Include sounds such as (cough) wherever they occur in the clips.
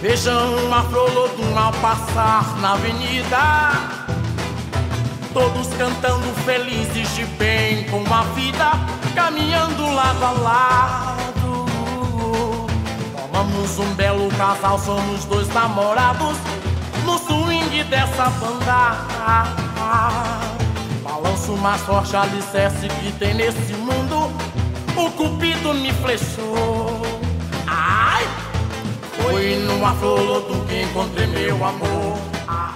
Vejam uma flor ao passar na avenida. Todos cantando felizes de bem com a vida Caminhando lado a lado. Formamos um belo casal, somos dois namorados No swing dessa banda. Balanço mais forte alicerce que tem nesse mundo O cupido me flechou! Foi numa flor que encontrei meu amor.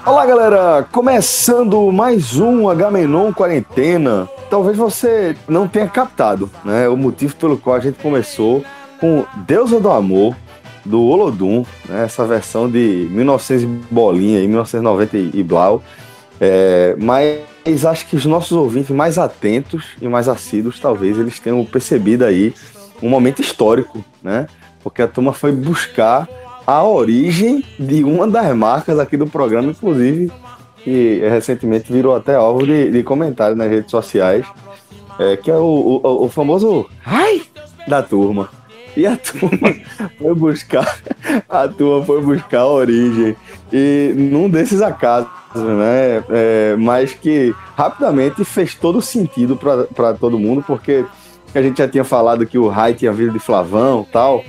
Olá, galera! Começando mais um Agamenon Quarentena. Talvez você não tenha captado, né? O motivo pelo qual a gente começou com Deusa do Amor, do Olodum, né? essa versão de 1900 bolinha e 1990 e blau. É, mas acho que os nossos ouvintes mais atentos e mais assíduos, talvez eles tenham percebido aí um momento histórico, né? porque a turma foi buscar a origem de uma das marcas aqui do programa, inclusive, que recentemente virou até alvo de, de comentário nas redes sociais, é, que é o, o, o famoso ai da turma. E a (laughs) turma foi buscar, a turma foi buscar a origem. E num desses acasos, né? É, mas que rapidamente fez todo sentido para todo mundo, porque a gente já tinha falado que o Rai tinha vindo de Flavão tal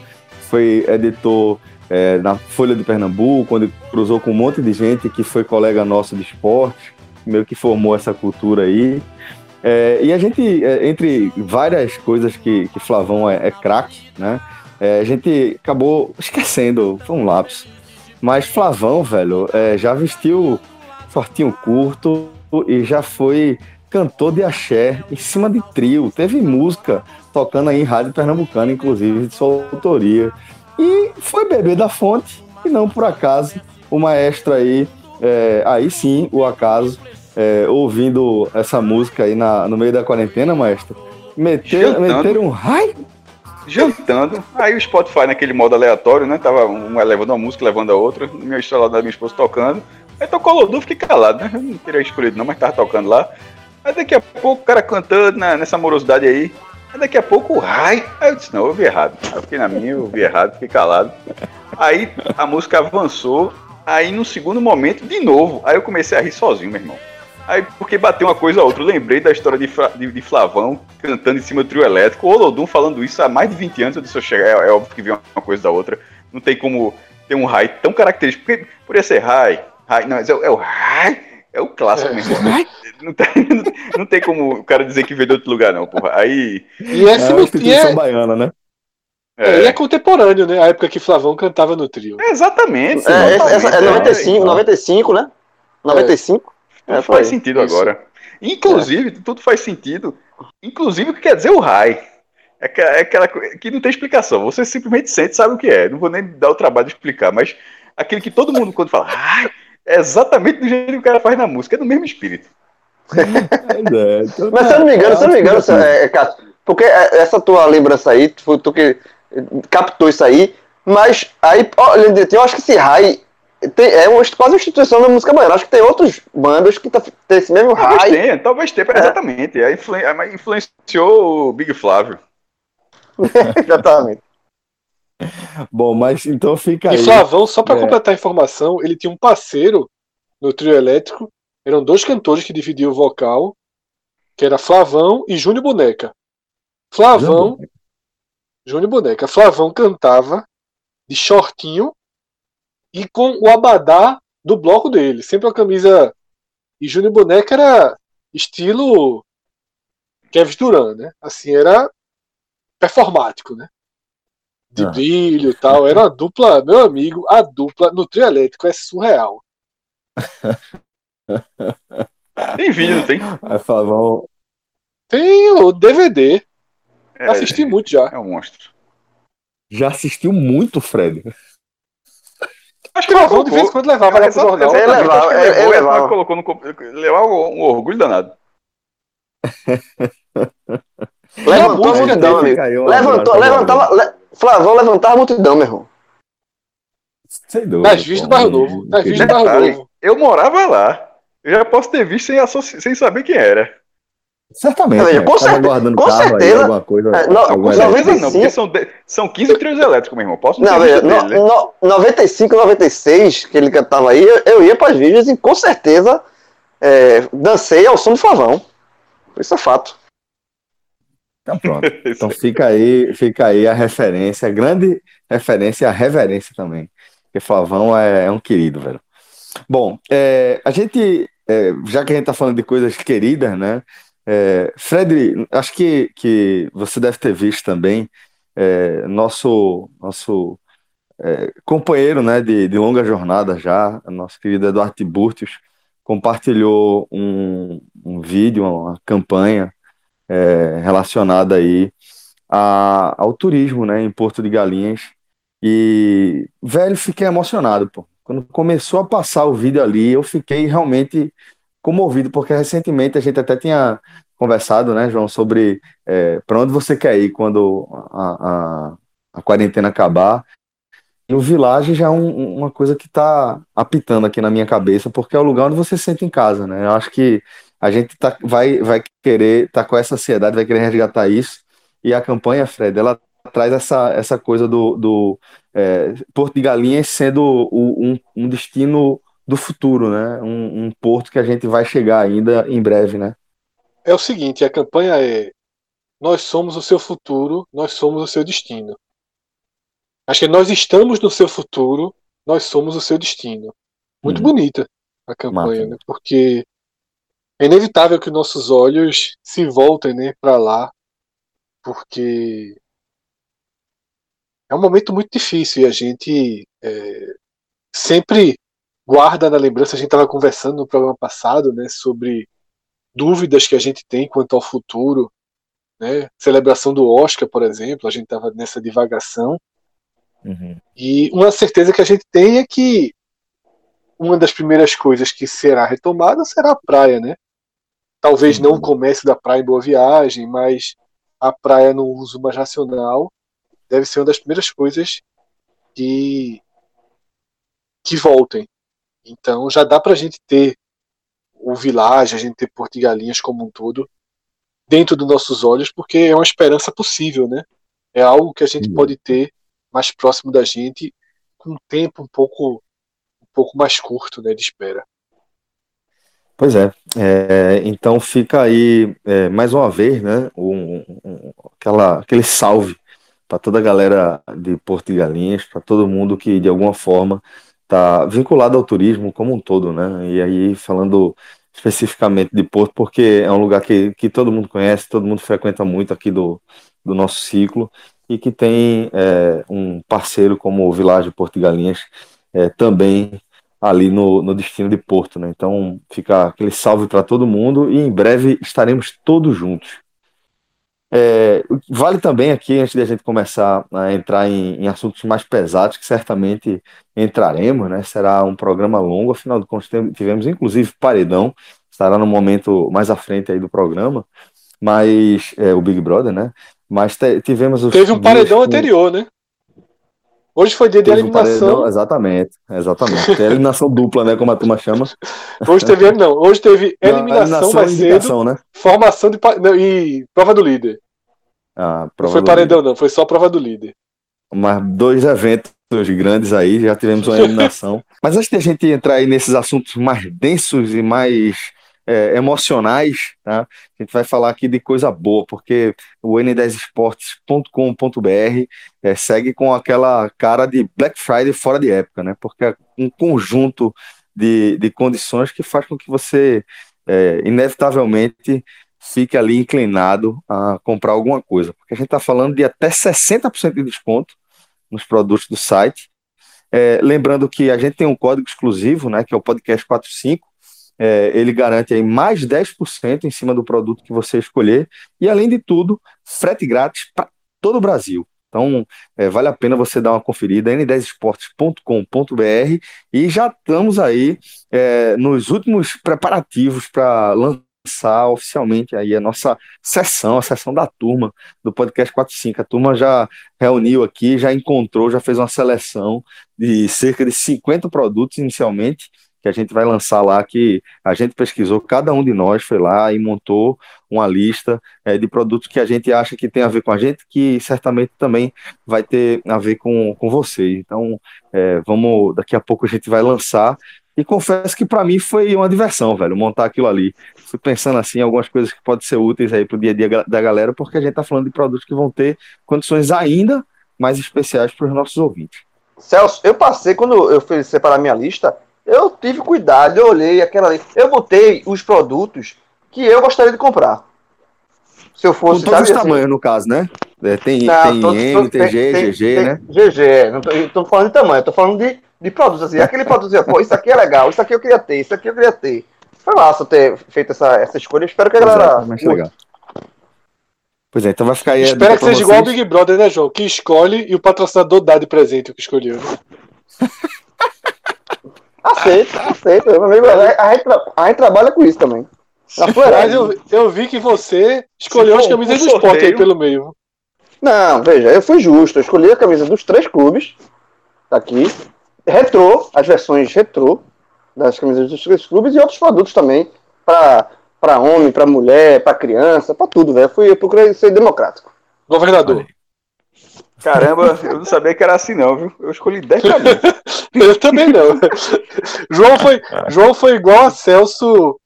foi editor é, na Folha de Pernambuco, quando cruzou com um monte de gente que foi colega nosso de esporte, meio que formou essa cultura aí. É, e a gente, é, entre várias coisas que, que Flavão é, é craque, né? É, a gente acabou esquecendo, foi um lápis. Mas Flavão, velho, é, já vestiu shortinho curto e já foi cantor de axé em cima de trio. Teve música tocando aí em rádio pernambucana, inclusive, de sua autoria. E foi beber da fonte, e não por acaso, o maestro aí, é, aí sim, o acaso, é, ouvindo essa música aí na, no meio da quarentena, maestro, meter, meter um raio jantando. Aí o Spotify naquele modo aleatório, né? Tava um levando uma música, levando a outra, meu celular da minha esposa tocando. Aí tocou Lodu, fiquei calado, né? Não teria escolhido não, mas tava tocando lá. Aí daqui a pouco o cara cantando na, nessa morosidade aí. Daqui a pouco raio. Aí eu disse, não, eu vi errado. Aí eu fiquei na minha, eu vi errado, fiquei calado. Aí a música avançou. Aí no segundo momento, de novo. Aí eu comecei a rir sozinho, meu irmão. Aí, porque bateu uma coisa a outra, eu lembrei da história de, de, de, Flavão cantando em cima do trio elétrico, o Olodum falando isso há mais de 20 anos, eu disse, eu chegar, é, é óbvio que viu uma coisa da outra, não tem como ter um raio tão característico, porque poderia ser raio, raio, não, mas é, é o raio, é o clássico é. mesmo. (laughs) Não tem, não tem como o cara dizer que veio de outro lugar, não, porra. Aí. E é, é, é baiana, né? É. é. E é contemporâneo, né? A época que Flavão cantava no trio. É exatamente. É, essa, é 95, 95, né? 95. É. Tudo faz sentido Isso. agora. Inclusive, tudo faz sentido. Inclusive o que quer dizer o Rai. É, é aquela que não tem explicação. Você simplesmente sente, sabe o que é. Não vou nem dar o trabalho de explicar, mas aquele que todo mundo, quando fala, Rai, é exatamente do jeito que o cara faz na música, é do mesmo espírito. é, então Mas se eu não me engano, se eu não me engano, é, Cássio, porque é, essa tua lembrança aí, tu, tu que captou isso aí, mas aí, ó, eu acho que esse Rai tem, é uma, quase uma instituição da música baiana. Acho que tem outros bandas que tá, tem esse mesmo talvez Rai. Tenha, talvez tenha, é. exatamente. Influ, influenciou o Big Flávio. (laughs) exatamente. Bom, mas então fica aí. E Flavão, só para é. completar a informação, ele tinha um parceiro no trio elétrico. Eram dois cantores que dividiam o vocal, que era Flavão e Júnior Boneca. Flavão, Júnior Boneca. Flavão cantava de shortinho e com o abadá do bloco dele, sempre a camisa. E Júnior Boneca era estilo Kevin Durant, né? Assim, era performático, né? De ah. brilho e tal. Era uma dupla, meu amigo, a dupla no trio elétrico é surreal. tem vídeo, tem? Aí fala, vamos... Tem o DVD. É, assisti muito já. É um monstro. Já assistiu muito, Fred. Acho que o Flavão de vez em quando levava lá pro jornal. Ele levava, ele levou, levava. colocou no. Levava um orgulho danado. (laughs) Levantou a multidão, amigo. caiu, Levantou, agora, levantava. Le... Flavão levantava a multidão, meu irmão. Sem dúvida. Nas vistas do Bairro Novo. Nas vistas do Detalhe, Novo. eu morava lá. Eu já posso ter visto sem, associ... sem saber quem era. Certamente. Veja, né? com guardando com aí, certeza. alguma coisa. É, não, algum com Com evento. certeza não, 95. porque são, de... são 15 trios elétricos, meu irmão. Posso Não, veja, no, no, 95, 96, que ele cantava aí, eu, eu ia para as vídeos e com certeza é, dancei ao som do Flavão. Isso é fato. Então pronto. (laughs) Então fica aí, fica aí a referência, a grande referência e a reverência também. Porque Flavão é, é um querido, velho. Bom, é, a gente, é, já que a gente tá falando de coisas queridas, né? É, Fred, acho que, que você deve ter visto também é, nosso nosso é, companheiro, né, de, de longa jornada já, nosso querido Eduardo Tiburtius, compartilhou um, um vídeo, uma campanha é, relacionada aí a- ao turismo, né, em Porto de Galinhas. E, velho, fiquei emocionado, pô. Quando começou a passar o vídeo ali, eu fiquei realmente comovido, porque recentemente a gente até tinha conversado, né, João, sobre para onde você quer ir quando a, a, a quarentena acabar. E o Village já é um- uma coisa que está apitando aqui na minha cabeça, porque é o lugar onde você se sente em casa, né? Eu acho que a gente tá, vai, vai querer, tá com essa ansiedade, vai querer resgatar isso. E a campanha, Fred, ela traz essa, essa coisa do, do é, Porto de Galinhas sendo o- um, um destino do futuro, né? Um, um porto que a gente vai chegar ainda em breve, né? É o seguinte, a campanha é Nós somos o seu futuro, nós somos o seu destino. Acho que nós estamos no seu futuro, nós somos o seu destino. Muito Hum. bonita a campanha, Massa. né? Porque é inevitável que nossos olhos se voltem, né, para lá, porque é um momento muito difícil e a gente é, sempre guarda na lembrança. A gente estava conversando no programa passado, né, sobre dúvidas que a gente tem quanto ao futuro, né? Celebração do Oscar, por exemplo, a gente estava nessa divagação e uma certeza que a gente tem é que uma das primeiras coisas que será retomada será a praia, né? Talvez não o comércio da praia em Boa Viagem, mas a praia no uso mais racional deve ser uma das primeiras coisas que que voltem. Então já dá para a gente ter o Village, a gente ter Porto de Galinhas como um todo dentro dos nossos olhos, porque é uma esperança possível, né? É algo que a gente pode ter mais próximo da gente com um tempo um pouco um pouco mais curto, né, de espera. Pois é, é, então fica aí é, mais uma vez, né, um, um- aquela, aquele salve para toda a galera de Porto de Galinhas, para todo mundo que de alguma forma está vinculado ao turismo como um todo, né? E aí falando especificamente de Porto, porque é um lugar que, que todo mundo conhece, todo mundo frequenta muito aqui do, do nosso ciclo e que tem é, um parceiro como o Village Porto de Galinhas é, também ali no, no destino de Porto, né? Então fica aquele salve para todo mundo e em breve estaremos todos juntos. É, vale também aqui, antes de a gente começar a entrar em, em assuntos mais pesados, que certamente entraremos, né? Será um programa longo, afinal de contas tivemos inclusive Paredão, estará no momento mais à frente aí do programa, mas é, o Big Brother, né? Mas tivemos os Teve um paredão com- anterior, né? Hoje foi dia de Teve um eliminação. paredão, exatamente, exatamente. A eliminação dupla, né? Como a turma chama. Hoje teve não, hoje teve Não, eliminação mais cedo, né? formação de não, e prova do líder. Ah, Não prova foi do paredão não, foi só prova do líder. mas dois eventos grandes aí, já tivemos uma (laughs) eliminação. Mas antes de a gente entrar aí nesses assuntos mais densos e mais é, emocionais, tá? A gente vai falar aqui de coisa boa, porque o n10esportes.com.br é, segue com aquela cara de Black Friday fora de época, né? Porque é um conjunto de, de condições que faz com que você é, inevitavelmente fique ali inclinado a comprar alguma coisa, porque a gente está falando de até 60% de desconto nos produtos do site. É, lembrando que a gente tem um código exclusivo, né, que é o podcast 45, é, ele garante aí mais 10% em cima do produto que você escolher. E além de tudo, frete grátis para todo o Brasil. Então, é, vale a pena você dar uma conferida, n10esportes.com.br e já estamos aí é, nos últimos preparativos para lançar oficialmente aí a nossa sessão, a sessão da turma do podcast 45. A turma já reuniu aqui, já encontrou, já fez uma seleção de cerca de 50 produtos inicialmente que a gente vai lançar lá, que a gente pesquisou, cada um de nós foi lá e montou uma lista é, de produtos que a gente acha que tem a ver com a gente, que certamente também vai ter a ver com, com você. Então, é, vamos, daqui a pouco a gente vai lançar. E confesso que para mim foi uma diversão, velho, montar aquilo ali. Fui pensando assim, algumas coisas que podem ser úteis aí pro dia a dia da galera, porque a gente tá falando de produtos que vão ter condições ainda mais especiais para os nossos ouvintes. Celso, eu passei, quando eu fui separar minha lista, eu tive cuidado, eu olhei aquela ali. Eu botei os produtos que eu gostaria de comprar. Se eu fosse. Com todos os assim, tamanhos, no caso, né? É, tem, não, tem todos, M, tem, G, tem, GG, tem, né? GG, não tô, eu tô falando de tamanho, eu tô falando de, de produtos. Assim, aquele (laughs) produto assim, pô, isso aqui é legal, isso aqui eu queria ter, isso aqui eu queria ter. Foi massa ter feito essa, essa escolha. Espero que a galera. É, legal. Pois é, então vai ficar aí. Espero que seja vocês. igual o Big Brother, né, João? Que escolhe e o patrocinador dá de presente o que escolheu. Né? (laughs) Aceito, aceito. Meu amigo, a, gente, a gente trabalha com isso também. (laughs) Mas eu, eu vi que você escolheu as camisas do esporte aí pelo meio. Não, veja, eu fui justo. Eu escolhi a camisa dos três clubes. Tá aqui. Retrô, as versões retrô das camisas dos três clubes e outros produtos também. Pra, pra homem, pra mulher, pra criança, pra tudo, velho. Eu, fui, eu procurei ser democrático. Governador. Caramba, eu não sabia que era assim, não, viu? Eu escolhi 10 camisas. (laughs) eu também não. João foi, João foi igual a Celso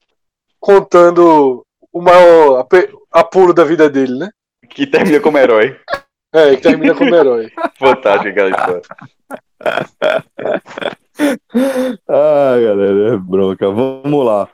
contando o maior apuro da vida dele, né? Que termina como herói. É, que termina como herói. Fantástico aquela história. (laughs) ah, galera, é bronca. Vamos lá.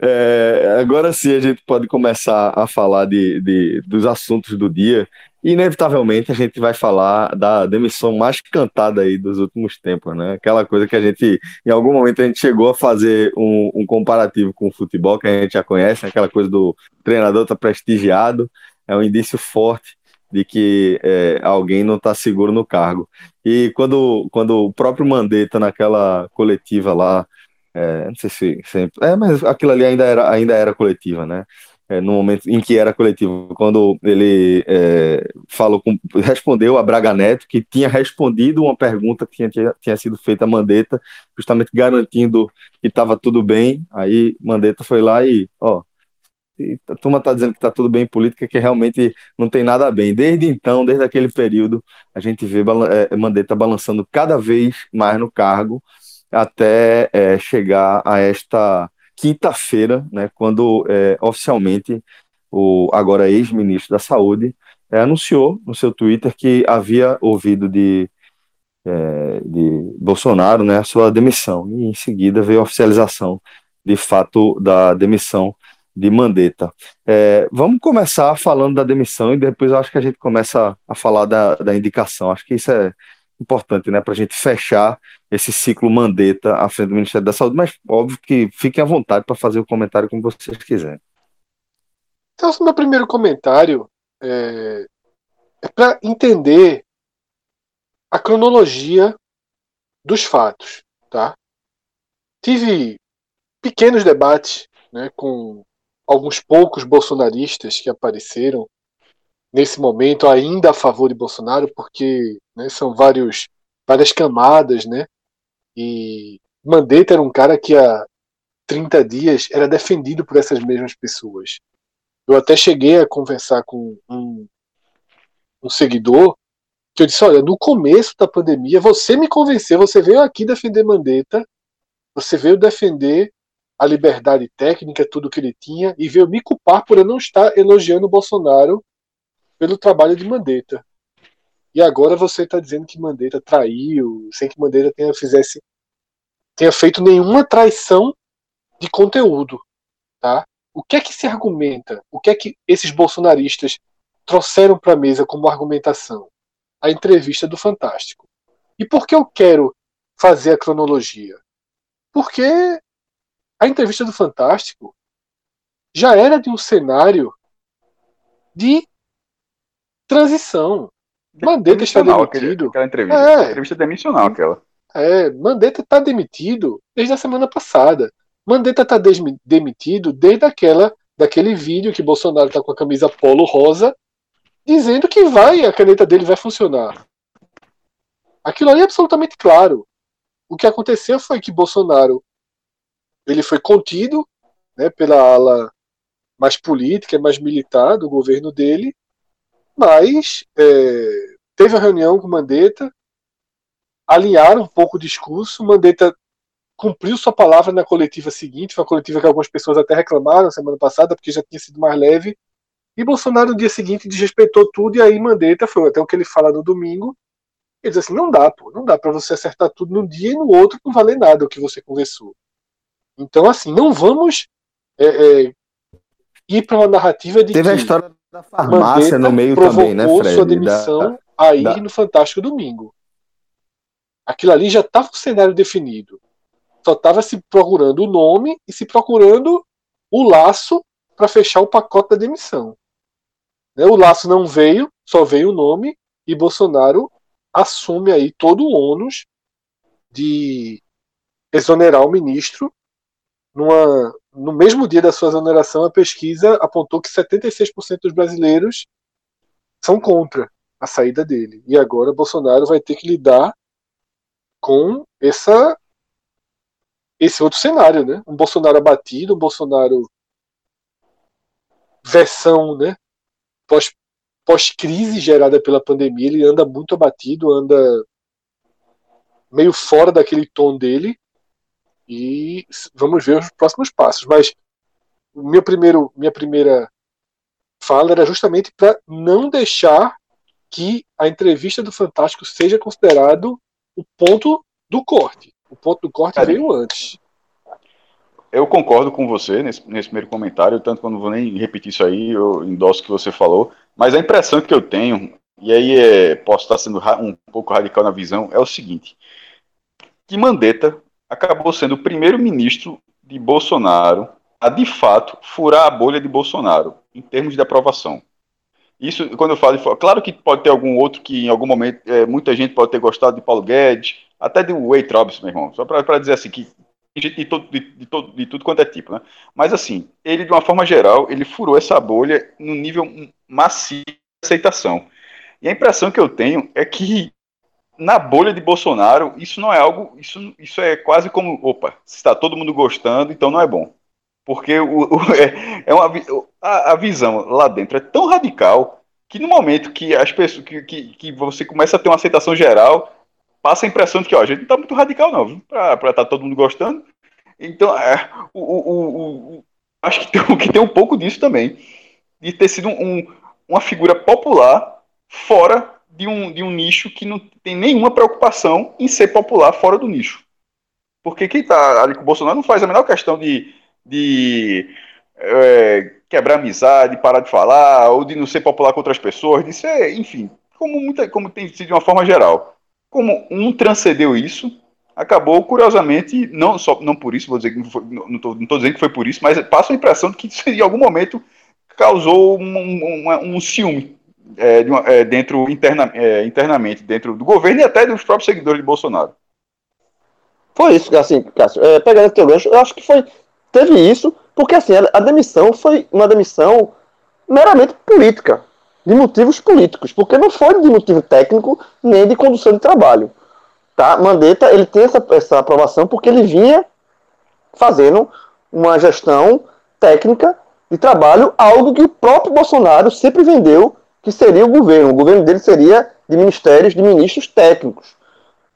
É, agora sim a gente pode começar a falar de, de, dos assuntos do dia inevitavelmente a gente vai falar da demissão mais cantada aí dos últimos tempos, né? Aquela coisa que a gente, em algum momento, a gente chegou a fazer um, um comparativo com o futebol, que a gente já conhece, aquela coisa do treinador tá prestigiado, é um indício forte de que é, alguém não está seguro no cargo. E quando, quando o próprio Mandetta, naquela coletiva lá, é, não sei se sempre. É, mas aquilo ali ainda era, ainda era coletiva, né? É, no momento em que era coletivo, quando ele é, falou com, respondeu a Braga Neto, que tinha respondido uma pergunta que tinha, tinha sido feita a Mandetta, justamente garantindo que estava tudo bem. Aí Mandetta foi lá e, ó, a turma está dizendo que está tudo bem em política, que realmente não tem nada bem. Desde então, desde aquele período, a gente vê é, Mandetta balançando cada vez mais no cargo, até é, chegar a esta quinta-feira, né, quando é, oficialmente o agora ex-ministro da Saúde é, anunciou no seu Twitter que havia ouvido de, é, de Bolsonaro né, a sua demissão. E em seguida veio a oficialização de fato da demissão de Mandetta. É, vamos começar falando da demissão e depois acho que a gente começa a falar da, da indicação. Acho que isso é importante, né, para a gente fechar esse ciclo Mandetta à frente do Ministério da Saúde, mas óbvio que fiquem à vontade para fazer o comentário como vocês quiserem. Então, meu primeiro comentário é, é para entender a cronologia dos fatos, tá? Tive pequenos debates, né, com alguns poucos bolsonaristas que apareceram nesse momento ainda a favor de Bolsonaro, porque né, são vários, várias camadas, né? E Mandetta era um cara que há 30 dias era defendido por essas mesmas pessoas. Eu até cheguei a conversar com um, um seguidor que eu disse, olha, no começo da pandemia você me convenceu, você veio aqui defender Mandetta, você veio defender a liberdade técnica, tudo que ele tinha, e veio me culpar por eu não estar elogiando o Bolsonaro pelo trabalho de Mandetta. E agora você está dizendo que Mandetta traiu, sem que Mandetta tenha, fizesse, tenha feito nenhuma traição de conteúdo. Tá? O que é que se argumenta? O que é que esses bolsonaristas trouxeram para a mesa como argumentação? A entrevista do Fantástico. E por que eu quero fazer a cronologia? Porque a entrevista do Fantástico já era de um cenário de transição. Mandetta está demitido. Aquela entrevista, é, entrevista demissional aquela. É, Mandetta está demitido desde a semana passada. Mandetta está demitido desde aquela, daquele vídeo que Bolsonaro está com a camisa polo rosa, dizendo que vai, a caneta dele vai funcionar. Aquilo ali é absolutamente claro. O que aconteceu foi que Bolsonaro ele foi contido né, pela ala mais política, mais militar do governo dele, mas é, teve a reunião com Mandetta, alinharam um pouco o discurso, Mandetta cumpriu sua palavra na coletiva seguinte, foi uma coletiva que algumas pessoas até reclamaram semana passada, porque já tinha sido mais leve, e Bolsonaro no dia seguinte desrespeitou tudo, e aí Mandetta, foi até o que ele fala no domingo, ele diz assim, não dá, pô, não dá para você acertar tudo num dia e no outro não valer nada o que você conversou. Então, assim, não vamos é, é, ir para uma narrativa de Teve que a história da farmácia no meio também, né, Fred? sua demissão da, aí da... no Fantástico Domingo. Aquilo ali já estava o cenário definido. Só estava se procurando o nome e se procurando o laço para fechar o pacote da demissão. Né, o laço não veio, só veio o nome e Bolsonaro assume aí todo o ônus de exonerar o ministro numa, no mesmo dia da sua exoneração, a pesquisa apontou que 76% dos brasileiros são contra a saída dele. E agora Bolsonaro vai ter que lidar com essa esse outro cenário, né? Um Bolsonaro abatido, um Bolsonaro versão, né? Pós pós-crise gerada pela pandemia, ele anda muito abatido, anda meio fora daquele tom dele e vamos ver os próximos passos. Mas meu primeiro, minha primeira fala era justamente para não deixar que a entrevista do Fantástico seja considerado o ponto do corte. O ponto do corte veio antes. Eu concordo com você nesse, nesse primeiro comentário, tanto que eu não vou nem repetir isso aí, eu endosso o que você falou, mas a impressão que eu tenho, e aí é, posso estar sendo um pouco radical na visão, é o seguinte: que Mandetta acabou sendo o primeiro-ministro de Bolsonaro a, de fato, furar a bolha de Bolsonaro, em termos de aprovação. Isso, quando eu falo, claro que pode ter algum outro que, em algum momento, é, muita gente pode ter gostado de Paulo Guedes, até de Wade Robson, meu irmão, só para dizer assim, que gente de, todo, de, de, todo, de tudo quanto é tipo, né? Mas, assim, ele, de uma forma geral, ele furou essa bolha no nível massivo de aceitação. E a impressão que eu tenho é que na bolha de Bolsonaro, isso não é algo. Isso, isso é quase como. Opa, se está todo mundo gostando, então não é bom. Porque o, o (laughs) é, é, uma, a, a, visão lá dentro é tão radical que no momento que as pessoas. Que, que, que você começa a ter uma aceitação geral, passa a impressão de que ó, a gente não está muito radical, não, para estar tá todo mundo gostando. Então, é, o, o, o, acho que tem, que tem um pouco disso também. De ter sido um, uma figura popular fora de um, de um nicho que não tem nenhuma preocupação em ser popular fora do nicho. Porque quem está ali com o Bolsonaro não faz a menor questão de, de é, quebrar amizade, parar de falar, ou de não ser popular com outras pessoas, de ser, enfim, como, muita, como tem sido de uma forma geral. Como um transcendeu isso, acabou, curiosamente, não só não por isso, vou dizer que não, foi, não, estou dizendo que foi por isso, mas passa a impressão de que isso, em algum momento causou um, um, um ciúme é, de uma, é, dentro interna, é, internamente dentro do governo e até dos próprios seguidores de Bolsonaro. Foi isso, assim, Cássio, é, pegando o teu gancho, eu acho que foi teve isso, porque assim, a, a demissão foi uma demissão meramente política, de motivos políticos, porque não foi de motivo técnico nem de condução de trabalho. Tá? Mandetta, ele tem essa, essa aprovação porque ele vinha fazendo uma gestão técnica de trabalho, algo que o próprio Bolsonaro sempre vendeu que seria o governo. O governo dele seria de ministérios, de ministros técnicos.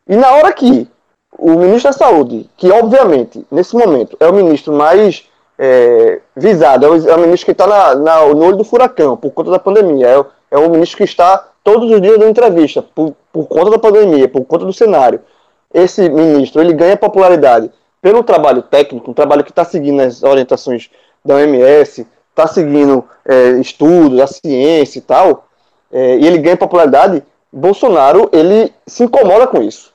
E na hora que o ministro da Saúde, que obviamente, nesse momento, é o ministro mais é, visado, é o, é o, ministro que está no olho do furacão por conta da pandemia, é o, é o ministro que está todos os dias dando entrevista por, por conta da pandemia, por conta do cenário. Esse ministro, ele ganha popularidade pelo trabalho técnico, um trabalho que está seguindo as orientações da OMS, está seguindo é, estudos, a ciência e tal, é, e ele ganha popularidade, Bolsonaro ele se incomoda com isso.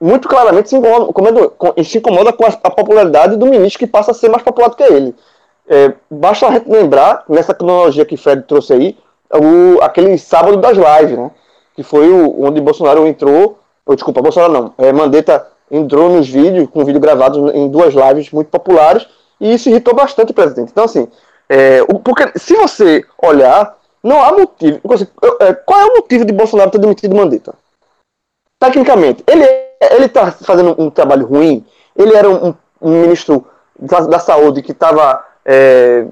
muito claramente se incomoda, se incomoda com a, popularidade do ministro que passa a ser mais popular do que ele. É, basta lembrar, nessa cronologia que Fred trouxe aí, o, aquele sábado das lives, né? Que foi o, onde Bolsonaro entrou, ou, desculpa, Bolsonaro não, é, Mandetta entrou nos vídeos, com vídeo gravado em duas lives muito populares, e isso irritou bastante o presidente. Então, assim, é, porque se você olhar, não há motivo. É, qual é o motivo de Bolsonaro ter demitido Mandetta? Tecnicamente, ele ele está fazendo um trabalho ruim. Ele era um, um ministro da, da, saúde que estava é,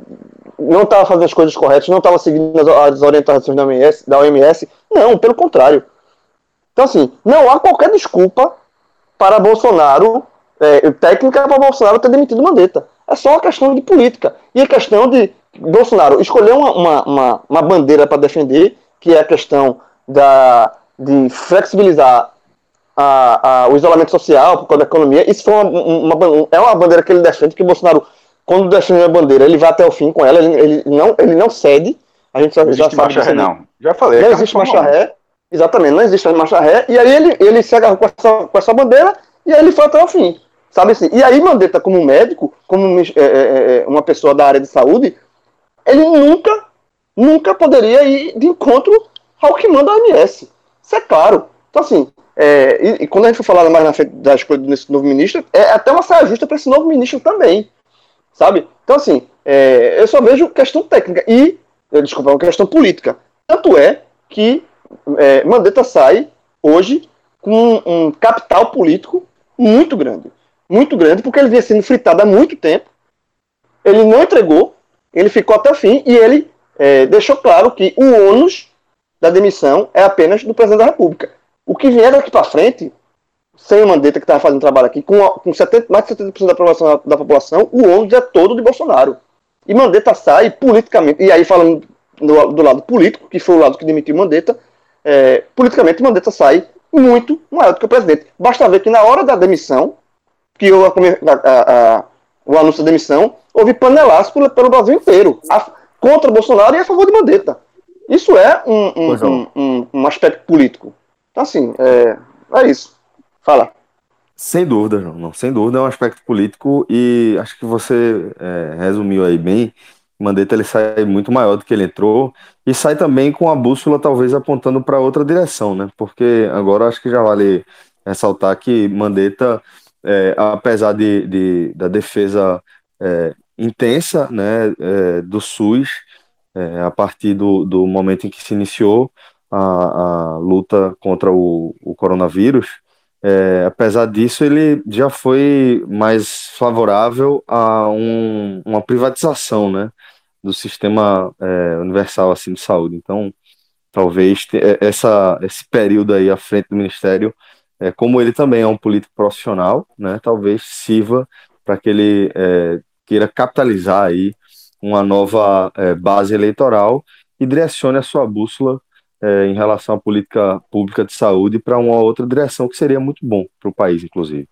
não estava fazendo as coisas corretas, não estava seguindo as, as, orientações da OMS, da OMS. Não, pelo contrário. Então, assim, não há qualquer desculpa para Bolsonaro, é, técnica para Bolsonaro ter demitido Mandetta. É só uma questão de política. E a questão de Bolsonaro escolher uma, uma, uma, uma bandeira para defender, que é a questão da, de flexibilizar a, a, o isolamento social por causa da economia. Isso foi uma, uma, é uma bandeira que ele defende, que Bolsonaro, quando defende a bandeira, ele vai até o fim com ela, ele, ele não, ele não cede. A gente já, não já sabe. Marcha não. Já falei. Não existe marcha ré. Exatamente, não existe marcha ré. E aí ele, ele se agarrou com essa, com essa bandeira e aí ele foi até o fim. Sabe assim? E aí Mandetta, como médico, como é, é, é, uma pessoa da área de saúde, ele nunca, nunca poderia ir de encontro ao que manda a OMS. Isso é claro. Então, assim, é, e, e, quando a gente for falar mais na frente da escolha desse novo ministro, é até uma saia justa para esse novo ministro também. Sabe? Então, assim, é, eu só vejo questão técnica e, desculpa, uma questão política. Tanto é que é, Mandetta sai hoje com um capital político muito grande muito grande, porque ele vinha sendo fritado há muito tempo. Ele não entregou, ele ficou até o fim e ele é, deixou claro que o ônus da demissão é apenas do presidente da República. O que vier daqui para frente, sem o Mandetta que estava fazendo trabalho aqui, com, com 70, mais de 70% da população, da população, o ônus é todo de Bolsonaro. E Mandetta sai politicamente, e aí falando do, do lado político, que foi o lado que demitiu Mandetta, é, politicamente Mandetta sai muito maior do que o presidente. Basta ver que na hora da demissão, que houve a, a, a, o anúncio da demissão, houve panelaço pelo, pelo Brasil inteiro, contra Bolsonaro e a favor de Mandetta. Isso é um, um, um, um, um aspecto político. Então, assim, é, é isso. Fala. Sem dúvida, João. Não, sem dúvida é um aspecto político e acho que você é, resumiu aí bem. Mandetta ele sai muito maior do que ele entrou e sai também com a bússola talvez apontando para outra direção, né? Porque agora acho que já vale ressaltar que Mandetta é, apesar de, de, da defesa é, intensa né, é, do SUS, é, a partir do, do momento em que se iniciou a, a luta contra o, o coronavírus, é, apesar disso, ele já foi mais favorável a um, uma privatização né, do sistema é, universal assim, de saúde. Então, talvez essa, esse período aí à frente do Ministério é, como ele também é um político profissional, né, talvez sirva para que ele é, queira capitalizar aí uma nova é, base eleitoral e direcione a sua bússola é, em relação à política pública de saúde para uma outra direção que seria muito bom para o país, inclusive.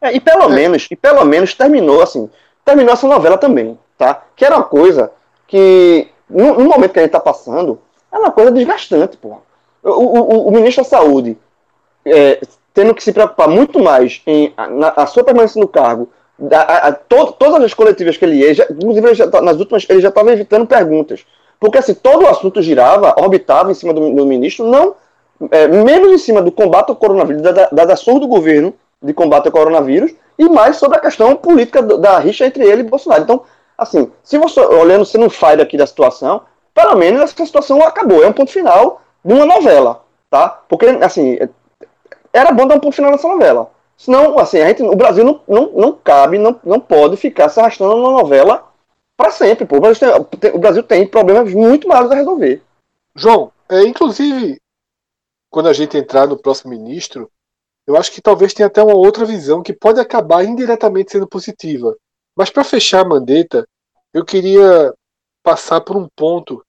É, e pelo menos, e pelo menos terminou assim, terminou essa novela também, tá? Que era uma coisa que no, no momento que a gente está passando, é uma coisa desgastante, pô. O, o, o ministro da Saúde é, tendo que se preocupar muito mais em na, a sua permanência no cargo, a, a, to, todas as coletivas que ele ia, já, inclusive ele já, tá, nas últimas, ele já estava evitando perguntas. Porque assim, todo o assunto girava, orbitava em cima do, do ministro, não é, menos em cima do combate ao coronavírus, das da, da do governo de combate ao coronavírus, e mais sobre a questão política da rixa entre ele e Bolsonaro. Então, assim, se você olhando, você não faz aqui da situação, pelo menos essa situação acabou, é um ponto final de uma novela, tá? Porque, assim, era bom dar um ponto final nessa novela. Senão, assim, a gente, o Brasil não, não, não cabe, não, não pode ficar se arrastando na novela para sempre. Pô. O, Brasil tem, o Brasil tem problemas muito maiores a resolver. João, é, inclusive, quando a gente entrar no próximo ministro, eu acho que talvez tenha até uma outra visão que pode acabar indiretamente sendo positiva. Mas para fechar a Mandetta, eu queria passar por um ponto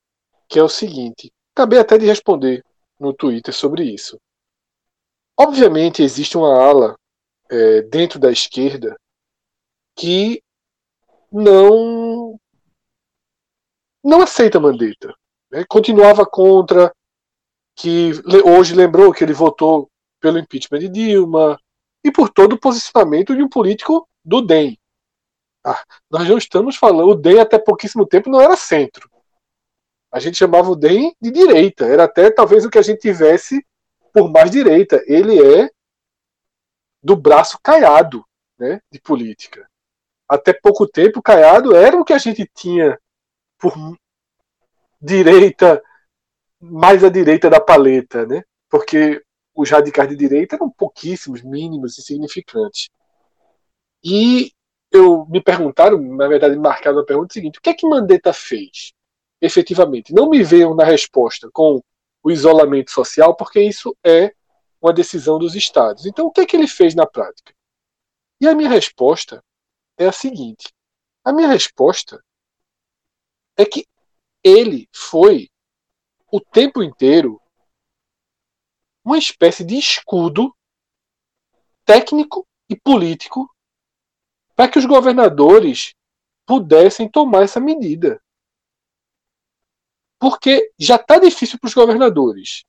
que é o seguinte. Acabei até de responder no Twitter sobre isso. Obviamente existe uma ala é, dentro da esquerda que não não aceita Mandetta. Né? Continuava contra, que hoje lembrou que ele votou pelo impeachment de Dilma, e por todo o posicionamento de um político do DEM. Ah, nós não estamos falando, o DEM até pouquíssimo tempo não era centro. A gente chamava o DEM de direita, era até talvez o que a gente tivesse por mais direita. Ele é do braço caiado né, de política. Até pouco tempo, Caiado era o que a gente tinha por direita, mais à direita da paleta, né? porque os radicais de direita eram pouquíssimos, mínimos, insignificantes. E eu me perguntaram, na verdade, marcaram a pergunta seguinte: o que é que Mandetta fez? Efetivamente, não me veio na resposta com o isolamento social, porque isso é uma decisão dos estados. Então, o que é que ele fez na prática? E a minha resposta é a seguinte: a minha resposta é que ele foi o tempo inteiro uma espécie de escudo técnico e político para que os governadores pudessem tomar essa medida. Porque já está difícil para os governadores,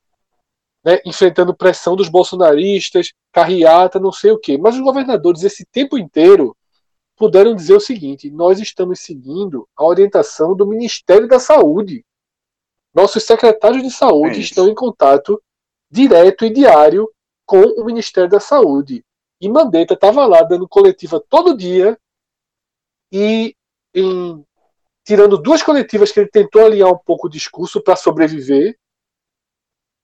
né, enfrentando pressão dos bolsonaristas, carreata, não sei o quê. Mas os governadores, esse tempo inteiro, puderam dizer o seguinte: nós estamos seguindo a orientação do Ministério da Saúde. Nossos secretários de saúde é estão em contato direto e diário com o Ministério da Saúde. E Mandetta estava lá dando coletiva todo dia e em, tirando duas coletivas que ele tentou alinhar um pouco o discurso para sobreviver.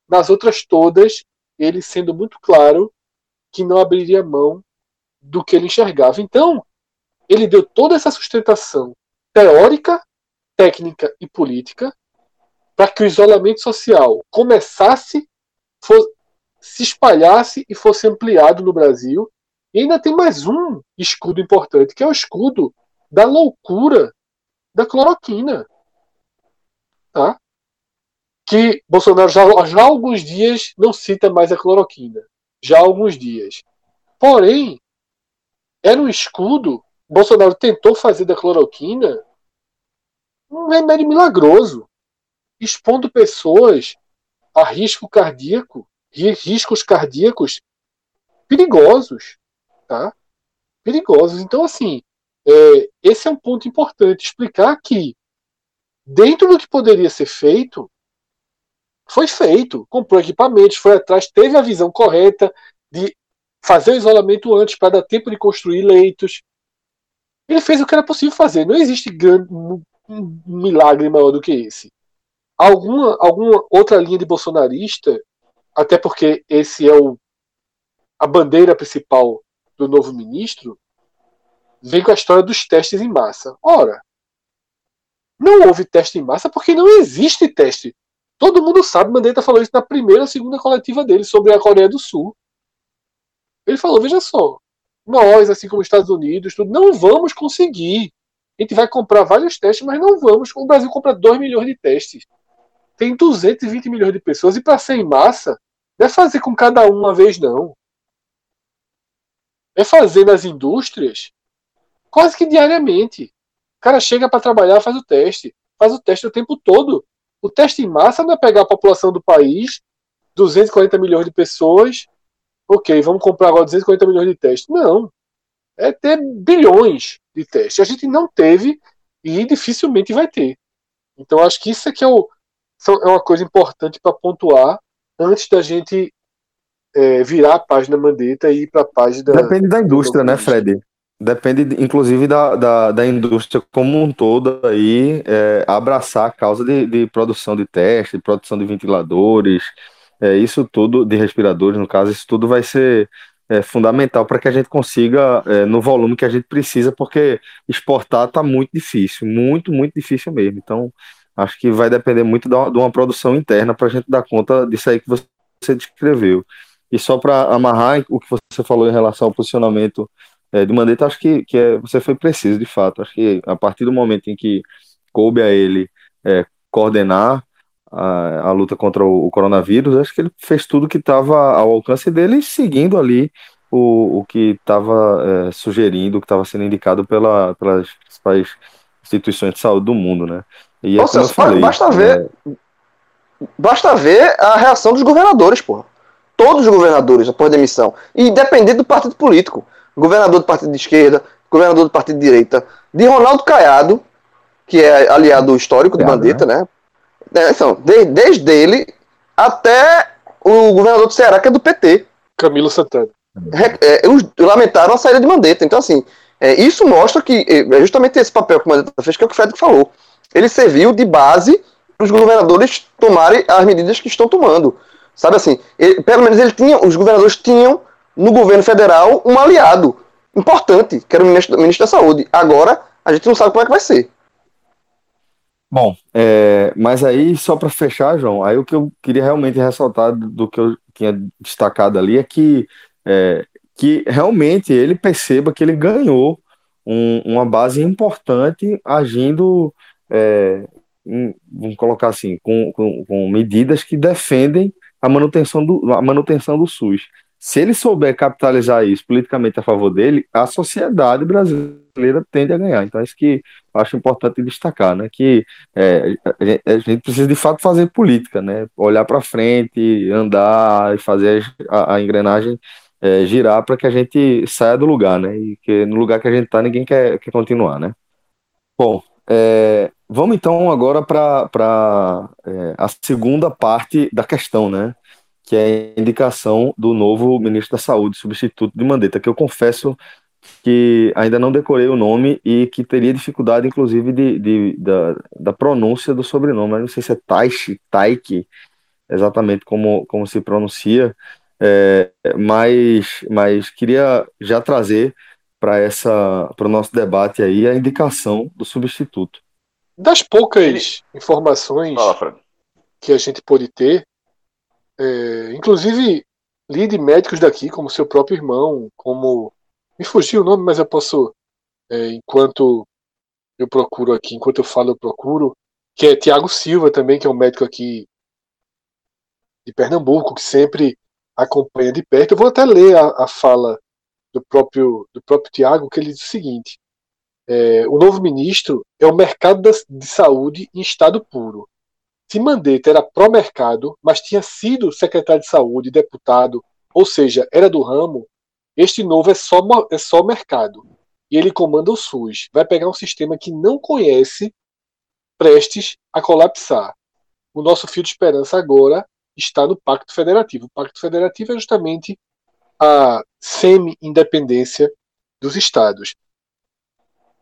Nas outras todas, ele sendo muito claro que não abriria mão do que ele enxergava. Então, ele deu toda essa sustentação teórica, técnica e política para que o isolamento social começasse se espalhasse e fosse ampliado no Brasil. E ainda tem mais um escudo importante, que é o escudo da loucura da cloroquina. Tá? Que Bolsonaro já, já há alguns dias não cita mais a cloroquina. Já há alguns dias. Porém, era um escudo. Bolsonaro tentou fazer da cloroquina um remédio milagroso, expondo pessoas a risco cardíaco, riscos cardíacos perigosos, tá? Perigosos. Então, assim, é, esse é um ponto importante, explicar que dentro do que poderia ser feito, foi feito, comprou equipamentos, foi atrás, teve a visão correta de fazer o isolamento antes para dar tempo de construir leitos. Ele fez o que era possível fazer. Não existe grande, um milagre maior do que esse alguma, alguma outra linha de bolsonarista, até porque esse é o, a bandeira principal do novo ministro, vem com a história dos testes em massa. Ora, não houve teste em massa porque não existe teste. Todo mundo sabe, Mandetta falou isso na primeira segunda coletiva dele sobre a Coreia do Sul. Ele falou: veja só, nós, assim como os Estados Unidos, tudo, não vamos conseguir. A gente vai comprar vários testes, mas não vamos. O Brasil compra 2 milhões de testes tem 220 milhões de pessoas e para ser em massa, não é fazer com cada um uma vez, não. É fazer nas indústrias quase que diariamente. O cara chega para trabalhar, faz o teste, faz o teste o tempo todo. O teste em massa não é pegar a população do país, 240 milhões de pessoas, ok, vamos comprar agora 240 milhões de testes. Não. É ter bilhões de testes. A gente não teve e dificilmente vai ter. Então acho que isso é que é o, é uma coisa importante para pontuar antes da gente é, virar a página Mandetta e ir para a página. Depende da indústria, né, Fred? Depende, inclusive, da, da, da indústria como um todo aí é, abraçar a causa de, de produção de testes, de produção de ventiladores, é, isso tudo, de respiradores, no caso, isso tudo vai ser é, fundamental para que a gente consiga é, no volume que a gente precisa, porque exportar está muito difícil, muito, muito difícil mesmo. Então, Acho que vai depender muito de uma produção interna para a gente dar conta disso aí que você descreveu. E só para amarrar o que você falou em relação ao posicionamento é, de Mandetta, acho que, que é, você foi preciso, de fato. Acho que a partir do momento em que coube a ele é, coordenar a, a, luta contra o, o, coronavírus, acho que ele fez tudo que estava ao alcance dele, seguindo ali o, o que estava é, sugerindo, o que estava sendo indicado pela, pelas principais instituições de saúde do mundo, né? E é Nossa, falei, basta ver. É... Basta ver a reação dos governadores, porra. todos os governadores após demissão, independente do partido político, governador do partido de esquerda, governador do partido de direita, de Ronaldo Caiado, que é aliado histórico de Mandetta, né? né? Então, de, desde ele até o governador do Ceará, que é do PT. Camilo Santana. É, é, lamentaram a saída de Mandetta. Então, assim, é, isso mostra que é justamente esse papel que o Mandetta fez, que é o que o Fred falou. Ele serviu de base para os governadores tomarem as medidas que estão tomando. Sabe assim, ele, pelo menos ele tinha, os governadores tinham no governo federal um aliado importante, que era o ministro, o ministro da Saúde. Agora, a gente não sabe como é que vai ser. Bom, é, mas aí, só para fechar, João, aí o que eu queria realmente ressaltar do que eu tinha destacado ali é que, é, que realmente ele perceba que ele ganhou um, uma base importante agindo, é, em, vamos colocar assim, com, com, com, medidas que defendem a manutenção do, a manutenção do SUS. Se ele souber capitalizar isso politicamente a favor dele, a sociedade brasileira tende a ganhar. Então, é isso que eu acho importante destacar, né? Que é, a gente precisa de fato fazer política, né? Olhar para frente, andar e fazer a, a engrenagem é, girar para que a gente saia do lugar, né? E que no lugar que a gente está ninguém quer, quer continuar, né? Bom, é, vamos então agora para é, a segunda parte da questão, né? Que é a indicação do novo ministro da Saúde, substituto de Mandetta, que eu confesso que ainda não decorei o nome e que teria dificuldade, inclusive, de, de da, da, pronúncia do sobrenome. Eu não sei se é Taishi, Taiki, exatamente como, como se pronuncia, é, mas, mas queria já trazer para essa para o nosso debate aí a indicação do substituto. Das poucas informações Fala, que a gente pôde ter, é, inclusive, li de médicos daqui, como seu próprio irmão, como. Me fugiu o nome, mas eu posso. É, enquanto eu procuro aqui, enquanto eu falo, eu procuro. Que é Tiago Silva também, que é um médico aqui de Pernambuco, que sempre acompanha de perto. Eu vou até ler a, a fala do próprio, do próprio Tiago, que ele diz o seguinte: é, o novo ministro é o mercado da, de saúde em estado puro. Se Mandetta era pró-mercado, mas tinha sido secretário de saúde, deputado, ou seja, era do ramo, este novo é só, é só mercado. E ele comanda o SUS. Vai pegar um sistema que não conhece, prestes a colapsar. O nosso fio de esperança agora está no Pacto Federativo. O Pacto Federativo é justamente a semi-independência dos estados.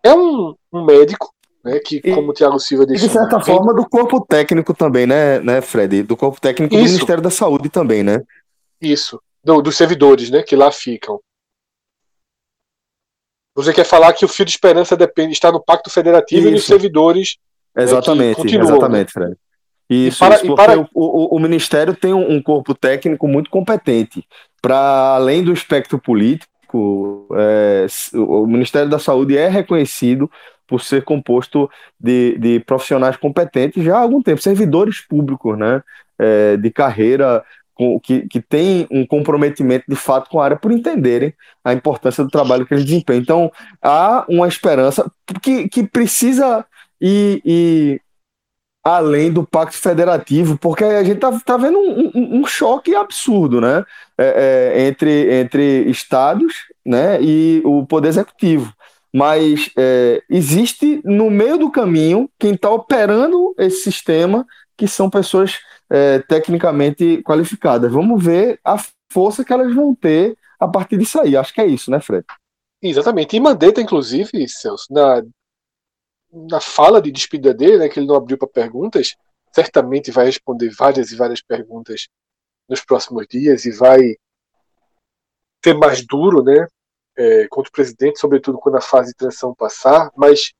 É um, um médico né, que, e, como o Thiago Silva disse. De certa forma, do corpo técnico também, né, né, Fred? Do corpo técnico Isso. do Ministério da Saúde também, né? Isso. Do, dos servidores, né, que lá ficam. Você quer falar que o fio de esperança depende, está no Pacto Federativo Isso. e dos servidores. Né, exatamente, né, exatamente, Fred. Isso, para, isso porque para... o, o, o, Ministério tem um, um corpo técnico muito competente. Para além do espectro político, é, o Ministério da Saúde é reconhecido por ser composto de, de profissionais competentes já há algum tempo, servidores públicos, né, é, de carreira com, que, que tem um comprometimento de fato com a área por entenderem a importância do trabalho que eles desempenham. Então, há uma esperança que, que precisa ir, ir além do pacto federativo, porque a gente está tá vendo um, um, um, choque absurdo, né, é, é, entre, entre estados, né, e o poder executivo mas é, existe no meio do caminho quem está operando esse sistema, que são pessoas é, tecnicamente qualificadas. Vamos ver a força que elas vão ter a partir disso aí. Acho que é isso, né, Fred? Exatamente. E Mandetta, inclusive, Celso, na, na fala de despedida dele, né, que ele não abriu para perguntas, certamente vai responder várias e várias perguntas nos próximos dias e vai ser mais duro, né, é, contra o presidente, sobretudo quando a fase de transição passar, mas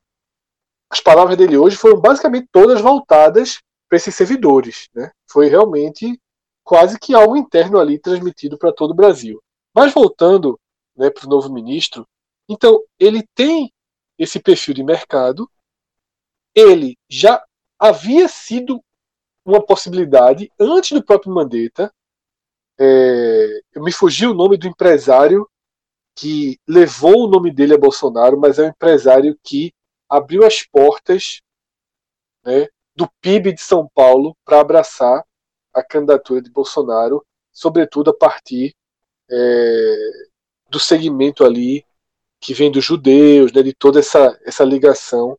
as palavras dele hoje foram basicamente todas voltadas para esses servidores. Né? Foi realmente quase que algo interno ali transmitido para todo o Brasil. Mas voltando né, para o novo ministro, então ele tem esse perfil de mercado, ele já havia sido uma possibilidade antes do próprio Mandetta. É, me fugi o nome do empresário que levou o nome dele a Bolsonaro, mas é um empresário que abriu as portas né, do PIB de São Paulo para abraçar a candidatura de Bolsonaro, sobretudo a partir é, do segmento ali que vem dos judeus, né, de toda essa, essa ligação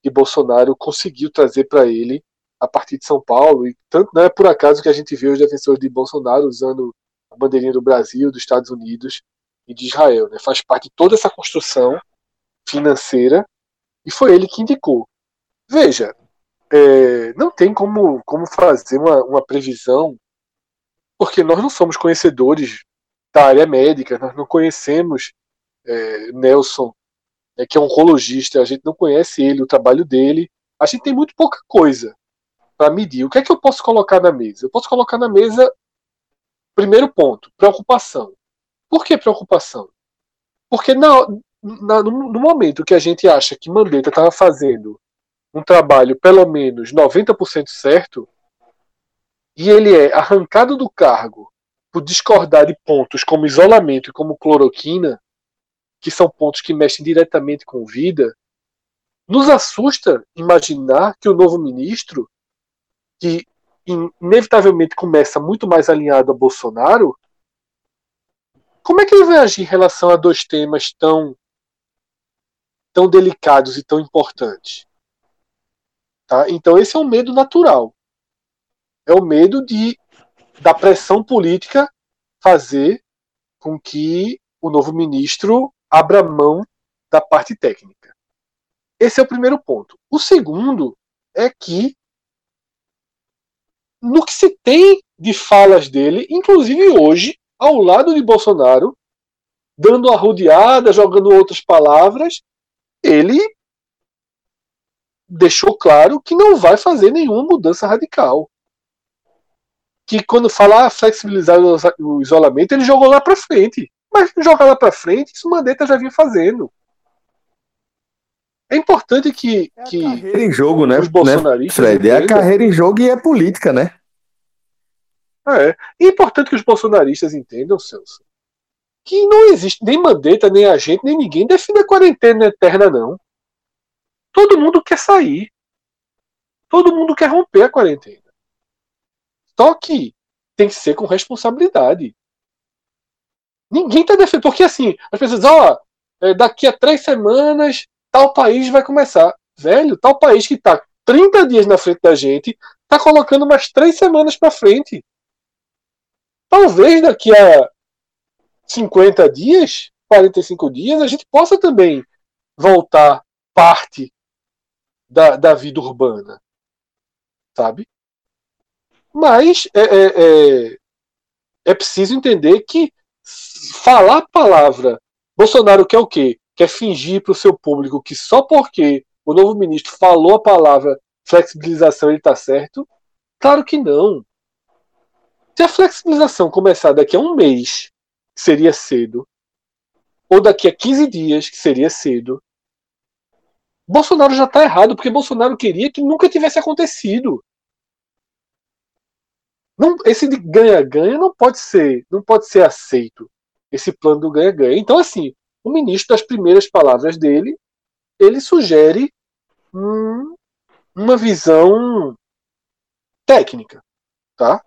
que Bolsonaro conseguiu trazer para ele a partir de São Paulo. E tanto não é por acaso que a gente vê os defensores de Bolsonaro usando a bandeirinha do Brasil, dos Estados Unidos e de Israel. Né? Faz parte de toda essa construção financeira e foi ele que indicou. Veja, é, não tem como, como fazer uma, uma previsão, porque nós não somos conhecedores da área médica, nós não conhecemos é, Nelson, é, que é oncologista, a gente não conhece ele, o trabalho dele, a gente tem muito pouca coisa para medir. O que é que eu posso colocar na mesa? Eu posso colocar na mesa, primeiro ponto, preocupação. Por que preocupação? Porque na, na, no, no momento que a gente acha que Mandetta estava fazendo um trabalho pelo menos 90% certo, e ele é arrancado do cargo por discordar de pontos como isolamento e como cloroquina, que são pontos que mexem diretamente com vida, nos assusta imaginar que o novo ministro, que inevitavelmente começa muito mais alinhado a Bolsonaro, como é que ele vai agir em relação a dois temas tão tão delicados e tão importantes? Tá? Então esse é um medo natural. É o medo de da pressão política fazer com que o novo ministro abra mão da parte técnica. Esse é o primeiro ponto. O segundo é que no que se tem de falas dele, inclusive hoje, ao lado de Bolsonaro, dando arrodeada, jogando outras palavras, ele deixou claro que não vai fazer nenhuma mudança radical. Que quando falar flexibilizar o isolamento, ele jogou lá para frente. Mas jogar lá para frente, isso o Mandetta já vinha fazendo. É importante que. É que carreira em jogo, né? Os bolsonaristas. Né, Fred? É a carreira em jogo e é política, né? É. é importante que os bolsonaristas entendam, Celso, que não existe nem Mandetta, nem a gente, nem ninguém define a quarentena eterna, não. Todo mundo quer sair. Todo mundo quer romper a quarentena. Só que tem que ser com responsabilidade. Ninguém está defendendo. Porque assim, as pessoas, ó, é, daqui a três semanas, tal país vai começar. Velho, tal país que está 30 dias na frente da gente, está colocando umas três semanas para frente. Talvez daqui a 50 dias, 45 dias, a gente possa também voltar parte da, da vida urbana. Sabe? Mas é, é, é, é preciso entender que falar a palavra Bolsonaro quer o quê? Quer fingir para o seu público que só porque o novo ministro falou a palavra flexibilização ele está certo? Claro que não. Se a flexibilização começar daqui a um mês, que seria cedo, ou daqui a 15 dias, que seria cedo, Bolsonaro já está errado, porque Bolsonaro queria que nunca tivesse acontecido. Não, esse de ganha-ganha não pode ser, não pode ser aceito. Esse plano do ganha-ganha. Então, assim, o ministro, das primeiras palavras dele, ele sugere hum, uma visão técnica, tá?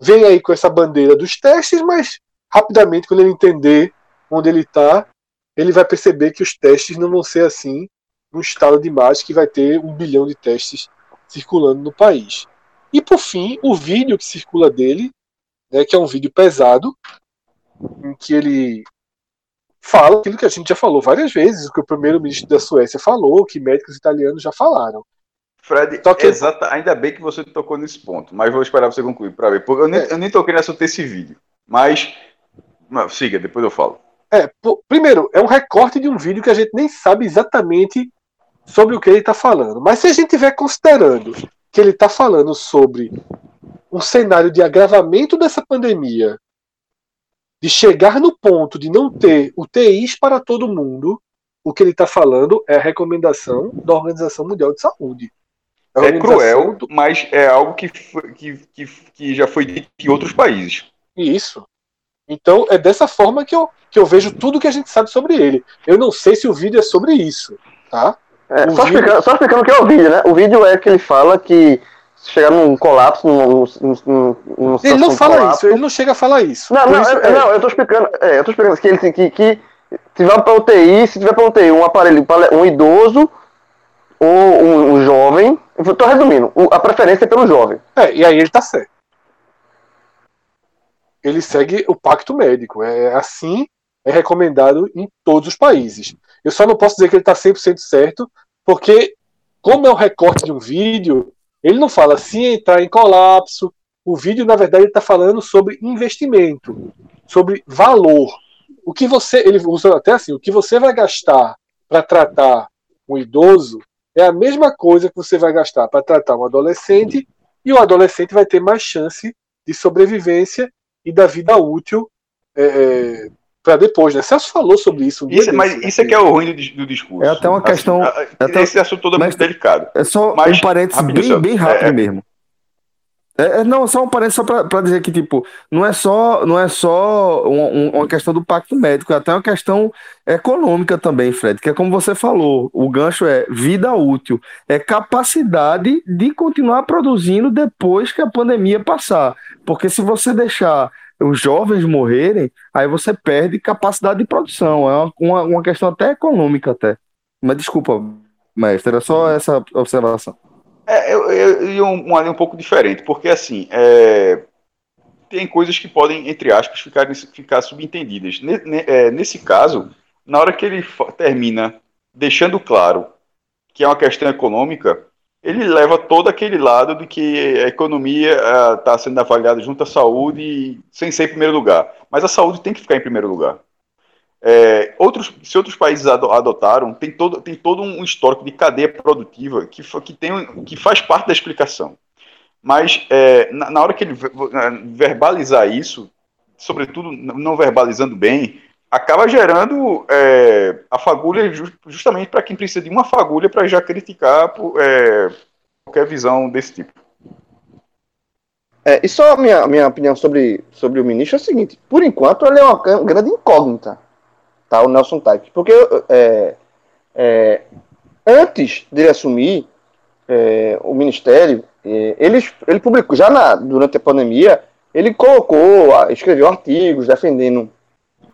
Vem aí com essa bandeira dos testes, mas rapidamente, quando ele entender onde ele está, ele vai perceber que os testes não vão ser assim um estado de imagem que vai ter um bilhão de testes circulando no país. E por fim, o vídeo que circula dele, né, que é um vídeo pesado, em que ele fala aquilo que a gente já falou várias vezes, o que o primeiro-ministro da Suécia falou, que médicos italianos já falaram. Fred, que... exata, ainda bem que você tocou nesse ponto, mas vou esperar você concluir para ver, porque eu nem, é. eu nem toquei nessa desse vídeo, mas não, siga, depois eu falo. É, primeiro, é um recorte de um vídeo que a gente nem sabe exatamente sobre o que ele está falando, mas se a gente estiver considerando que ele está falando sobre um cenário de agravamento dessa pandemia, de chegar no ponto de não ter UTIs para todo mundo, o que ele está falando é a recomendação da Organização Mundial de Saúde. É cruel, mas é algo que, que, que, que já foi dito em outros países. Isso. Então é dessa forma que eu, que eu vejo tudo que a gente sabe sobre ele. Eu não sei se o vídeo é sobre isso, tá? É, só, vídeo... explicando, só, explicando, o que é o vídeo, né? O vídeo é que ele fala que chegar num colapso, num, num, num Ele não fala colapso. isso, ele não chega a falar isso. Não, não, isso, eu, é... não, eu tô explicando, é, eu tô explicando que ele tem que, que tiver para UTI, se tiver para UTI um aparelho um idoso ou um, um jovem, tô resumindo, a preferência é pelo jovem. É, e aí ele tá certo. Ele segue o pacto médico, é assim, é recomendado em todos os países. Eu só não posso dizer que ele está 100% certo, porque como é um recorte de um vídeo, ele não fala se entrar em colapso. O vídeo, na verdade, está falando sobre investimento, sobre valor. O que você, ele usa até assim, o que você vai gastar para tratar um idoso é a mesma coisa que você vai gastar para tratar um adolescente, e o adolescente vai ter mais chance de sobrevivência e da vida útil é, é para depois, né? Celso falou sobre isso. Um isso mas isso é que é o ruim do, do discurso. É até uma assim, questão. É até, esse assunto todo é muito delicado. É só mas, um parênteses bem, bem rápido é, é, mesmo. É, é, não, só um parênteses só para dizer que, tipo, não é só, não é só uma, uma, questão do pacto médico, é até uma questão econômica também, Fred, que é como você falou, o gancho é vida útil, é capacidade de continuar produzindo depois que a pandemia passar. Porque se você deixar os jovens morrerem, aí você perde capacidade de produção. É uma, uma, uma questão até econômica até. Mas desculpa, mestre, era só essa observação. É, eu, eu, eu um, um, um pouco diferente, porque assim, é, tem coisas que podem, entre aspas, ficar, ficar subentendidas. É, nesse caso, na hora que ele termina deixando claro que é uma questão econômica, ele leva todo aquele lado de que a economia está uh, sendo avaliada junto à saúde sem ser em primeiro lugar. Mas a saúde tem que ficar em primeiro lugar. É, outros, se outros países adotaram, tem todo, tem todo um histórico de cadeia produtiva que, que, tem, que faz parte da explicação. Mas é, na, na, hora que ele verbalizar isso, sobretudo não verbalizando bem, acaba gerando é, a fagulha justamente para quem precisa de uma fagulha para já criticar por, é, qualquer visão desse tipo. É, e só minha, minha opinião sobre, sobre o ministro é o seguinte: por enquanto, ele é uma grande incógnita, tá? O Nelson Type. Porque é, é, antes dele assumir é, o ministério, é, ele, ele publicou, já na, durante a pandemia, ele colocou, escreveu artigos defendendo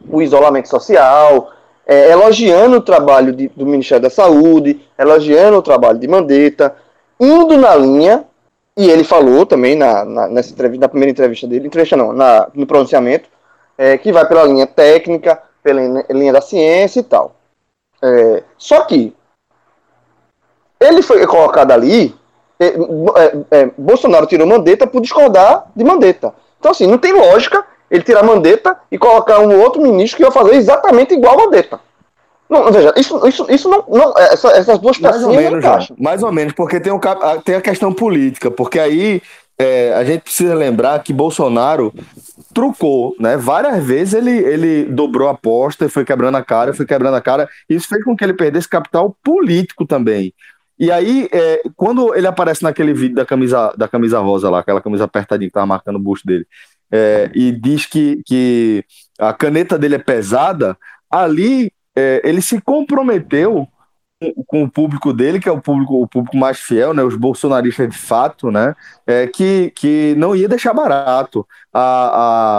o isolamento social, é, elogiando o trabalho de, do Ministério da Saúde, elogiando o trabalho de Mandetta, indo na linha, e ele falou também na, na, nessa entrevista, na primeira entrevista dele, entrevista não, na, no pronunciamento, é, que vai pela linha técnica, pela linha da ciência e tal. É, só que ele foi colocado ali, é, é, é, Bolsonaro tirou Mandetta por discordar de Mandetta. Então, assim, não tem lógica ele tirar Mandetta e colocar um outro ministro que vai fazer exatamente igual a Mandetta. Não, veja, isso, isso, isso não. não essa, essas duas mais ou menos, João, Mais ou menos, porque tem, um, tem a questão política, porque aí é, a gente precisa lembrar que Bolsonaro trucou, né? Várias vezes ele, ele dobrou a aposta e foi quebrando a cara, foi quebrando a cara. Isso fez com que ele perdesse capital político também. E aí, é, quando ele aparece naquele vídeo da camisa, da camisa rosa lá, aquela camisa apertadinha que tava marcando o busto dele, é, e diz que, que a caneta dele é pesada, ali é, ele se comprometeu com, o público dele, que é o público, o público mais fiel, né, os bolsonaristas de fato, né, é, que, que não ia deixar barato a,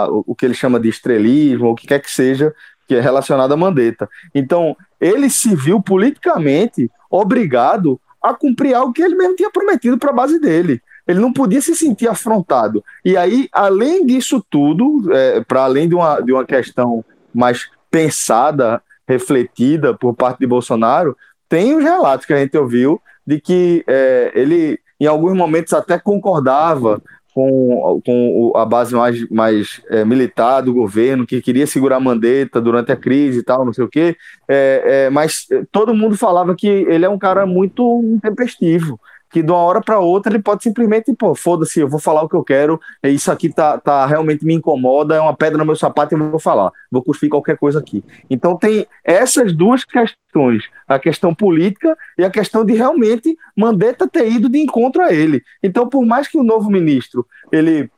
a, o que ele chama de estrelismo, ou o que quer que seja, que é relacionado a Mandetta. Então, ele se viu politicamente obrigado a cumprir algo que ele mesmo tinha prometido para a base dele. Ele não podia se sentir afrontado. E aí, além disso tudo, é, para além de uma, de uma questão mais pensada, refletida por parte de Bolsonaro, tem os relatos que a gente ouviu de que é, ele, em alguns momentos, até concordava com, com a base mais, mais é, militar do governo, que queria segurar a mandeta durante a crise e tal, não sei o quê, é, é, mas todo mundo falava que ele é um cara muito intempestivo, que de uma hora para outra ele pode simplesmente, pô, foda-se, eu vou falar o que eu quero, isso aqui tá, tá realmente me incomoda, é uma pedra no meu sapato e eu vou falar, vou cuspir qualquer coisa aqui. Então tem essas duas questões, a questão política e a questão de realmente Mandetta ter ido de encontro a ele. Então, por mais que o novo ministro ele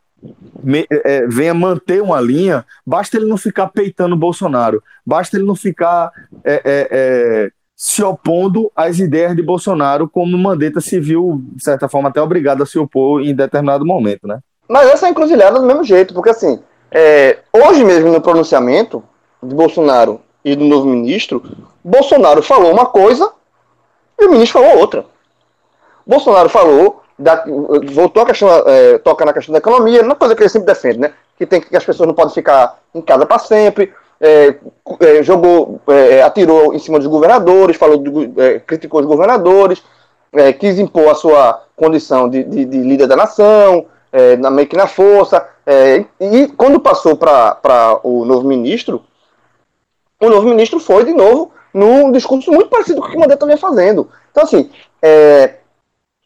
me, é, venha manter uma linha, basta ele não ficar peitando Bolsonaro, basta ele não ficar é, é, é se opondo às ideias de Bolsonaro, como Mandetta se viu, de certa forma, até obrigado a se opor em determinado momento, né? Mas essa é encruzilhada do mesmo jeito, porque assim, é, hoje mesmo no pronunciamento de Bolsonaro e do novo ministro, Bolsonaro falou uma coisa e o ministro falou outra. Bolsonaro falou, da, voltou a questão, é, toca na questão da economia, uma coisa que ele sempre defende, né? Que, tem, que as pessoas não podem ficar em casa para sempre, é, é, jogou, é, atirou em cima dos governadores, falou é, criticou os governadores, é, quis impor a sua condição de, de, de líder da nação, na, meio que na força. e quando passou para o novo ministro, o novo ministro foi de novo num discurso muito parecido com o que o Mandetta vinha fazendo. Então, assim,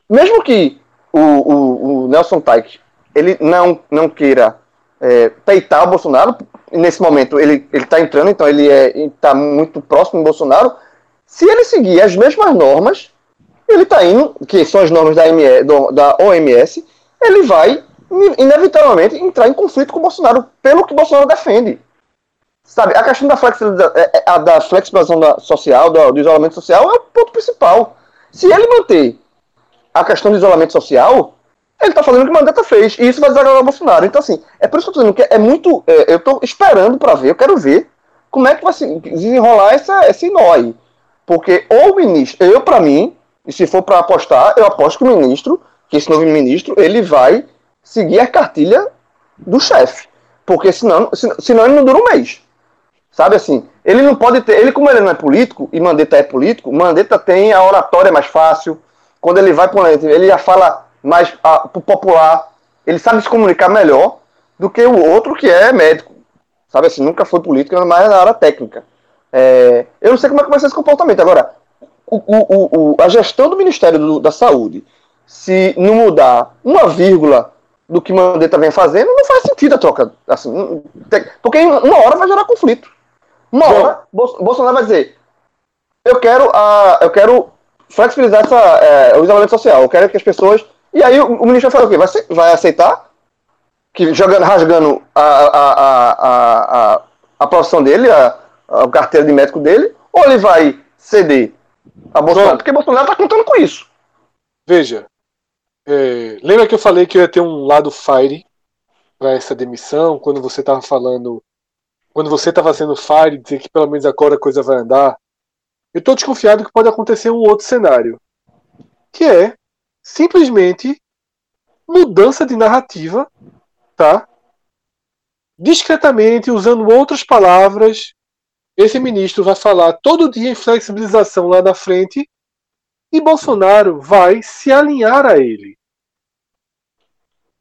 mesmo que o, o, o Nelson Taik ele não, não queira é, peitar o Bolsonaro, nesse momento ele está entrando, então ele está é, muito próximo do Bolsonaro. Se ele seguir as mesmas normas, ele está indo, que são as normas da, do, da OMS, ele vai inevitavelmente entrar em conflito com o Bolsonaro, pelo que o Bolsonaro defende. Sabe, a questão da flexibilização, é, é, a da flexibilização social, do, do isolamento social, é o ponto principal. Se ele manter a questão do isolamento social, ele está fazendo o que Mandetta fez. E isso vai desagradar o Bolsonaro. Então, assim, é por isso que eu estou dizendo que é muito. É, eu estou esperando para ver, eu quero ver como é que vai se desenrolar essa, esse nó. Porque ou o ministro, eu para mim, e se for para apostar, eu aposto que o ministro, que esse novo ministro, ele vai seguir a cartilha do chefe. Porque senão, senão ele não dura um mês. Sabe assim? Ele não pode ter. Ele, como ele não é político, e Mandetta é político, Mandetta tem a oratória mais fácil. Quando ele vai para ele já fala mais a, popular, ele sabe se comunicar melhor do que o outro que é médico. Sabe assim, nunca foi político, mas na área técnica. É, eu não sei como é que vai ser esse comportamento. Agora, o, o, o, a gestão do Ministério do, da Saúde, se não mudar uma vírgula do que Mandetta vem fazendo, não faz sentido a troca. Assim, porque uma hora vai gerar conflito. Uma hora, Bolsonaro vai dizer: eu quero, a, eu quero flexibilizar essa, é, o isolamento social, eu quero que as pessoas e aí o, o ministro vai fazer o quê? Vai, vai aceitar que jogando, rasgando a, a, a, a, a profissão dele, a, a carteira de médico dele, ou ele vai ceder a Bolsonaro? Porque Bolsonaro está contando com isso. Veja, é, lembra que eu falei que eu ia ter um lado fire para essa demissão, quando você estava falando, quando você estava sendo fire, dizer que pelo menos agora a coisa vai andar. Eu estou desconfiado que pode acontecer um outro cenário, que é simplesmente mudança de narrativa, tá? Discretamente, usando outras palavras, esse ministro vai falar todo dia em flexibilização lá na frente e Bolsonaro vai se alinhar a ele.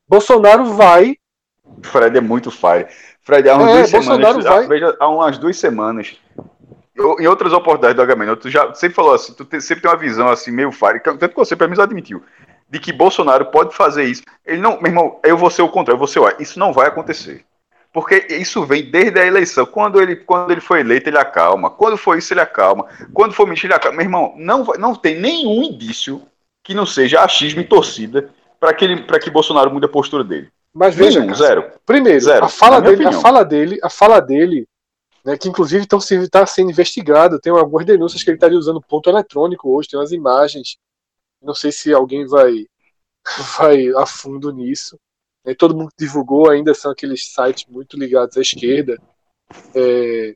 Bolsonaro vai. Fred é muito fire. Fred, há umas, é, duas, semanas, vai... há umas duas semanas, em outras oportunidades do Agamemnon, tu já sempre falou assim, tu te, sempre tem uma visão assim, meio fire, tanto que você pelo menos admitiu, de que Bolsonaro pode fazer isso. Ele não, meu irmão, eu vou ser o contrário, eu vou ser o Isso não vai acontecer. Porque isso vem desde a eleição. Quando ele, quando ele foi eleito, ele acalma. Quando foi isso, ele acalma. Quando for mentir, ele acalma. Meu irmão, não, não tem nenhum indício que não seja achismo e torcida para que, que Bolsonaro mude a postura dele. Mas veja, Nenhum, zero. Primeiro, zero, a fala dele, a fala dele, a fala dele né, que inclusive está sendo investigado. Tem algumas denúncias que ele estaria usando ponto eletrônico hoje, tem umas imagens. Não sei se alguém vai, (laughs) vai a fundo nisso. É, todo mundo divulgou ainda são aqueles sites muito ligados à esquerda, é,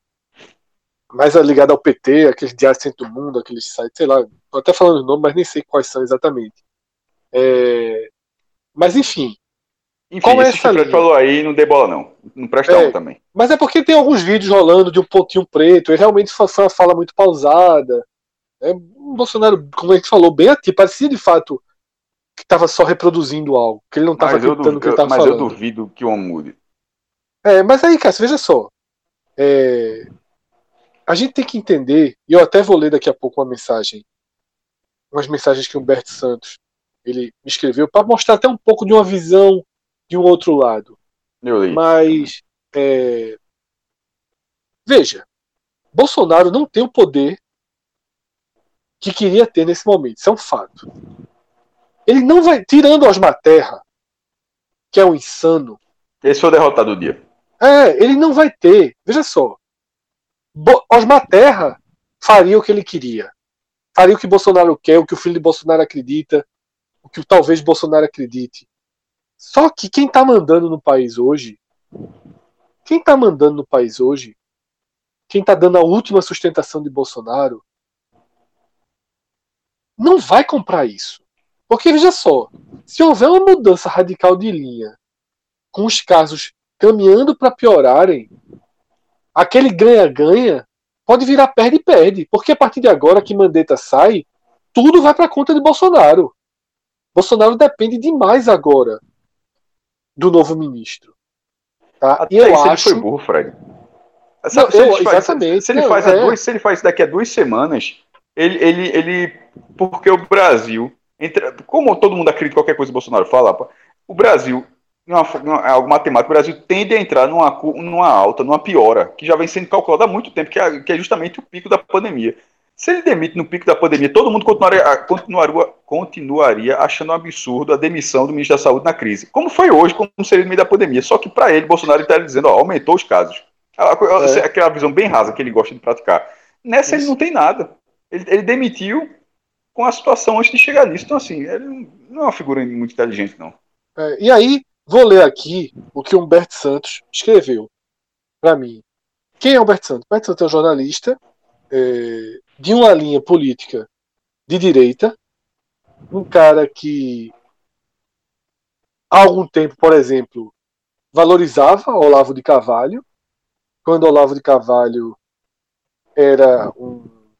mais ligado ao PT, aqueles Diário Centro do Mundo, aqueles sites, sei lá, tô até falando o nome, mas nem sei quais são exatamente. É, mas enfim, enfim, Qual é essa que o falou aí não dê bola, não. Não presta é, também. Mas é porque tem alguns vídeos rolando de um pontinho preto, e realmente foi uma fala muito pausada. É, o Bolsonaro, como a gente falou, bem ativo, parecia de fato que estava só reproduzindo algo, que ele não estava acreditando o que ele estava falando. Mas eu duvido que o homem mude. É, mas aí, Cássio, veja só. É, a gente tem que entender, e eu até vou ler daqui a pouco uma mensagem, umas mensagens que o Humberto Santos ele me escreveu, para mostrar até um pouco de uma visão de um outro lado. Mas é, veja, Bolsonaro não tem o poder que queria ter nesse momento. Isso é um fato. Ele não vai. Tirando Osmar Terra, que é um insano. Esse foi o derrotado do dia. É, ele não vai ter. Veja só. Bo Osmar Terra faria o que ele queria. faria o que Bolsonaro quer, o que o filho de Bolsonaro acredita, o que talvez Bolsonaro acredite. Só que quem está mandando no país hoje, quem está mandando no país hoje, quem está dando a última sustentação de Bolsonaro, não vai comprar isso. Porque veja só, se houver uma mudança radical de linha, com os casos caminhando para piorarem, aquele ganha-ganha pode virar perde-perde. Porque a partir de agora que Mandetta sai, tudo vai para conta de Bolsonaro. Bolsonaro depende demais agora do novo ministro. Tá? Até eu acho. Ele foi burro, Fred. Não, se, eu, ele faz, exatamente, se, ele faz é. duas, se ele faz daqui a duas semanas, ele, ele, ele porque o Brasil, entre, como todo mundo acredita qualquer coisa que o Bolsonaro fala, o Brasil, numa, numa, algo matemático, o Brasil tende a entrar numa, numa alta, numa piora, que já vem sendo calculada há muito tempo, que é, que é justamente o pico da pandemia. Se ele demite no pico da pandemia, todo mundo continuaria, continuaria, continuaria achando um absurdo a demissão do ministro da Saúde na crise. Como foi hoje, como seria no meio da pandemia. Só que para ele, Bolsonaro está dizendo, ó, aumentou os casos. É. Aquela visão bem rasa que ele gosta de praticar. Nessa Isso. ele não tem nada. Ele, ele, demitiu com a situação antes de chegar nisso. Então, assim, ele não é uma figura muito inteligente, não. É, e aí, vou ler aqui o que Humberto Santos escreveu para mim. Quem é Humberto Santos? Humberto Santos é um jornalista é, de uma linha política de direita, um cara que há algum tempo, por exemplo, valorizava Olavo de Carvalho, quando Olavo de Carvalho era um,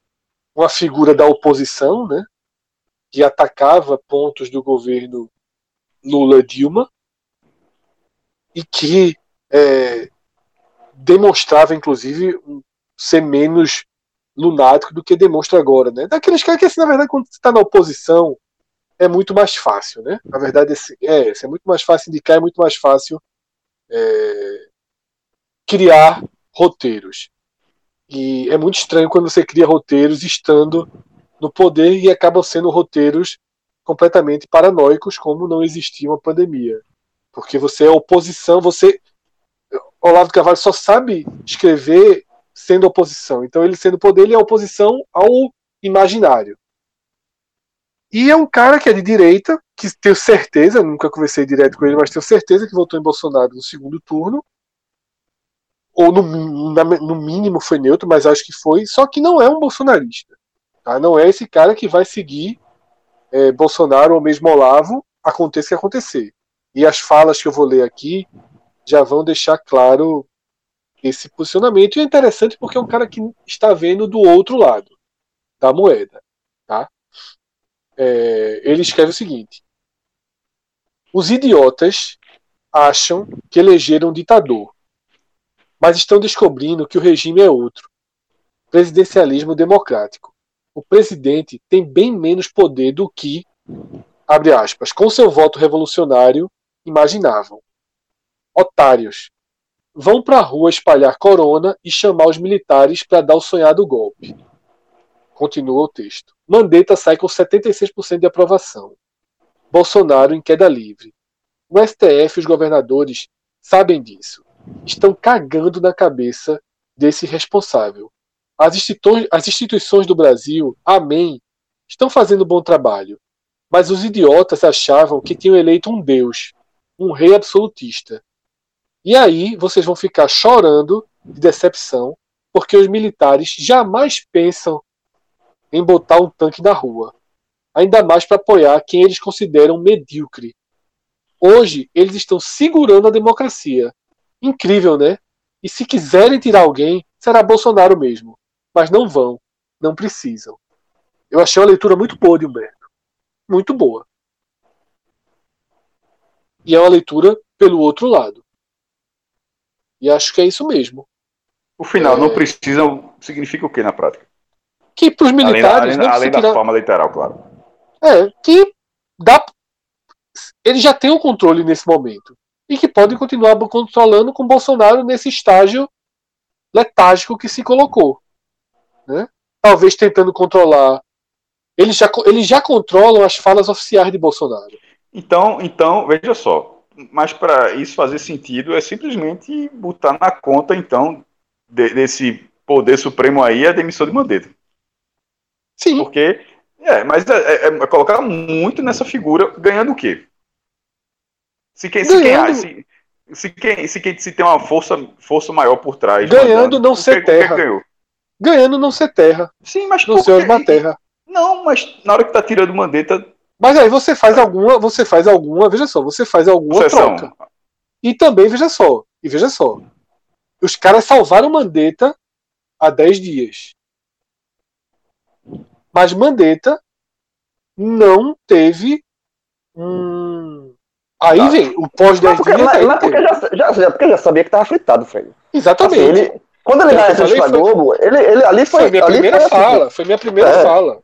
uma figura da oposição, né, que atacava pontos do governo Lula-Dilma e que é, demonstrava, inclusive, ser menos lunático do que demonstra agora, né? Daqueles caras que, assim, na verdade, quando você está na oposição, é muito mais fácil, né? Na verdade, é, é, é muito mais fácil indicar, é muito mais fácil é, criar roteiros. E é muito estranho quando você cria roteiros estando no poder e acabam sendo roteiros completamente paranoicos, como não existia uma pandemia. Porque você é oposição, você. Olavo de Carvalho só sabe escrever sendo oposição. Então, ele sendo poder, ele é oposição ao imaginário. E é um cara que é de direita, que tenho certeza, nunca conversei direto com ele, mas tenho certeza que votou em Bolsonaro no segundo turno. Ou no, na, no mínimo foi neutro, mas acho que foi. Só que não é um bolsonarista. Tá? Não é esse cara que vai seguir é, Bolsonaro ou mesmo Olavo, aconteça o que acontecer. E as falas que eu vou ler aqui já vão deixar claro esse posicionamento. E é interessante porque é um cara que está vendo do outro lado da moeda. Tá? É, ele escreve o seguinte: Os idiotas acham que elegeram um ditador, mas estão descobrindo que o regime é outro presidencialismo democrático. O presidente tem bem menos poder do que, abre aspas, com seu voto revolucionário, imaginavam. Otários, vão para a rua espalhar corona e chamar os militares para dar o sonhado golpe. Continua o texto. Mandetta sai com 76% de aprovação. Bolsonaro em queda livre. O STF e os governadores sabem disso. Estão cagando na cabeça desse responsável. As, as instituições do Brasil, amém, estão fazendo bom trabalho. Mas os idiotas achavam que tinham eleito um Deus, um rei absolutista. E aí vocês vão ficar chorando de decepção, porque os militares jamais pensam em botar um tanque na rua. Ainda mais para apoiar quem eles consideram medíocre. Hoje, eles estão segurando a democracia. Incrível, né? E se quiserem tirar alguém, será Bolsonaro mesmo. Mas não vão. Não precisam. Eu achei uma leitura muito boa de Humberto. Muito boa. E é uma leitura pelo outro lado. E acho que é isso mesmo. O final é... não precisam significa o que na prática? Que para os militares. Além, além, além da tirar... forma literal, claro. É, que dá. Eles já têm o controle nesse momento. E que podem continuar controlando com Bolsonaro nesse estágio letárgico que se colocou. Né? Talvez tentando controlar. Eles já, eles já controlam as falas oficiais de Bolsonaro. Então, então veja só mas para isso fazer sentido é simplesmente botar na conta, então, de, desse poder supremo aí a demissão de Mandetta. Sim. Porque. É, mas é, é- é colocar muito nessa figura, ganhando o quê? Se quem, se quem, Ganhando- se, se quem, se quem se tem uma força, força maior por trás. Ganhando não o que- ser que terra. ganhou? Ganhando não ser terra. Sim, mas Não ser uma terra. Não, mas na hora que tá tirando Mandetta, Mas aí você faz alguma, você faz alguma, veja só, você faz alguma sessão. troca. E também, veja só, e veja só. Os caras salvaram Mandetta há 10 dias. Mas Mandetta não teve um. Aí Tá. vem o pós 10 Mas porque, dias. mas, mas porque já, já, porque já sabia que tava fritado, Fred. Assim, Exatamente. ele, quando ele É, falei, pra foi- Globo, ele, ele ali foi. foi minha ali primeira foi assim, fala. Foi minha primeira É. fala.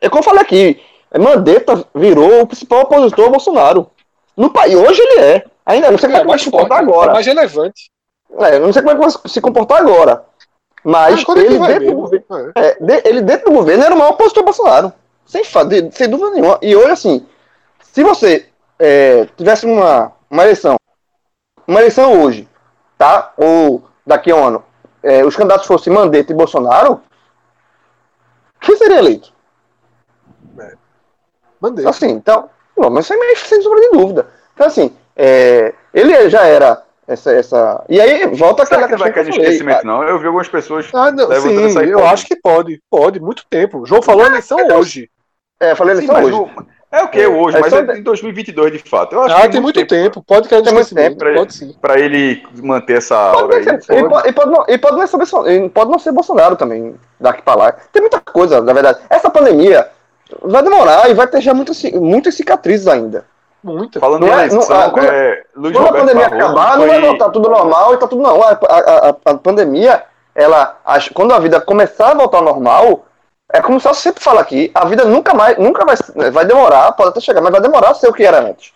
É como eu falei aqui, Mandetta virou o principal opositor ao Bolsonaro. No país, hoje ele é. Ainda não sei como é É que vai se comportar é agora. mais relevante. É, não sei como é que vai se comportar agora. Mas Agora que ele, vai dentro do governo, É. é, de- ele dentro do governo era o maior opositor ao Bolsonaro. Sem, de- sem dúvida nenhuma. E hoje, assim, se você é, tivesse uma, uma eleição, uma eleição hoje, tá? Ou daqui a um ano, é, os candidatos fossem Mandetta e Bolsonaro, quem seria eleito? Mandei. Assim, então, não, mas isso é meio sem sombra de dúvida. Então, assim, é, ele já era essa, essa. E aí volta será aquela que não vai cair de esquecimento, não? Eu vi algumas pessoas. Ah, não, Levantando sim, eu acho que pode. Pode, muito tempo. O João falou a eleição hoje. É, falei eleição hoje. é o que hoje, É mas só- é em 2022 de fato. Eu acho Ah, que tem muito tempo. Pode cair muito esquecimento. tempo. Pode sim. Pra ele manter essa aura Pode, aí. ser, e, pode, pode não, e pode não ser Bolsonaro, e pode não ser Bolsonaro também, daqui pra lá. Tem muita coisa, na verdade. Essa pandemia vai demorar e vai ter já muitas, muitas cicatrizes ainda. Muito. Falando Não é- eleição, não- ah, quando- é, Luiz Quando a pandemia Barroso acabar, não foi- vai voltar tudo normal e tá tudo não. A, a- a- a pandemia, ela, acho- quando a vida começar a voltar ao normal, é como se eu sempre falo aqui, a vida nunca mais, nunca vai, vai demorar, pode até chegar, mas vai demorar a ser o que era antes.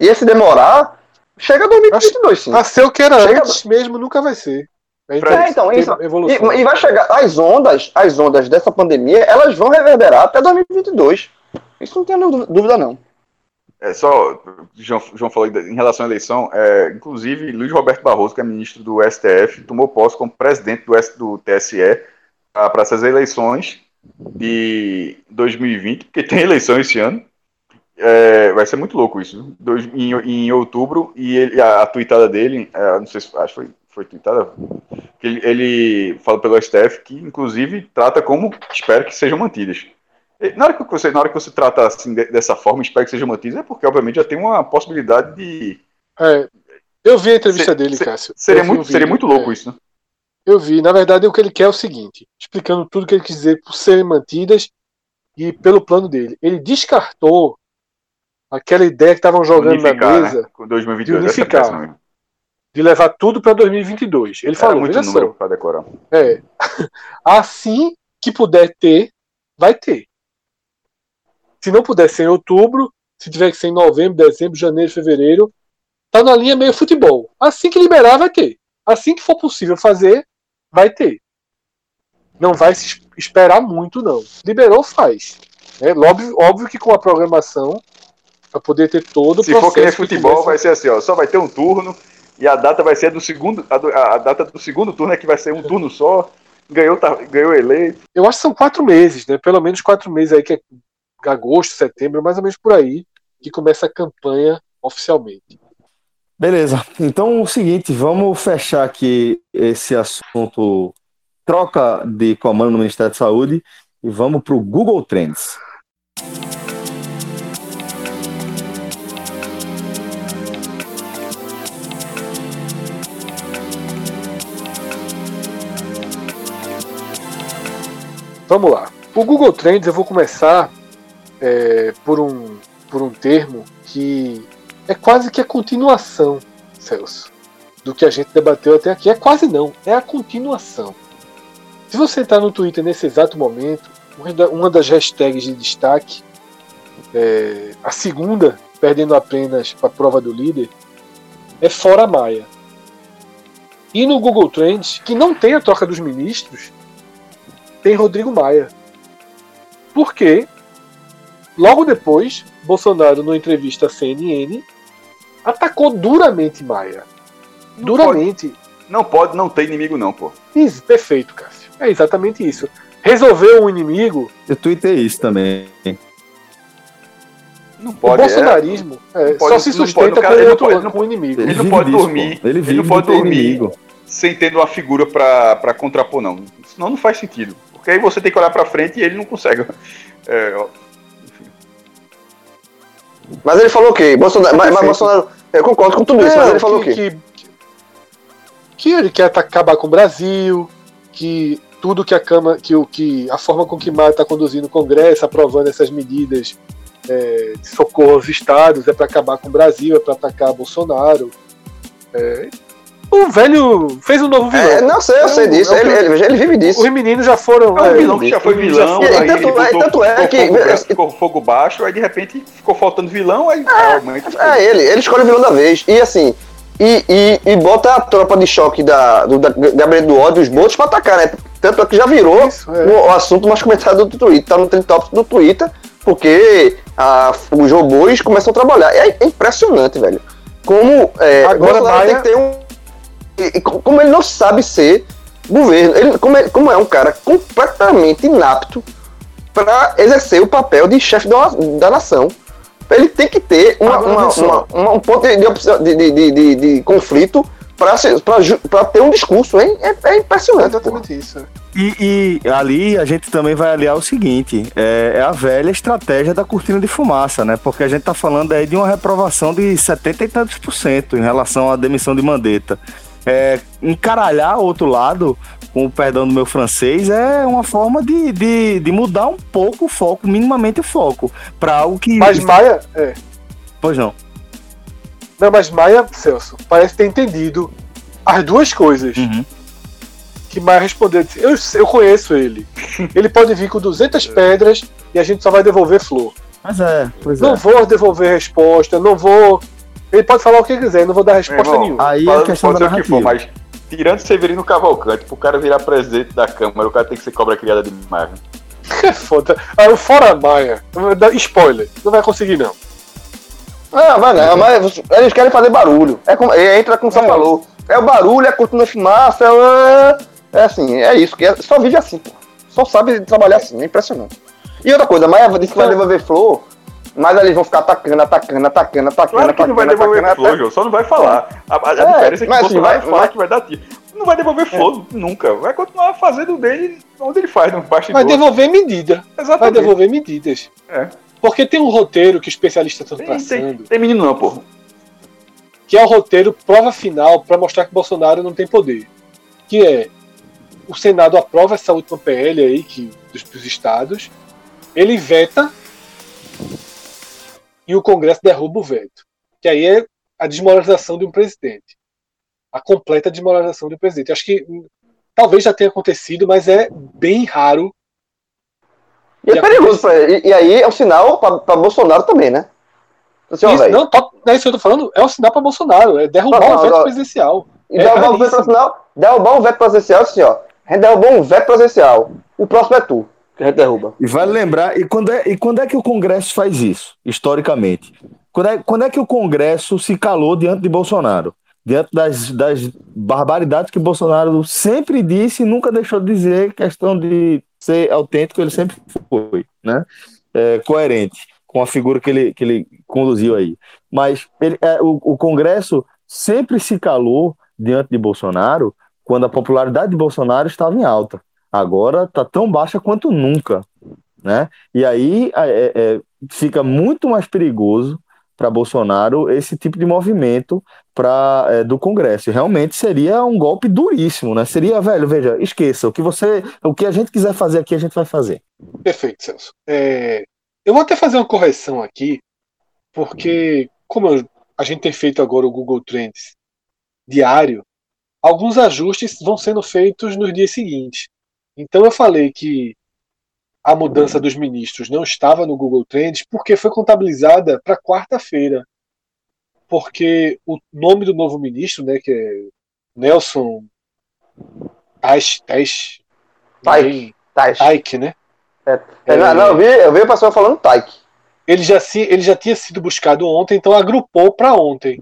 E esse demorar, chega 2022, sim. A ser o que era Chega- antes mesmo nunca vai ser. Tem É, então, isso. E, e vai chegar, as ondas, as ondas dessa pandemia, elas vão reverberar até 2022. Isso não tem dú- dúvida, não. É só, João, João falou em relação à eleição, é, inclusive Luiz Roberto Barroso, que é ministro do STF, tomou posse como presidente do, S- do TSE para essas eleições de 2020, porque tem eleição esse ano. É, vai ser muito louco isso. Dois, em, em outubro, e ele, a, a tweetada dele, é, não sei se acho que foi, foi tweetada, ele, ele fala pelo STF que, inclusive, trata como espera que sejam mantidas. Na hora que você, na hora que você trata assim de- dessa forma, espera que seja mantidas, é porque, obviamente, já tem uma possibilidade de. É, eu vi a entrevista dele, Cássio. Seria, Eu o muito, seria muito louco É, isso, né? Eu vi. Na verdade, o que ele quer é o seguinte: explicando tudo que ele quis dizer por serem mantidas e pelo plano dele. Ele descartou aquela ideia que estavam jogando na Unificar, mesa né? Com 2022. de é unificar. De levar tudo para 2022. Ele Era falou, muito número para decorar. é, (laughs) assim que puder ter, vai ter. Se não puder ser em outubro, se tiver que ser em novembro, dezembro, janeiro, fevereiro, tá na linha meio futebol. Assim que liberar, vai ter. Assim que for possível fazer, vai ter. Não vai se es- esperar muito, não. Liberou, faz. É óbvio, óbvio que com a programação, para poder ter todo o Se for que nem futebol, vai ser assim, ó, só vai ter um turno e a data vai ser do segundo, a, do- a data do segundo turno é que vai ser um turno só. Ganhou, tá, ganhou eleito. Eu acho que são quatro meses, né? Pelo menos quatro meses aí, que é agosto, setembro, mais ou menos por aí, que começa a campanha oficialmente. Beleza. Então, o seguinte, vamos fechar aqui esse assunto troca de comando no Ministério da Saúde e vamos para o Google Trends. Vamos lá. O Google Trends eu vou começar é, por, um, por um termo que é quase que a continuação, Celso, do que a gente debateu até aqui. É quase não, é a continuação. Se você entrar no Twitter nesse exato momento, uma das hashtags de destaque, é, a segunda, perdendo apenas para a prova do líder, é Fora Maia. E no Google Trends, que não tem a troca dos ministros, tem Rodrigo Maia. Porque, logo depois, Bolsonaro, numa entrevista à CNN, atacou duramente Maia. Não duramente. Pode, não pode não ter inimigo, não, pô. Isso, perfeito, Cássio. É exatamente isso. resolver um inimigo. Eu tuitei isso também. Não o pode. é, bolsonarismo é, não pode- só se não sustenta pode, o com, ele não outro, pode- ele não com o inimigo. Ele não vive pode disso, dormir, pô. Ele ele vive não pode dormir. inimigo. sem ter uma figura pra, pra contrapor, não. Senão não faz sentido. Porque aí você tem que olhar pra frente e ele não consegue. É, Mas ele falou o quê? Bolsonaro, mas, mas. Bolsonaro. Eu concordo com tudo isso, mas É, ele falou o que, quê? que, que ele quer acabar com o Brasil, que tudo que a Câmara, que, o, que a forma com que Maia está conduzindo o Congresso, aprovando essas medidas é, de socorro aos estados, é para acabar com o Brasil, é para atacar Bolsonaro. É, o velho fez um novo vilão. É, não sei, eu sei É disso. é ele, ele, ele vive disso. Os meninos já foram. É um é, vilão que já foi vilão, E- e aí tanto é- botou, tanto é ficou, que- fogo, ficou fogo baixo, aí de repente ficou faltando vilão, aí realmente. É ele, ele escolhe o vilão da vez. E assim, e, e, e bota a tropa de choque da, do da Gabriel do ódio, os botos pra atacar, né? Tanto é que já virou Isso, é. o, o assunto mais comentado do Twitter, tá no trend topics do Twitter, porque a, os robôs começam a trabalhar. É, é impressionante, velho. Como é, Agora, Bolsonaro Maia- tem que ter um. E- e como ele não sabe ser governo, ele, como, é, como é um cara completamente inapto para exercer o papel de chefe da, da nação. Ele tem que ter uma- uma- uma- uma- um ponto de, de de, de, de, de- de conflito para ter um discurso, hein? É, é impressionante. porra. exatamente isso. E, e ali a gente também vai aliar o seguinte: é, é a velha estratégia da cortina de fumaça, né? Porque a gente tá falando aí de uma reprovação de 70 e tantos por cento em relação à demissão de Mandetta. É, encaralhar o outro lado, com o perdão do meu francês, é uma forma de, de, de mudar um pouco o foco, minimamente o foco, para algo que. Mas Maia. É. Pois não. Não, mas Maia, Celso, parece ter entendido as duas coisas. Uhum. que Maia respondeu. Eu, eu conheço ele. (laughs) Ele pode vir com 200 pedras e a gente só vai devolver flor. Mas é, pois é. Não vou devolver resposta, não vou. Ele pode falar o que quiser, não vou dar resposta irmão, nenhuma. Aí é Pode- a questão pode da ser o que for, mas tirando Severino Cavalcante, pro cara virar presidente da Câmara, o cara tem que ser cobra criada demais. né? É foda. Ah, o Fora Maia. Spoiler. Não vai conseguir, não. Não, vai não, mas eles querem fazer barulho. É como, é, entra como você É. falou. É o barulho, é a cortina de fumaça, é, é assim, é isso. Que é, só vive assim, pô. Só sabe trabalhar assim, é impressionante. E outra coisa, Maia disse que vai devolver flor, mas eles vão ficar atacando, atacando, atacando, atacando, Claro que não vai atacando, devolver atacando, João, só não vai falar. A, a- a É, diferença é que mas o assim, Bolsonaro vai- fala vai- que vai dar tiro. Não vai devolver flor nunca. Vai continuar fazendo dele onde ele faz, no bastidor. Vai devolver medida. Vai Exatamente. devolver medidas. É. Porque tem um roteiro que os especialistas estão Tem, tem, traçando, tem menino não, pô. que é o roteiro prova final para mostrar que Bolsonaro não tem poder. Que é o Senado aprova essa última PL aí que, dos, dos estados, ele veta e o Congresso derruba o veto. Que aí é a desmoralização de um presidente. A completa desmoralização de um presidente. Acho que hum, talvez já tenha acontecido, mas é bem raro. E é perigoso pra. E, e aí é um sinal pra Bolsonaro também, né? Assim, ó, Isso, não, não é isso que eu tô falando, é um sinal para Bolsonaro, é derrubar Não, o não, veto não. presidencial. E É derrubar o veto derrubar um veto presidencial, assim, ó. A gente derrubou um veto presidencial. O próximo é tu, que a gente derruba. E vale lembrar, e quando, é, e quando é que o Congresso faz isso, historicamente? Quando é, quando é que o Congresso se calou diante de Bolsonaro? Diante das, das barbaridades que Bolsonaro sempre disse e nunca deixou de dizer, questão de ser autêntico, ele sempre foi, né? É, coerente com a figura que ele, que ele conduziu aí. Mas ele, é, o, o Congresso sempre se calou diante de Bolsonaro quando a popularidade de Bolsonaro estava em alta. Agora está tão baixa quanto nunca, né? E aí é, é, fica muito mais perigoso para Bolsonaro esse tipo de movimento para é, do Congresso. Realmente seria um golpe duríssimo, né? Seria, velho, veja, esqueça o que você, o que a gente quiser fazer aqui a gente vai fazer. Perfeito, Celso. É, eu vou até fazer uma correção aqui, porque como eu- a gente tem feito agora o Google Trends diário, alguns ajustes vão sendo feitos nos dias seguintes. Então eu falei que a mudança dos ministros não estava no Google Trends porque foi contabilizada para quarta-feira. Porque o nome do novo ministro, né, que é Nelson Teich, Teich, Taik. Taik. Taik, né? É, não, não, eu vi, eu vi a pessoa falando Taik. ele já, se, ele já tinha sido buscado ontem, então agrupou para ontem.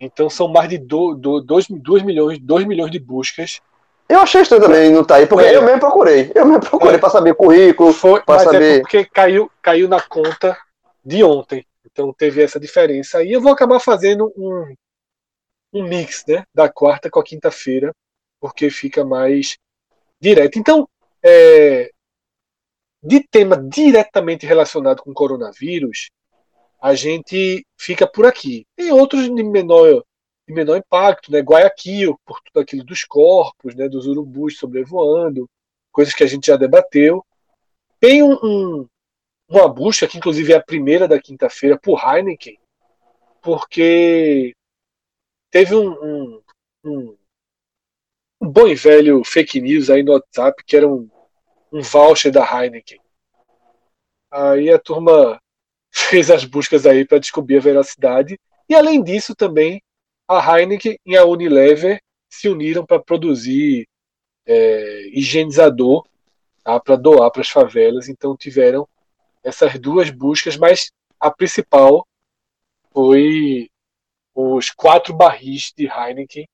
Então são mais de 2 milhões, 2 milhões de buscas Eu achei estranho também não tá aí, porque É. eu mesmo procurei. Eu mesmo procurei É. pra saber currículo, Foi, pra é saber. porque caiu, caiu na conta de ontem. Então teve essa diferença. aí. eu vou acabar fazendo um, um mix né, da quarta com a quinta-feira, porque fica mais direto. Então, é, de tema diretamente relacionado com coronavírus, a gente fica por aqui. Tem outros de menor, de menor impacto, né? Guayaquil, por tudo aquilo dos corpos, né? dos urubus sobrevoando, coisas que a gente já debateu. Tem um, um- uma busca, que inclusive é a primeira da quinta-feira, por Heineken, porque teve um, um, um, um bom e velho fake news aí no WhatsApp, que era um, um voucher da Heineken. Aí a turma (laughs) fez as buscas aí para descobrir a veracidade. E além disso, também a Heineken e a Unilever se uniram para produzir é, higienizador tá, para doar para as favelas. Então tiveram essas duas buscas, mas a principal foi os quatro barris de Heineken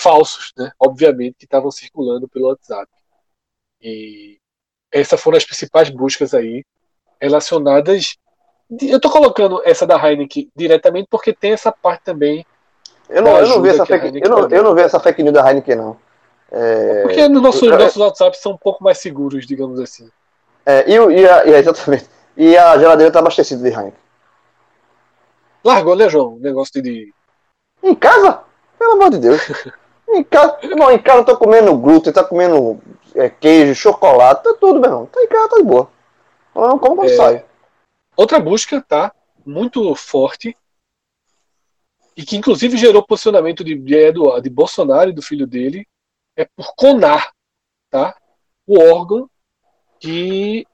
falsos, né? Obviamente, que estavam circulando pelo WhatsApp. E essas foram as principais buscas aí relacionadas. Eu tô colocando essa da Heineken diretamente porque tem essa parte também. Eu não, eu não vi essa fake, eu não, eu não vi essa fake news da Heineken, não. É, Porque no nosso, eu- nossos WhatsApp são um pouco mais seguros, digamos assim. é, e, e, a, e a- exatamente. E a geladeira tá abastecida de Heineken. Largou, né, João? O negócio de-. Em casa? Pelo amor de Deus. (laughs) Em casa, não, em casa eu tô comendo glúten, tá comendo é, queijo, chocolate, tá tudo, meu irmão. Tá em casa, tá de boa. Não como quando É. sai. Outra busca, tá? Muito forte. E que inclusive gerou posicionamento de, de, de Bolsonaro e do filho dele. É por CONAR, tá? O órgão que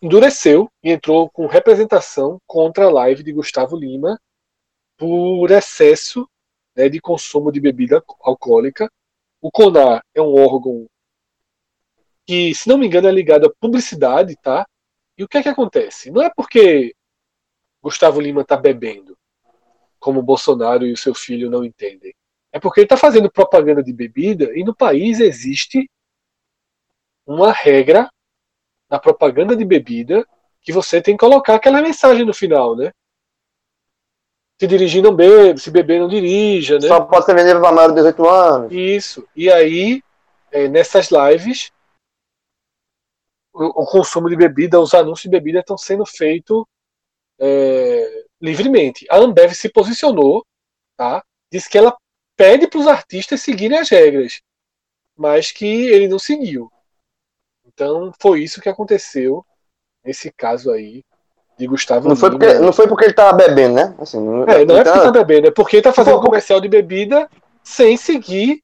endureceu e entrou com representação contra a live de Gustavo Lima por excesso né, de consumo de bebida alcoólica. O CONAR é um órgão que, se não me engano, é ligado à publicidade, tá? E o que é que acontece? Não é porque Gustavo Lima está bebendo, como o Bolsonaro e o seu filho não entendem. É porque ele está fazendo propaganda de bebida e no país existe uma regra na propaganda de bebida que você tem que colocar aquela mensagem no final, né? Se dirigir não bebe, se beber não dirija, né? Só pode ser vendido pra maior de 18 anos. Isso. E aí, é, nessas lives, o, o consumo de bebida, os anúncios de bebida estão sendo feitos é, livremente. A Ambev se posicionou, tá? Disse que ela pede para os artistas seguirem as regras, mas que ele não seguiu. Então, foi isso que aconteceu nesse caso aí de Gustavo Não foi, porque, não foi porque ele tava bebendo, né? Assim, não, É, não é porque tá então, bebendo, é porque tá fazendo Pô, porque- comercial de bebida sem seguir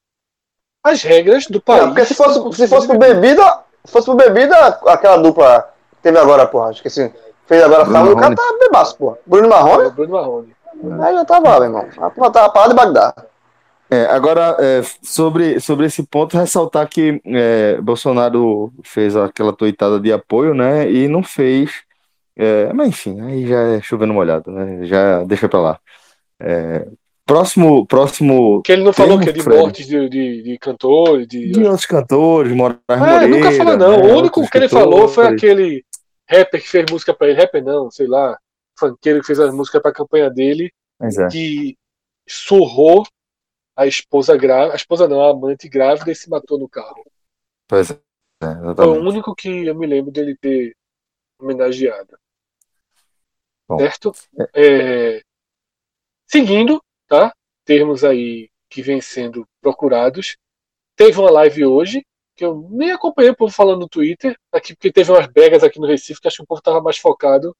as regras do país. não, porque se fosse, se fosse por bebida, se fosse por bebida, aquela dupla que teve agora, porra, esqueci. Fez agora Bruno sábado, o cara Marrone. tá bebaço, porra. Bruno Marrone, Bruno Marrone. aí já tava, meu irmão. A porra tava parada de Bagdá. É, agora, é, sobre, sobre esse ponto, ressaltar que é, Bolsonaro fez aquela tuitada de apoio, né? E não fez. é, mas enfim, aí já é chovendo molhado, né? Já deixa pra lá. É, próximo, próximo Porque ele não falou que é de Fred. mortes de, de, de cantores, de. de outros cantores, Moraes É, Moreira, nunca falou, não. né, o único que ele falou foi aquele rapper que fez música pra ele. Rapper não, sei lá. Funkeiro que fez as músicas pra campanha dele, é. que surrou a esposa grávida. A esposa não, a amante grávida e se matou no carro. Pois é, Foi o exatamente. único que eu me lembro dele ter homenageado. Bom. certo? É, seguindo, tá? Termos aí que vêm sendo procurados. Teve uma live hoje, que eu nem acompanhei o povo falando no Twitter, aqui, porque teve umas bregas aqui no Recife, que acho que o povo estava mais focado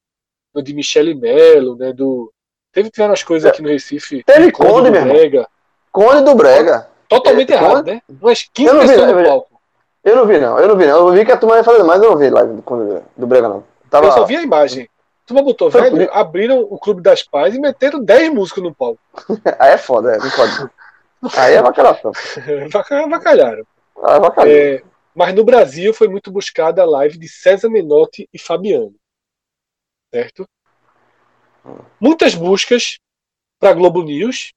no de Michele Melo, né? Do... Teve, tiveram umas coisas aqui no Recife. Teve Conde Conde, do. Brega. Conde do Brega. Totalmente É, errado, Conde- né? Umas 15 Eu não vi, pessoas no palco. Eu não vi, não. Eu não vi, não. Eu vi que a turma ia fazer, mas eu não vi live do, Conde do Brega, não. Tava... Eu só vi a imagem. Tu botou, Foi velho, por- abriram o Clube das Paz e meteram 10 músicos no palco. (laughs) Aí é foda, é, não pode. (laughs) Aí é vacalação. (laughs) Avacalharam. Aí é. É, mas no Brasil foi muito buscada a live de César Menotti e Fabiano. Certo? Muitas buscas para Globo News,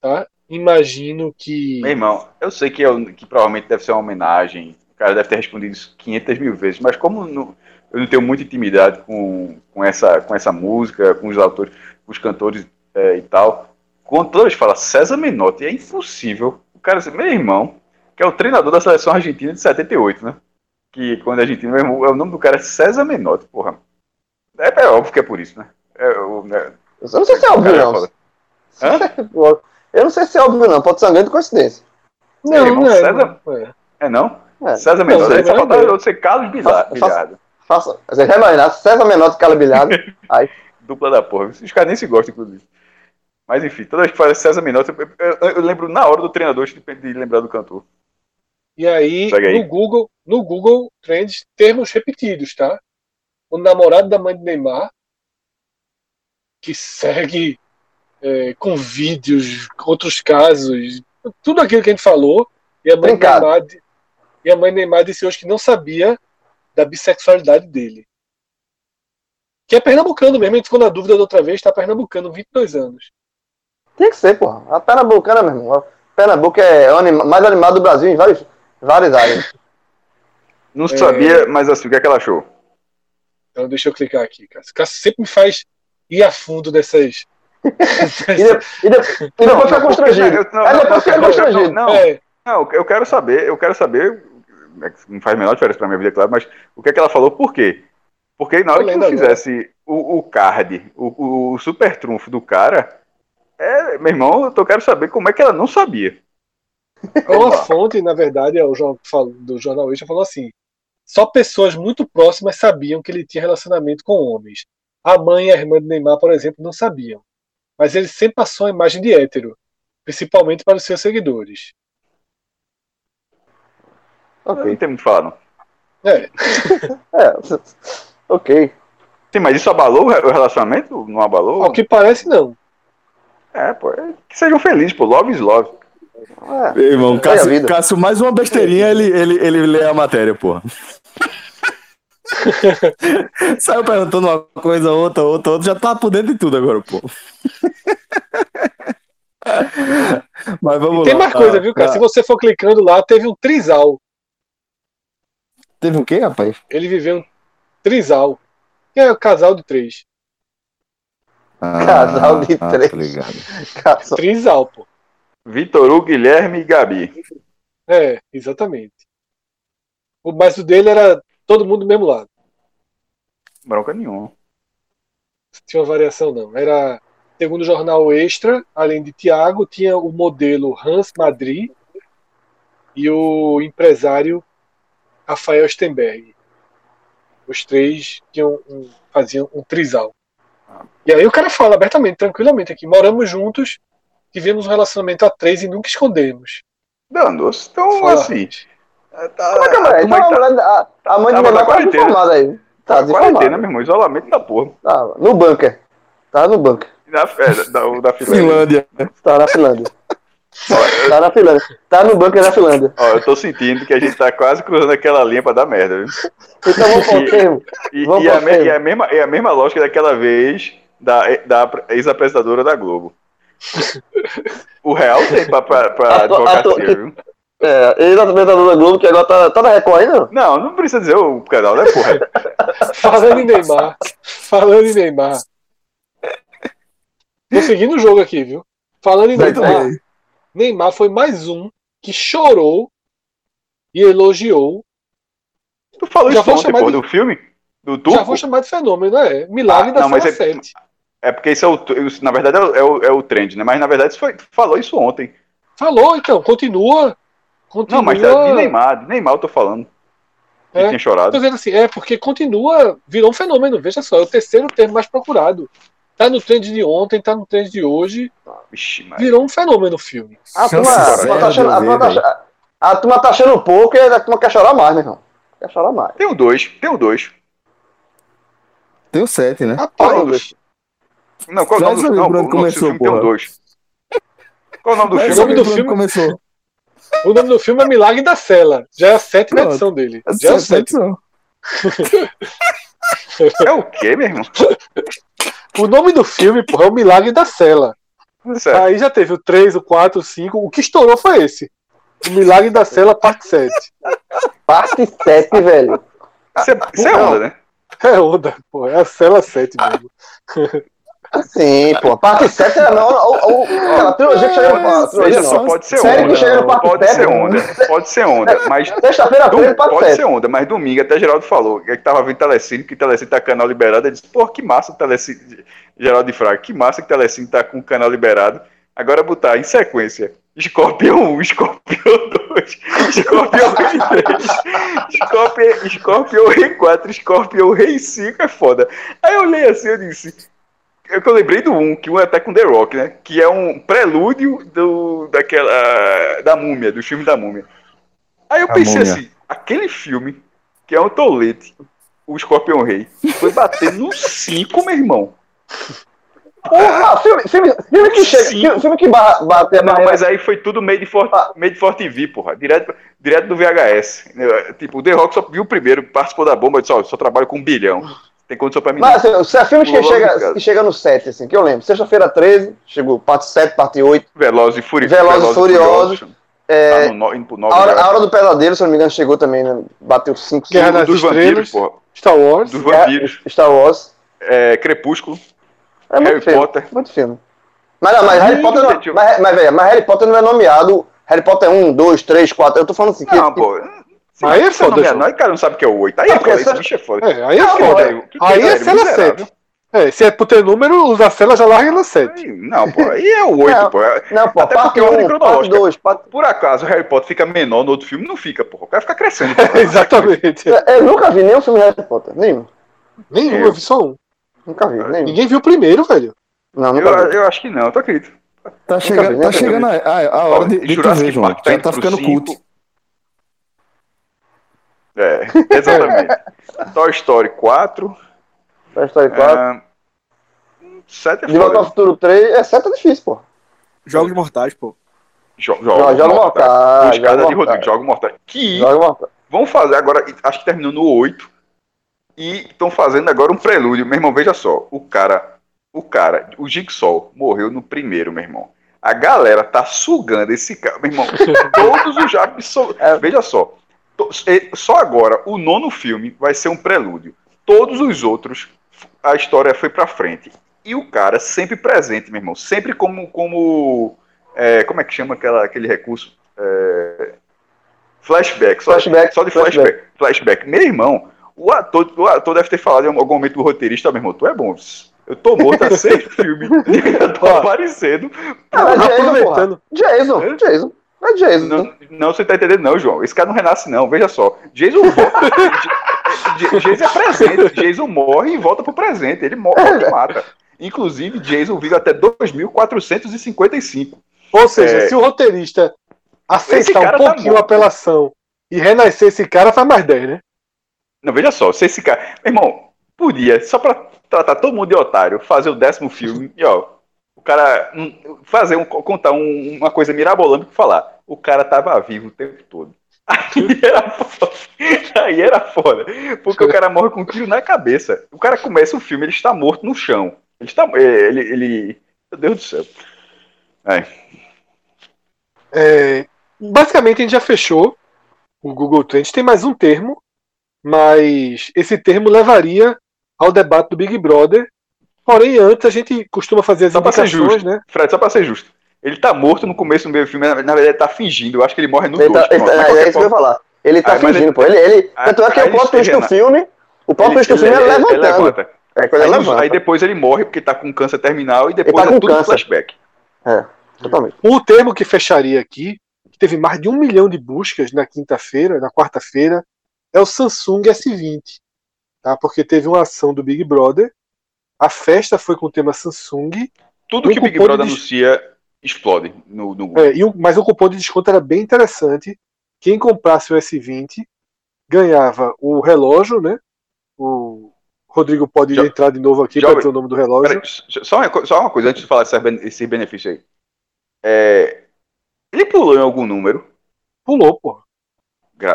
tá? imagino que. Meu irmão, eu sei que, eu, que provavelmente deve ser uma homenagem. O cara deve ter respondido isso 500 mil vezes, mas como não- eu não tenho muita intimidade com, com, essa, com essa música, com os autores, com os cantores é, e tal, quando todos falam César Menotti, é impossível. O cara, assim, meu irmão, que é o treinador da seleção argentina de 78, né? Que quando é argentino, meu irmão, o nome do cara é César Menotti, porra. É, é óbvio que é por isso, né? É, o- né? Eu não sei se é óbvio, é não. foda. Eu não sei se é óbvio, não. Pode ser uma grande coincidência. Não, irmão, não é. César- não é. É não? É. César Menotti, aí César só Menotti. eu ser Carlos Bilha- Faça-. Você já imaginar, César Menor do Calabilhado. Aí, Dupla da porra. Os caras nem se gostam, inclusive. Mas enfim, toda vez que fala César Menotti, eu, eu- eu lembro na hora do treinador de lembrar do cantor. E aí, aí. no Google, no Google Trends, termos repetidos, tá? O namorado da mãe de Neymar, que segue é, com vídeos, outros casos, tudo aquilo que a gente falou, e a mãe de Brincado. Neymar, e a mãe Neymar disse hoje que não sabia da bissexualidade dele. Que é pernambucano mesmo, a gente ficou na dúvida da outra vez, tá pernambucano, 22 anos. tem que ser, porra. A Pernambucana, meu irmão. A Pernambuco é o anima- mais animado do Brasil em vários, várias áreas. Não É. sabia, mas assim, o que é que ela achou? Então deixa eu clicar aqui, Cássio. Cássio sempre me faz ir a fundo dessas. (laughs) E, de- e de- e depois fica constrangido. Eu- não, Aí não, depois não, fica não, constrangido. Não, É, não, eu quero saber, eu quero saber, é não faz a menor diferença pra minha vida, claro, mas o que é que ela falou, por quê? Porque na hora que tu agora. fizesse o, o card, o, o super trunfo do cara, é, meu irmão, eu quero saber como é que ela não sabia. Uma fonte, na verdade, é o do jornalista falou assim: só pessoas muito próximas sabiam que ele tinha relacionamento com homens. A mãe e a irmã de Neymar, por exemplo, não sabiam. Mas ele sempre passou a imagem de hétero, principalmente para os seus seguidores. Não Ok. tem muito falar, não. É, (laughs) É, ok. Sim, mas isso abalou o relacionamento? Não abalou? ao que parece, não. É, pô, é que sejam felizes, pô, love is love. É. Meu irmão, a Cássio. Cássio, mais uma besteirinha, ele, ele, ele lê a matéria, porra. (laughs) Saiu perguntando uma coisa, outra, outra, outra, já tá por dentro de tudo agora, pô. Mas vamos Tem lá. mais coisa, viu, cara? Ah, Se você for clicando lá, teve um trisal. Teve um quê, rapaz? Ele viveu um trisal. Que é o casal de três. Casal de ah, três. Tá ligado. Casal- Trisal, pô. Vitor Hugo, Guilherme e Gabi. É, exatamente. O mais o dele era todo mundo do mesmo lado. Bronca nenhuma. Tinha uma variação, não. Era, segundo o jornal Extra, além de Tiago, tinha o modelo Hans Madri e o empresário Rafael Stenberg. Os três tinham um- faziam um trisal. E aí o cara fala abertamente, tranquilamente aqui, moramos juntos, tivemos um relacionamento a três e nunca escondemos. Danos. Então, Fala, assim. Tá, Mas calma aí, a então turma a, tá- mulher- a, a mãe de na tá quarentena. desinformada aí. Tá quarentena, desinformada. meu irmão. Isolamento da porra. Tá, no bunker. Tá no bunker. Da, é, da, da Finlândia. Tá na Finlândia. Tá na Finlândia. Tá no bunker da Finlândia. Ó, eu tô sentindo que a gente tá quase cruzando aquela linha pra dar merda, viu? Então vamos pro termo. E, Vamos e a, e a mesma, e a mesma lógica daquela vez da, da ex-apresentadora da Globo. O real tem pra, pra, pra Ato- advocacia, viu? É, ele é apresentador da Globo, que agora tá, tá na Record ainda? Não, não precisa dizer o canal, né, porra? (laughs) Falando em Neymar. Falando em Neymar. Tô seguindo o jogo aqui, viu? Falando em Muito Neymar. bem. Neymar foi mais um que chorou e elogiou. Tu falou Já isso ontem, porra, de- do filme? Do Já vou chamar de fenômeno, é. Milagre Ah, da não, mas é- 7. É porque isso é o, isso, na verdade é o, é o, é o trend, né? Mas na verdade foi, falou isso ontem. Falou, então, continua. Continua. Não, mas tá de Neymar, de Neymar eu tô falando. É. tinha chorado. Tô dizendo assim, é porque continua, virou um fenômeno. Veja só, é o terceiro termo mais procurado. Tá no trend de ontem, tá no trend de hoje. Vixe, mas... Virou um fenômeno o filme. A turma, a turma tá achando, a, turma tá, ach- a turma tá achando pouco e a turma quer chorar mais, meu irmão. Quer chorar mais. Tem o dois, tem o dois. Tem o sete, né? Rapaz, Não, qual é o nome Já do sabia não, o nome do começou, filme tem o porra. dois. Qual é o nome do Mas o filme? nome do filme- começou. o nome do filme é Milagre da Cela. Já é a sétima Pronto. edição dele. Já é o Sete sétimo. edição. (laughs) É o quê, meu irmão? O nome do filme, porra, é o Milagre da Cela. Certo. Aí já teve o 3, o 4, o 5. O que estourou foi esse. O Milagre da Cela, parte 7. Parte 7, velho. Isso é, isso é onda, né? É onda, pô. É a Cela 7 mesmo. (laughs) Sim, pô. Parte 7 é a, o, o, aquela trilogia que chega no. trilogia Veja só, não. pode ser Série onda. que chega no parte Pode 7. ser onda. Pode ser onda. Mas Sexta-feira Dom- 13, parte pode 7. ser onda, mas domingo, até Geraldo falou, que tava vendo Telecine, que Telecine tá canal liberado, ele disse, pô, que massa o Telecine, Geraldo de Fraga, que massa que Telecine tá com o canal liberado, agora botar em sequência, Scorpion 1, Scorpion 2, Scorpion Rei 3, Scorpion, Scorpion Rei 4, Scorpion Rei 5, é foda. Aí eu olhei assim, eu disse, é que eu lembrei do 1, que um é até com The Rock, né, que é um prelúdio do, daquela, da múmia, do filme da múmia. Aí eu A pensei Múmia. assim, aquele filme, que é um tolete, o Escorpião Rei, foi bater no (laughs) 5, meu irmão. Porra, filme, filme, filme que chega. Filme, filme que ba- bate a Não, mas aí foi tudo made for, Ah. made for TV, porra. Direto, direto do VHS. Tipo, o The Rock só viu o primeiro, participou da bomba, disse, ó, eu só trabalho com um bilhão. Tem condição pra mim. Mas assim, se é filmes que chega, que chega no 7, assim, que eu lembro. Sexta-feira 13, chegou parte 7, parte 8. Velozes e Furi Velozes e Furiosos. Tá É, no, no, indo pro nove a, hora, a Hora do Pesadelo, se eu não me engano, chegou também, né? Bateu 5, Guerra 5. das dos vampiros, porra. Star Wars. Dos vampiros. Star Wars. É, Crepúsculo. É muito Harry filme, Potter. Muito filme. Mas não, mas Harry Potter não, mas, mas, velho, mas Harry Potter não é nomeado. Harry Potter é 1, 2, 3, 4. Eu tô falando assim. que- Não, que- pô. Aí é foda. Não, e cara não sabe o que é o 8. Aí é foda, esse essa- bicho é foda. É, aí é Não, foda. pô, que Aí é cela Miserável. 7. É, se é por ter número, os Cela já larga na 7. Aí, Não, pô, aí é o 8, Não. pô. É- Não, pô, Até parte porque é ordem 1, parte cronológica. 2, parte... Por acaso o Harry Potter fica menor no outro filme, não fica, porra. O cara fica crescendo. porra. (laughs) Exatamente. Eu nunca vi nenhum filme de Harry Potter. Nenhum. Nenhum, Eu. eu vi só um. Nunca vi, nenhum. Ninguém viu o primeiro, velho. Não, Eu, eu acho que não, tu acredita? Tá vi, chegando, tá chegando a, a, a hora de, de tu ver, João. Tá Já tá ficando cinco. É, exatamente. (laughs) Toy Story 4. Toy Story 4. ah, 7 é De Volta ao. Futuro 3, é 7 é difícil, pô. Jogos Mortais, pô. Jo- Jogos Joga Mortais. Mortais. Escada de Rodrigo. Jogos Mortais. Que Joga Mortais. vão fazer agora, acho que terminou no 8. E estão fazendo agora um prelúdio. Meu irmão, veja só. O cara, o cara, o Jigsaw morreu no primeiro, meu irmão. A galera tá sugando esse cara. Meu irmão, (laughs) todos os jogos. So... É. Veja só. E- Só agora, o nono filme vai ser um prelúdio. Todos os outros, a história foi pra frente. E o cara sempre presente, meu irmão. Sempre como. como é, como é que chama aquela, aquele recurso? É, flashback. Só, Flashback, só de flashback. flashback. flashback. Meu irmão, o ator, o ator deve ter falado em algum momento do roteirista, meu irmão, tu é bom. Eu tô morto há seis (laughs) filmes (laughs) e ainda tô aparecendo. É Jason, porra. Aproveitando. Jason, Hã? Jason. É Jason. Não, não, você tá entendendo, não, João. Esse cara não renasce, não. Veja só. Jason volta. (laughs) Jason é presente. Jason morre e volta pro presente. Ele morre e mata. Inclusive, Jason vive até 2455. Ou seja, É. se o roteirista aceitar um tá pouquinho a morto. apelação e renascer esse cara, faz mais 10, né? Não, veja só. Se esse cara. Meu irmão, podia, só pra tratar todo mundo de otário, fazer o décimo filme e, ó. O cara hum, fazer um, contar um- uma coisa mirabolante pra falar. O cara tava vivo o tempo todo. (laughs) Aí era foda. Aí era foda. Porque o cara morre com um tiro na cabeça. O cara começa o filme, ele está morto no chão. Ele está. Ele. ele meu Deus do céu. É, basicamente, a gente já fechou o Google Trends. Tem mais um termo, mas esse termo levaria ao debate do Big Brother. Porém, antes a gente costuma fazer as Só pra ser indicações, justo. né? Fred, só pra ser justo. Ele tá morto no começo do meio do filme, na verdade ele tá fingindo. Eu acho que ele morre no Ele 2. tá, ele tá- é isso que eu ia falar. Ele tá Aí, fingindo, ele- pô. Ele, ele, Aí- tanto é que aí o plot ele- twist do filme. O plot twist do filme é levantando. É coisa Aí, nos- levanta. aí depois ele morre porque tá com câncer terminal e Ele depois tá é com tudo câncer. flashback. É, totalmente. O termo que fecharia aqui, que teve mais de um milhão de buscas na quinta-feira, na quarta-feira, é o Samsung S20. Tá? Porque teve uma ação do Big Brother. A festa foi com o tema Samsung. Tudo que o Big Brother de- anuncia explode no, no Google. É, e o- mas o cupom de desconto era bem interessante. Quem comprasse o S20 ganhava o relógio, né? O Rodrigo pode entrar de novo aqui para dizer o nome do relógio. Só, uma, só uma coisa antes de falar desse, bene- esse benefício aí. É, ele pulou em algum número. Pulou, pô.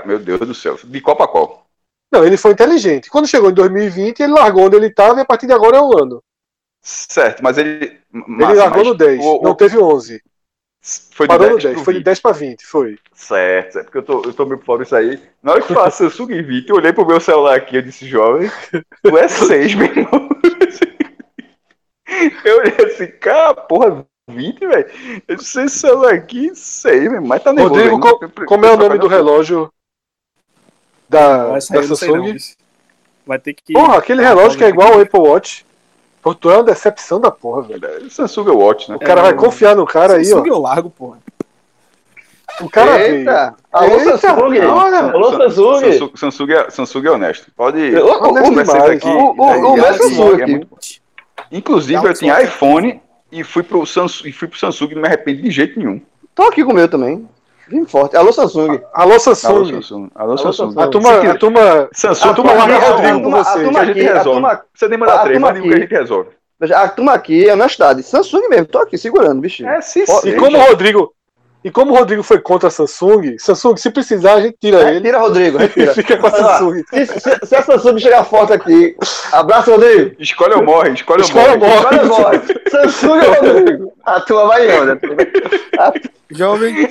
Meu Deus do céu. De qual pra qual? Não, ele foi inteligente. Quando chegou em 2020, ele largou onde ele estava e a partir de agora é um ano. Certo, mas ele. Ele massa, largou mas no 10, o- o- não teve 11. Foi Parou no 10 10, pro foi de 20. 10 pra 20, foi. Certo, é porque eu tô, eu tô meio fora disso aí. Na hora que fala Samsung 20, eu olhei pro meu celular aqui, eu disse, jovem, tu é 6, meu irmão. Eu olhei assim, cara, porra, 20, velho. Eu disse, esse celular aqui, 6, velho, mas tá nervoso. Rodrigo, co- Eu como é o eu nome do relógio da, da não. Samsung? Vai ter que. Porra, aquele relógio que é igual ao Apple Watch. Pô, tu é uma decepção da porra, velho. Samsung Watch, né? O cara vai confiar no cara aí, ó. Samsung eu largo, porra. O cara veio. Eita! Alô, Eita, Samsung! olha, Alô, Samsung! Samsung, Samsung, é, Samsung é honesto. Pode. Demais. aqui. O- o- É, o é, meu é, Samsung é aqui. muito- Inclusive, eu tinha iPhone e fui pro Samsung, e fui pro Samsung e não me arrependo de jeito nenhum. Tô aqui com o meu também. Vim forte. Alô, Samsung. Alô, Alô, Samsung. Alô, Samsung. A turma, a turma, Samsung, a turma larga a Rodrigo a turma a gente aqui, a resolve. turma- Você nem manda a três, um que a gente resolve. A turma aqui é honestidade. Samsung mesmo, tô aqui segurando, bichinho. É, sim, sim. E como o Rodrigo, e como o Rodrigo foi contra a Samsung, Samsung, se precisar, a gente tira ele Retira, Rodrigo, retira. (laughs) fica com a Samsung. Se, se- se a Samsung chegar forte aqui, abraço, Rodrigo. Escolhe ou morre, escolhe ou Escolhe morre. ou morre. (laughs) Samsung ou Rodrigo? A tua vai em onda. (laughs) Jovem,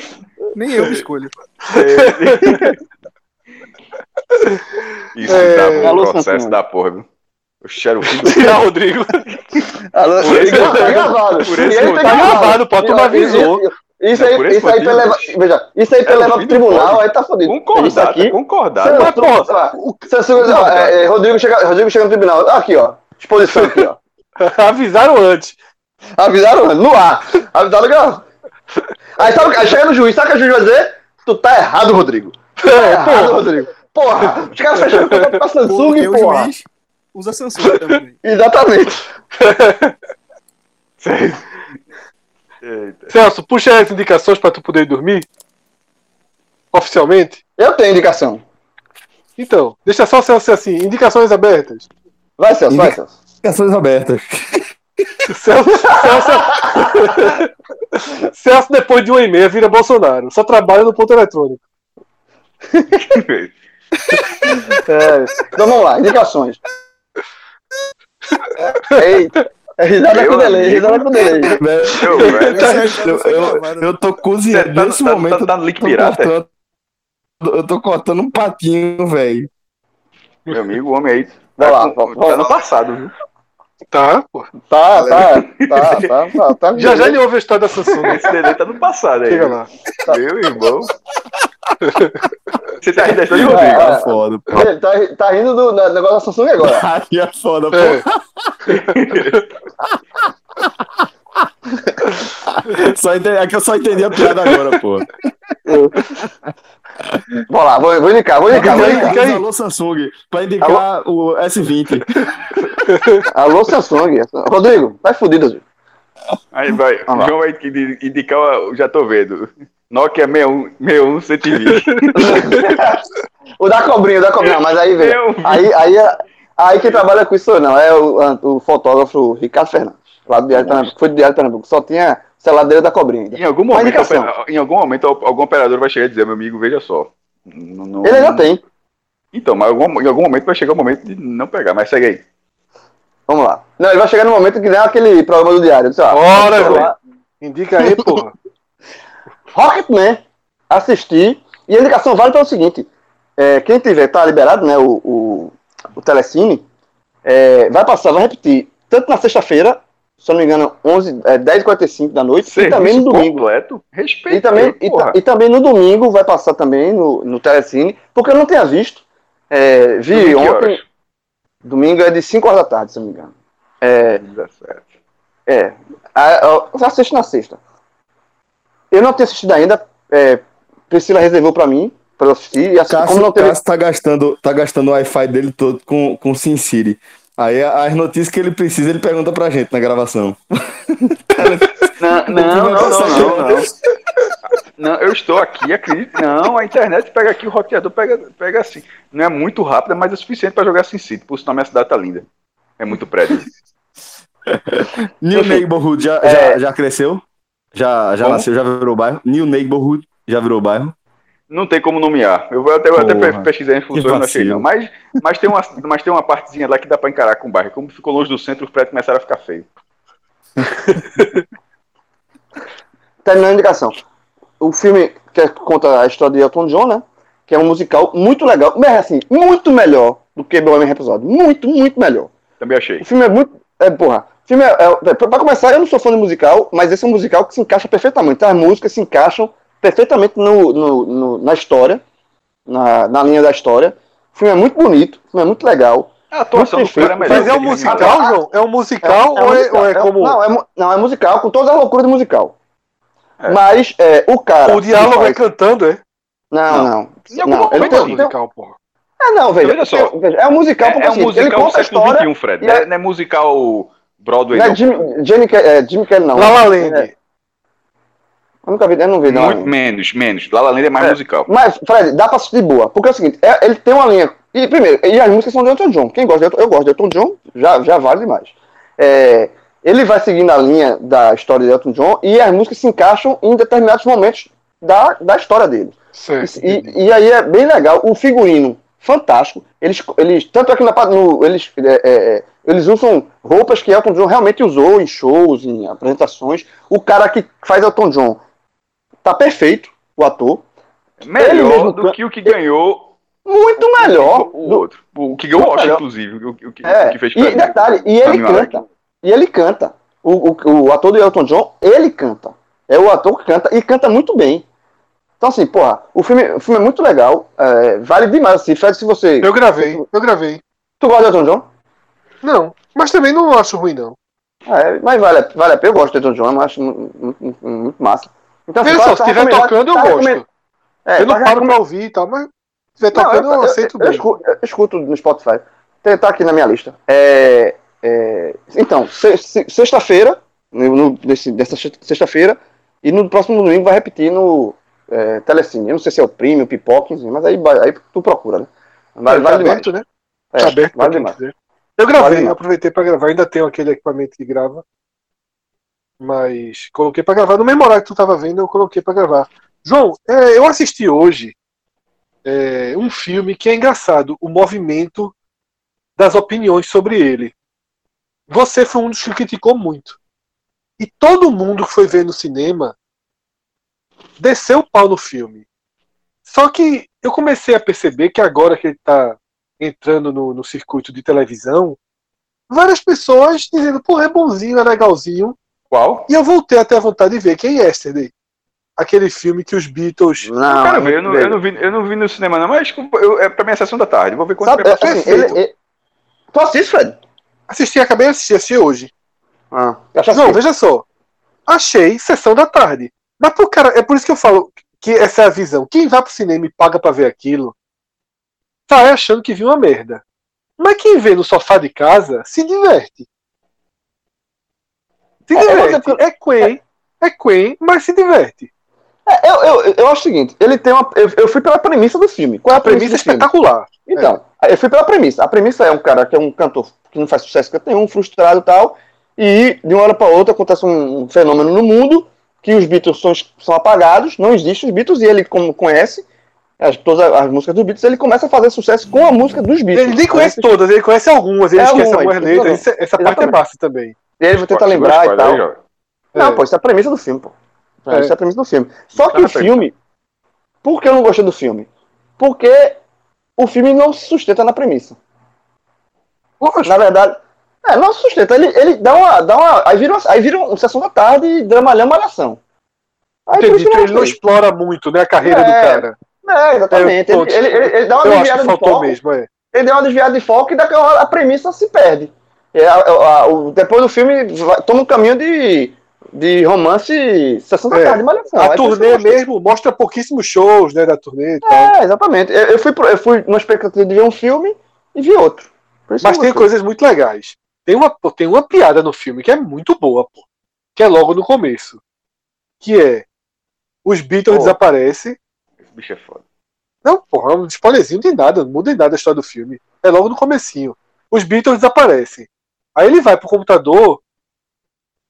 nem eu escolho. (laughs) Isso É, dá um alô, processo Samsung. da porra, viu? Cheiro o fim do Tirar o Rodrigo. Alô, Por esse tá gravado. por esse aí motivo- Tá gravado, pô, turma Isso- avisou. Isso Não, aí, esse isso aí pra levar, veja, isso aí pra É, levar pro tribunal, pode. aí tá fodido. Isso Concordado, aqui, concordado. Samsung, Mas, Samsung, ó, é, é, Rodrigo, chega, Rodrigo chega no tribunal. Aqui, ó. Exposição aqui, ó. (laughs) Avisaram antes. Avisaram no ar. Avisaram. Aí, sabe, aí chega no juiz, sabe o que o juiz vai dizer? Tu tá errado, Rodrigo. Tu tá errado, Rodrigo. Porra, os caras fecharam o contrato com a Samsung, Porque o juiz usa Samsung também. (laughs) Exatamente. (laughs) Eita. Celso, puxa as indicações pra tu poder dormir. Oficialmente. Eu tenho indicação. Então, deixa só o Celso ser assim, indicações abertas. Vai, Celso, vai, Celso. Indicações abertas. (laughs) Celso, Celso, (laughs) Celso, depois de uma e meia, vira Bolsonaro. Só trabalha no ponto eletrônico. É, então vamos lá, indicações. Eita. É risada com delay, risada com delay. Eu, tô cozinhando. Tá- Nesse tá- momento, tá- tá no link pirata? cortando- Eu tô cortando um patinho, velho. Meu amigo, o homem aí. Vai lá, tá, com- tá no passado, viu? Tá, pô. Tá, tá, tá, tá, tá, tá. (laughs) Já já ele ouve a história da Samsung. Esse delay tá no passado aí. Chega lá. Meu irmão. Você tá rindo da história de Rodrigo? é. Tá foda, pô. Ele tá, tá rindo do negócio da Samsung agora. (laughs) Aí é foda, pô. É. (laughs) Só entendi, é que eu só entendi a piada agora, pô. Vou lá, vou, vou indicar, vou indicar, vou indicar. aí, diz Alô Samsung, pra indicar o S20. (laughs) Alô, Samsung. Rodrigo, tá fudido, Rodrigo. Aí vai. Vamos lá. João vai indi- indicar, o- já tô vendo. Nokia 61, 61 120. O da cobrinha, o da cobrinha, mas aí, velho. Meu. Aí, aí, é- aí quem trabalha com isso não, é o, o fotógrafo Ricardo Fernandes, lá do Diário de Pernambuco, foi do Diário de Pernambuco, só tinha dele da cobrinha. Em algum momento, em algum momento, algum operador vai chegar e dizer, meu amigo, veja só. Não- Ele ainda tem. Então, mas em algum momento vai chegar o momento de não pegar, mas segue aí. Vamos lá. Não, ele vai chegar no momento que nem aquele programa do Diário. Disse, ó, Bora, Indica aí, porra. (laughs) Rocketman, assistir. E a indicação vale pelo seguinte: é, quem tiver, tá liberado, né? O, o, o Telecine, é, vai passar, vai repetir, tanto na sexta-feira, se eu não me engano, 11, é, 10h45 da noite, e também no domingo. completo, respeito. E também, e, ta- e também no domingo vai passar também no, no Telecine, porque eu não tinha visto. É, vi ontem. horas? Domingo é de 5 horas da tarde, se eu não me engano. É, 17. é. A- Eu assisto na sexta. Eu não tinha assistido ainda. É, Priscila reservou pra mim, pra eu assistir. E assim, como Cássio, não teve. Cássio tá gastando, tá gastando o Wi-Fi dele todo com, com SimCity. Aí as notícias que ele precisa, ele pergunta pra gente na gravação. (laughs) Não, não, não, não, não, não. Eu estou aqui, acredito. Não, a internet pega aqui, o roteador pega, pega assim. Não é muito rápida, mas é suficiente para jogar SimCity. Por sinal, minha cidade tá linda. É muito prédio. (laughs) New Neighborhood já, É. já, já cresceu? Já, já nasceu, já virou bairro? New Neighborhood já virou bairro? Não tem como nomear. Eu vou até, eu até pesquisar em funções, que não achei não. Mas, mas, tem uma, mas tem uma partezinha lá que dá pra encarar com o bairro. Como ficou longe do centro, os prédios começaram a ficar feios. (laughs) Terminando a indicação. O filme que conta a história de Elton John, né? Que é um musical muito legal. Mas assim, muito melhor do que Bohemian Rhapsody. Muito, muito melhor. Também achei. O filme é muito. É, porra. O filme é, é, pra pra começar, eu não sou fã de musical, mas esse é um musical que se encaixa perfeitamente. As músicas se encaixam perfeitamente no, no- no- na história, na, na linha da história. O filme é muito bonito, o filme é muito legal. A atuação do Muito cara é melhor. Mas é um ele musical, animado. João? É um musical ou, é, musical, ou é como. Não, é, não, é musical, com toda a loucura do musical. É. Mas é, o cara. o diálogo que é faz- cantando, é? Não, não. Em algum Não, ele momento sim. tem, musical, porra. é, não, veja. Veja só. veja, é um musical porque É, é um assim, ele musical do conta a século história. XXI, Fred. Não é- é, não é musical Broadway, Não é não. Jimmy, Jimmy, é, Jimmy Kelly, não. La La Land. Eu nunca vi, eu não vi, não. Muito menos, menos. La La Land é mais É. musical. Mas, Fred, dá pra assistir de boa. Porque é o seguinte, é- ele tem uma linha. E primeiro, e as músicas são de Elton John. Quem gosta de Elton, eu gosto de Elton John, já, já vale demais. É, ele vai seguindo a linha da história de Elton John e as músicas se encaixam em determinados momentos da, da história dele. E, e aí é bem legal. O figurino, fantástico. Eles, eles tanto aqui na no, eles, é, é, é, eles usam roupas que Elton John realmente usou em shows, em apresentações. O cara que faz Elton John tá perfeito, o ator. Ele Melhor mesmo do can- que o que ganhou Muito melhor. o do- outro. O que ganhou o Oscar, melhor. inclusive. O, o que, É, o que fez e detalhe, e ele canta. E ele canta. O, o, o ator do Elton John, ele canta. É o ator que canta e canta muito bem. Então, assim, porra, o filme, o filme é muito legal. é, vale demais. Assim, Fred, se você. Eu gravei, eu gravei. Tu gosta de Elton John? Não, mas também não acho ruim, não. É, mas vale, a- vale a pena. Eu gosto de Elton John, eu acho muito, muito, muito massa. Então, Veja tá- só, tá se estiver tocando, eu tá gosto. É, eu não tá paro pra ouvir e tal, mas se estiver tocando, eu, eu, aceito eu, eu, bem. escuto, eu escuto no Spotify. Tem- Tá aqui na minha lista. É, é, então, se- se- sexta-feira, dessa sexta-feira, e no próximo domingo vai repetir no é, Telecine. Eu não sei se é o o Pipoca, mas aí, aí tu procura, né? Vale, É, tá vale demais. aberto, né? É, Tá aberto pra vale quem demais. quiser. Eu gravei, Vale eu aproveitei pra gravar. Ainda tenho aquele equipamento que grava. Mas coloquei pra gravar. No mesmo horário que tu tava vendo, eu coloquei pra gravar. João, é, eu assisti hoje é, um filme que é engraçado. O movimento das opiniões sobre ele. Você foi um dos que criticou muito. E todo mundo que foi ver no cinema desceu o pau no filme. Só que eu comecei a perceber que agora que ele tá entrando no, no circuito de televisão, várias pessoas dizendo, porra, é bonzinho, é legalzinho. Qual? E eu voltei até a vontade de ver, que é Yesterday. Aquele filme que os Beatles. Eu Não, é ver, eu não, eu, não vi, eu não vi no cinema, não, mas eu, é pra minha sessão da tarde. Vou ver quando Sabe, tiver é, assim, ele, ele- Tu assiste, Fred? Assisti, acabei de assistir, assisti hoje. Ah, Não, veja só. Achei sessão da tarde. Mas pro cara, é por isso que eu falo que essa é a visão. Quem vai pro cinema e paga pra ver aquilo, tá achando que viu uma merda. Mas quem vê no sofá de casa se diverte. Se É, vou diverte. dizer É quen, é quen, mas se diverte. É, eu, eu, eu acho o seguinte, ele tem uma. Eu, eu fui pela premissa do filme. Qual é A premissa é do filme? espetacular. Então, eu fui pela premissa. A premissa é um cara que é um cantor que não faz sucesso que nenhum, frustrado e tal, e de uma hora para outra acontece um, fenômeno no mundo que os Beatles são, são apagados, não existem os Beatles, e ele, como conhece as, todas as músicas dos Beatles, ele começa a fazer sucesso com a música dos Beatles. Ele nem conhece todas, ele conhece algumas, ele É esquece algumas, algumas letras. é- essa parte é massa também. E ele vai tentar lembrar e tal. aí. Não, É. pô, isso é a premissa do filme, pô. É. Isso é a premissa do filme. Só que Tá na o filme. Por que eu não gostei do filme? Porque o filme não se sustenta na premissa. Poxa, Na verdade, é, não se sustenta. Ele, ele dá uma. Dá uma aí, vira uma aí vira uma sessão da tarde e dramalhão malhação. Aí entendi. que eu Então ele não explora muito né, a carreira do É, cara. É, exatamente. É, ele, ele, ele, ele dá uma Eu acho desviada que de foco. mesmo, é. Ele dá uma desviada de foco e daquela hora a premissa se perde. É, a- a- o- depois do filme vai- toma um caminho de, de romance sessão da É. tarde, malhação. A Aí turnê mesmo mostra pouquíssimos shows, né, da turnê e tal. É, exatamente. Eu, eu fui, eu fui numa expectativa de ver um filme e vi outro. Mas tem gostei. coisas muito legais. Tem uma, tem uma piada no filme que é muito boa, pô. Que é logo no começo. Que é os Beatles Pô. desaparecem. Esse bicho é foda. Não, porra, é um spoilerzinho de nada, não muda em nada a história do filme. É logo no comecinho. Os Beatles desaparecem. Aí ele vai pro computador,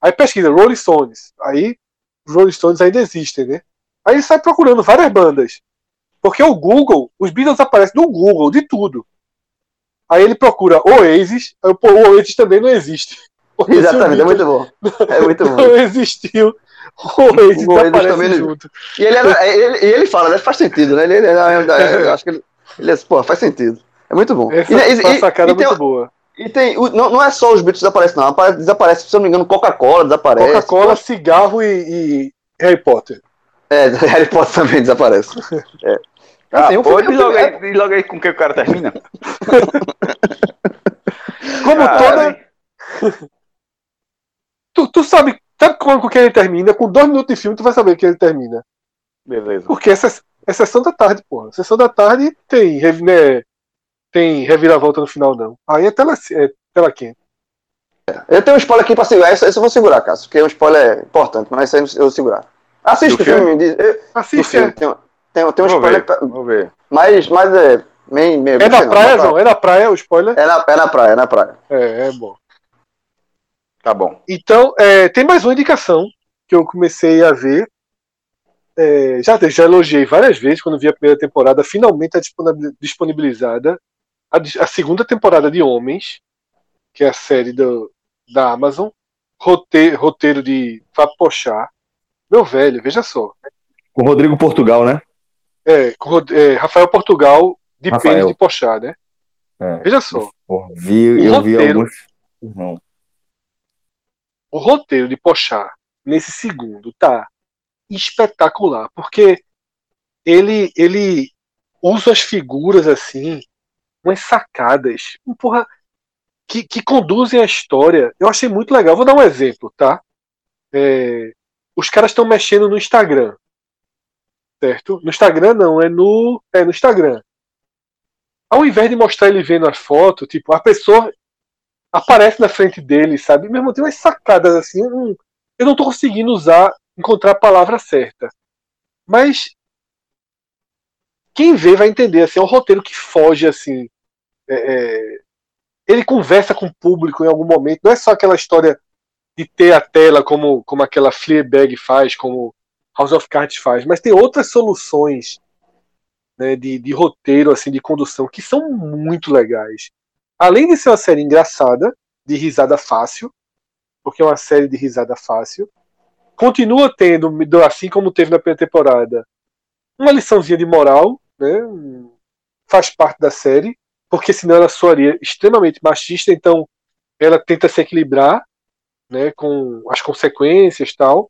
aí pesquisa Rolling Stones. Aí os Rolling Stones ainda existem, né? Aí ele sai procurando várias bandas. Porque o Google, os Beatles aparecem no Google, de tudo. Aí ele procura Oasis, aí pô, o Oasis também não existe. Porque se o Exatamente, é muito bom. É muito bom. Não existiu. O Oasis O Oasis aparece também não- junto. E ele, ele, ele fala, né? Faz sentido, né? Ele, ele- eu acho que ele, ele é- pô, faz sentido. É muito bom. Essa, E- essa e- sacada e tem- muito boa. E tem, não, não é só os Beatles que desaparecem, não. Apare- Desaparece, se eu não me engano, Coca-Cola desaparece. Coca-Cola, cigarro e, e Harry Potter. É, (laughs) Harry Potter também desaparece. (laughs) É. Ah, Assim, um pô, filme- e logo, aí, e logo aí com que o cara termina? (laughs) Como Caralho, toda. Tu, tu sabe, sabe quando que ele termina? Com dois minutos de filme, tu vai saber que ele termina. Beleza. Porque essa é sessão da tarde, porra. Sessão da tarde tem, né, tem reviravolta no final, não. Aí é tela, é tela quente. Eu tenho um spoiler aqui pra segurar. Esse, esse eu vou segurar, Cássio, porque é um spoiler importante, mas esse aí eu vou segurar. Assiste o filme, filme? eu- Assiste, filme. é. Tem, um- tem, tem um Vou spoiler, ver, pra- vou ver. mas, mas é. Meio, meio, É na praia, não? É na praia o spoiler? É na, é na praia, é na praia. É, é bom. Tá bom. Então, é, tem mais uma indicação que eu comecei a ver. É, já, já elogiei várias vezes quando vi a primeira temporada, finalmente está disponibilizada a, a segunda temporada de Homens, que é a série do, da Amazon, roteiro, roteiro de Fábio Pochá. Meu velho, veja só. Com Rodrigo Portugal, né? É, com é, Rafael Portugal depende Rafael. de Pochá, né? É. Veja só. Porra, vi, O eu vi roteiro- alguns. Não. o roteiro de Pochá nesse segundo tá espetacular, porque ele ele usa as figuras assim, umas sacadas, um porra, que, que conduzem a história. Eu achei muito legal. Vou dar um exemplo, tá? É, os caras estão mexendo no Instagram, certo? No Instagram não, é no é no Instagram. Ao invés de mostrar ele vendo as fotos, tipo, a pessoa aparece na frente dele, sabe? Meu irmão, tem umas sacadas assim. eu não tô conseguindo usar, encontrar a palavra certa. Mas quem vê vai entender, assim, é um roteiro que foge, assim. É, é, ele conversa com o público em algum momento, não é só aquela história de ter a tela como, como aquela Fleabag faz, como House of Cards faz, mas tem outras soluções né, de, de roteiro, assim, de condução, que são muito legais além de ser uma série engraçada, de risada fácil, porque é uma série de risada fácil, continua tendo, assim como teve na primeira temporada, uma liçãozinha de moral, né? Faz parte da série, porque senão ela soaria extremamente machista, então ela tenta se equilibrar, né, com as consequências e tal.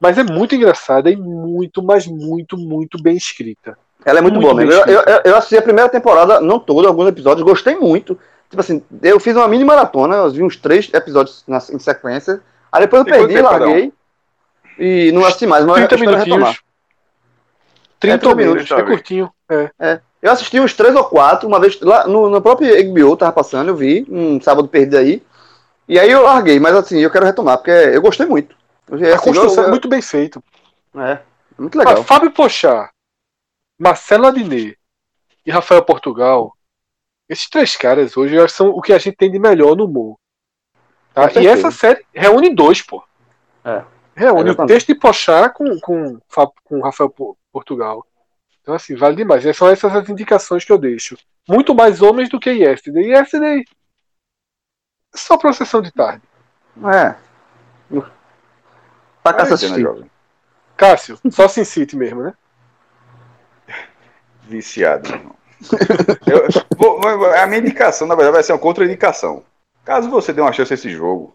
Mas é muito engraçada e muito, mas muito, muito bem escrita. Ela é muito, Muito boa mesmo. Eu, eu, eu- eu assisti a primeira temporada, não toda, alguns episódios, gostei muito. Tipo assim, eu fiz uma mini maratona, eu vi uns três episódios na, em sequência. Aí depois eu quanto perdi, larguei. E não assisti mais, mas eu 30 espero retomar. minutinhos. 30 30 minutos, minutos, é curtinho. É. Eu assisti uns três ou quatro, uma vez lá no, no próprio HBO, tava passando, eu vi, um sábado perdido aí. E aí eu larguei, mas assim, eu quero retomar, porque eu gostei muito. Eu, A assim, construção eu- é muito bem feita. É, muito legal. Ah, Fábio Pochá, Marcelo Adnet e Rafael Portugal, esses três caras hoje são o que a gente tem de melhor no humor. Tá? E essa série reúne dois, pô. É. Reúne o texto de Pochá com, com, com Rafael Po- Portugal. Então, assim, vale demais. E São essas as indicações que eu deixo. Muito mais homens do que Yesterday. Yesterday só pra sessão de tarde. É. Pra cá assistir. jovem. Cássio, só Sin City mesmo, né? Viciado, meu irmão. (laughs) Eu- vou- vou- a minha indicação, na verdade, vai ser uma contraindicação. Caso você dê uma chance a esse jogo,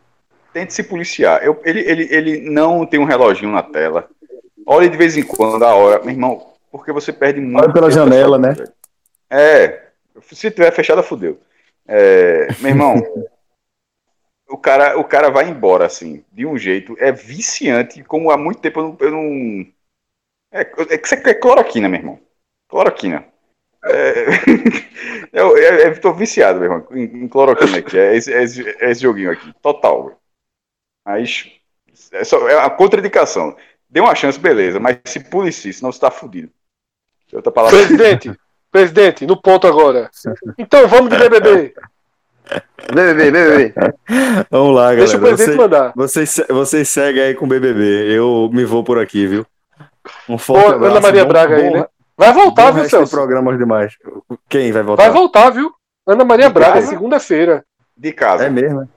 tente se policiar. Eu- ele, ele, ele não tem um reloginho na tela. Olhe de vez em quando a hora. Meu irmão, porque você perde muito. Olha pela janela, né? É. Se tiver fechada, fudeu. É, meu irmão, (laughs) o cara, o cara vai embora, assim, de um jeito. É viciante, como há muito tempo eu não. Eu não é, é que você quer cloroquina, meu irmão. Cloroquina. É, (laughs) eu, eu, eu tô viciado, meu irmão, em, em cloroquina aqui. É esse, é esse- é esse joguinho aqui. Total. Mas é, só, é uma contraindicação. Dê uma chance, beleza, mas se policie, senão você tá fudido. Outra palavra. Presidente, presidente, no ponto agora. Então vamos de BBB. BBB, BBB. Vamos lá, Deixa o galera. presidente Vocês, mandar. vocês, vocês seguem aí com o BBB. Eu me vou por aqui, viu? Um forte Ana abraço. Maria bom- Braga aí, bom- né? Vai voltar, viu, de Celso? programas demais. Quem vai voltar? Vai voltar, viu? Ana Maria Braga, Vai. segunda-feira. De casa. É mesmo, né?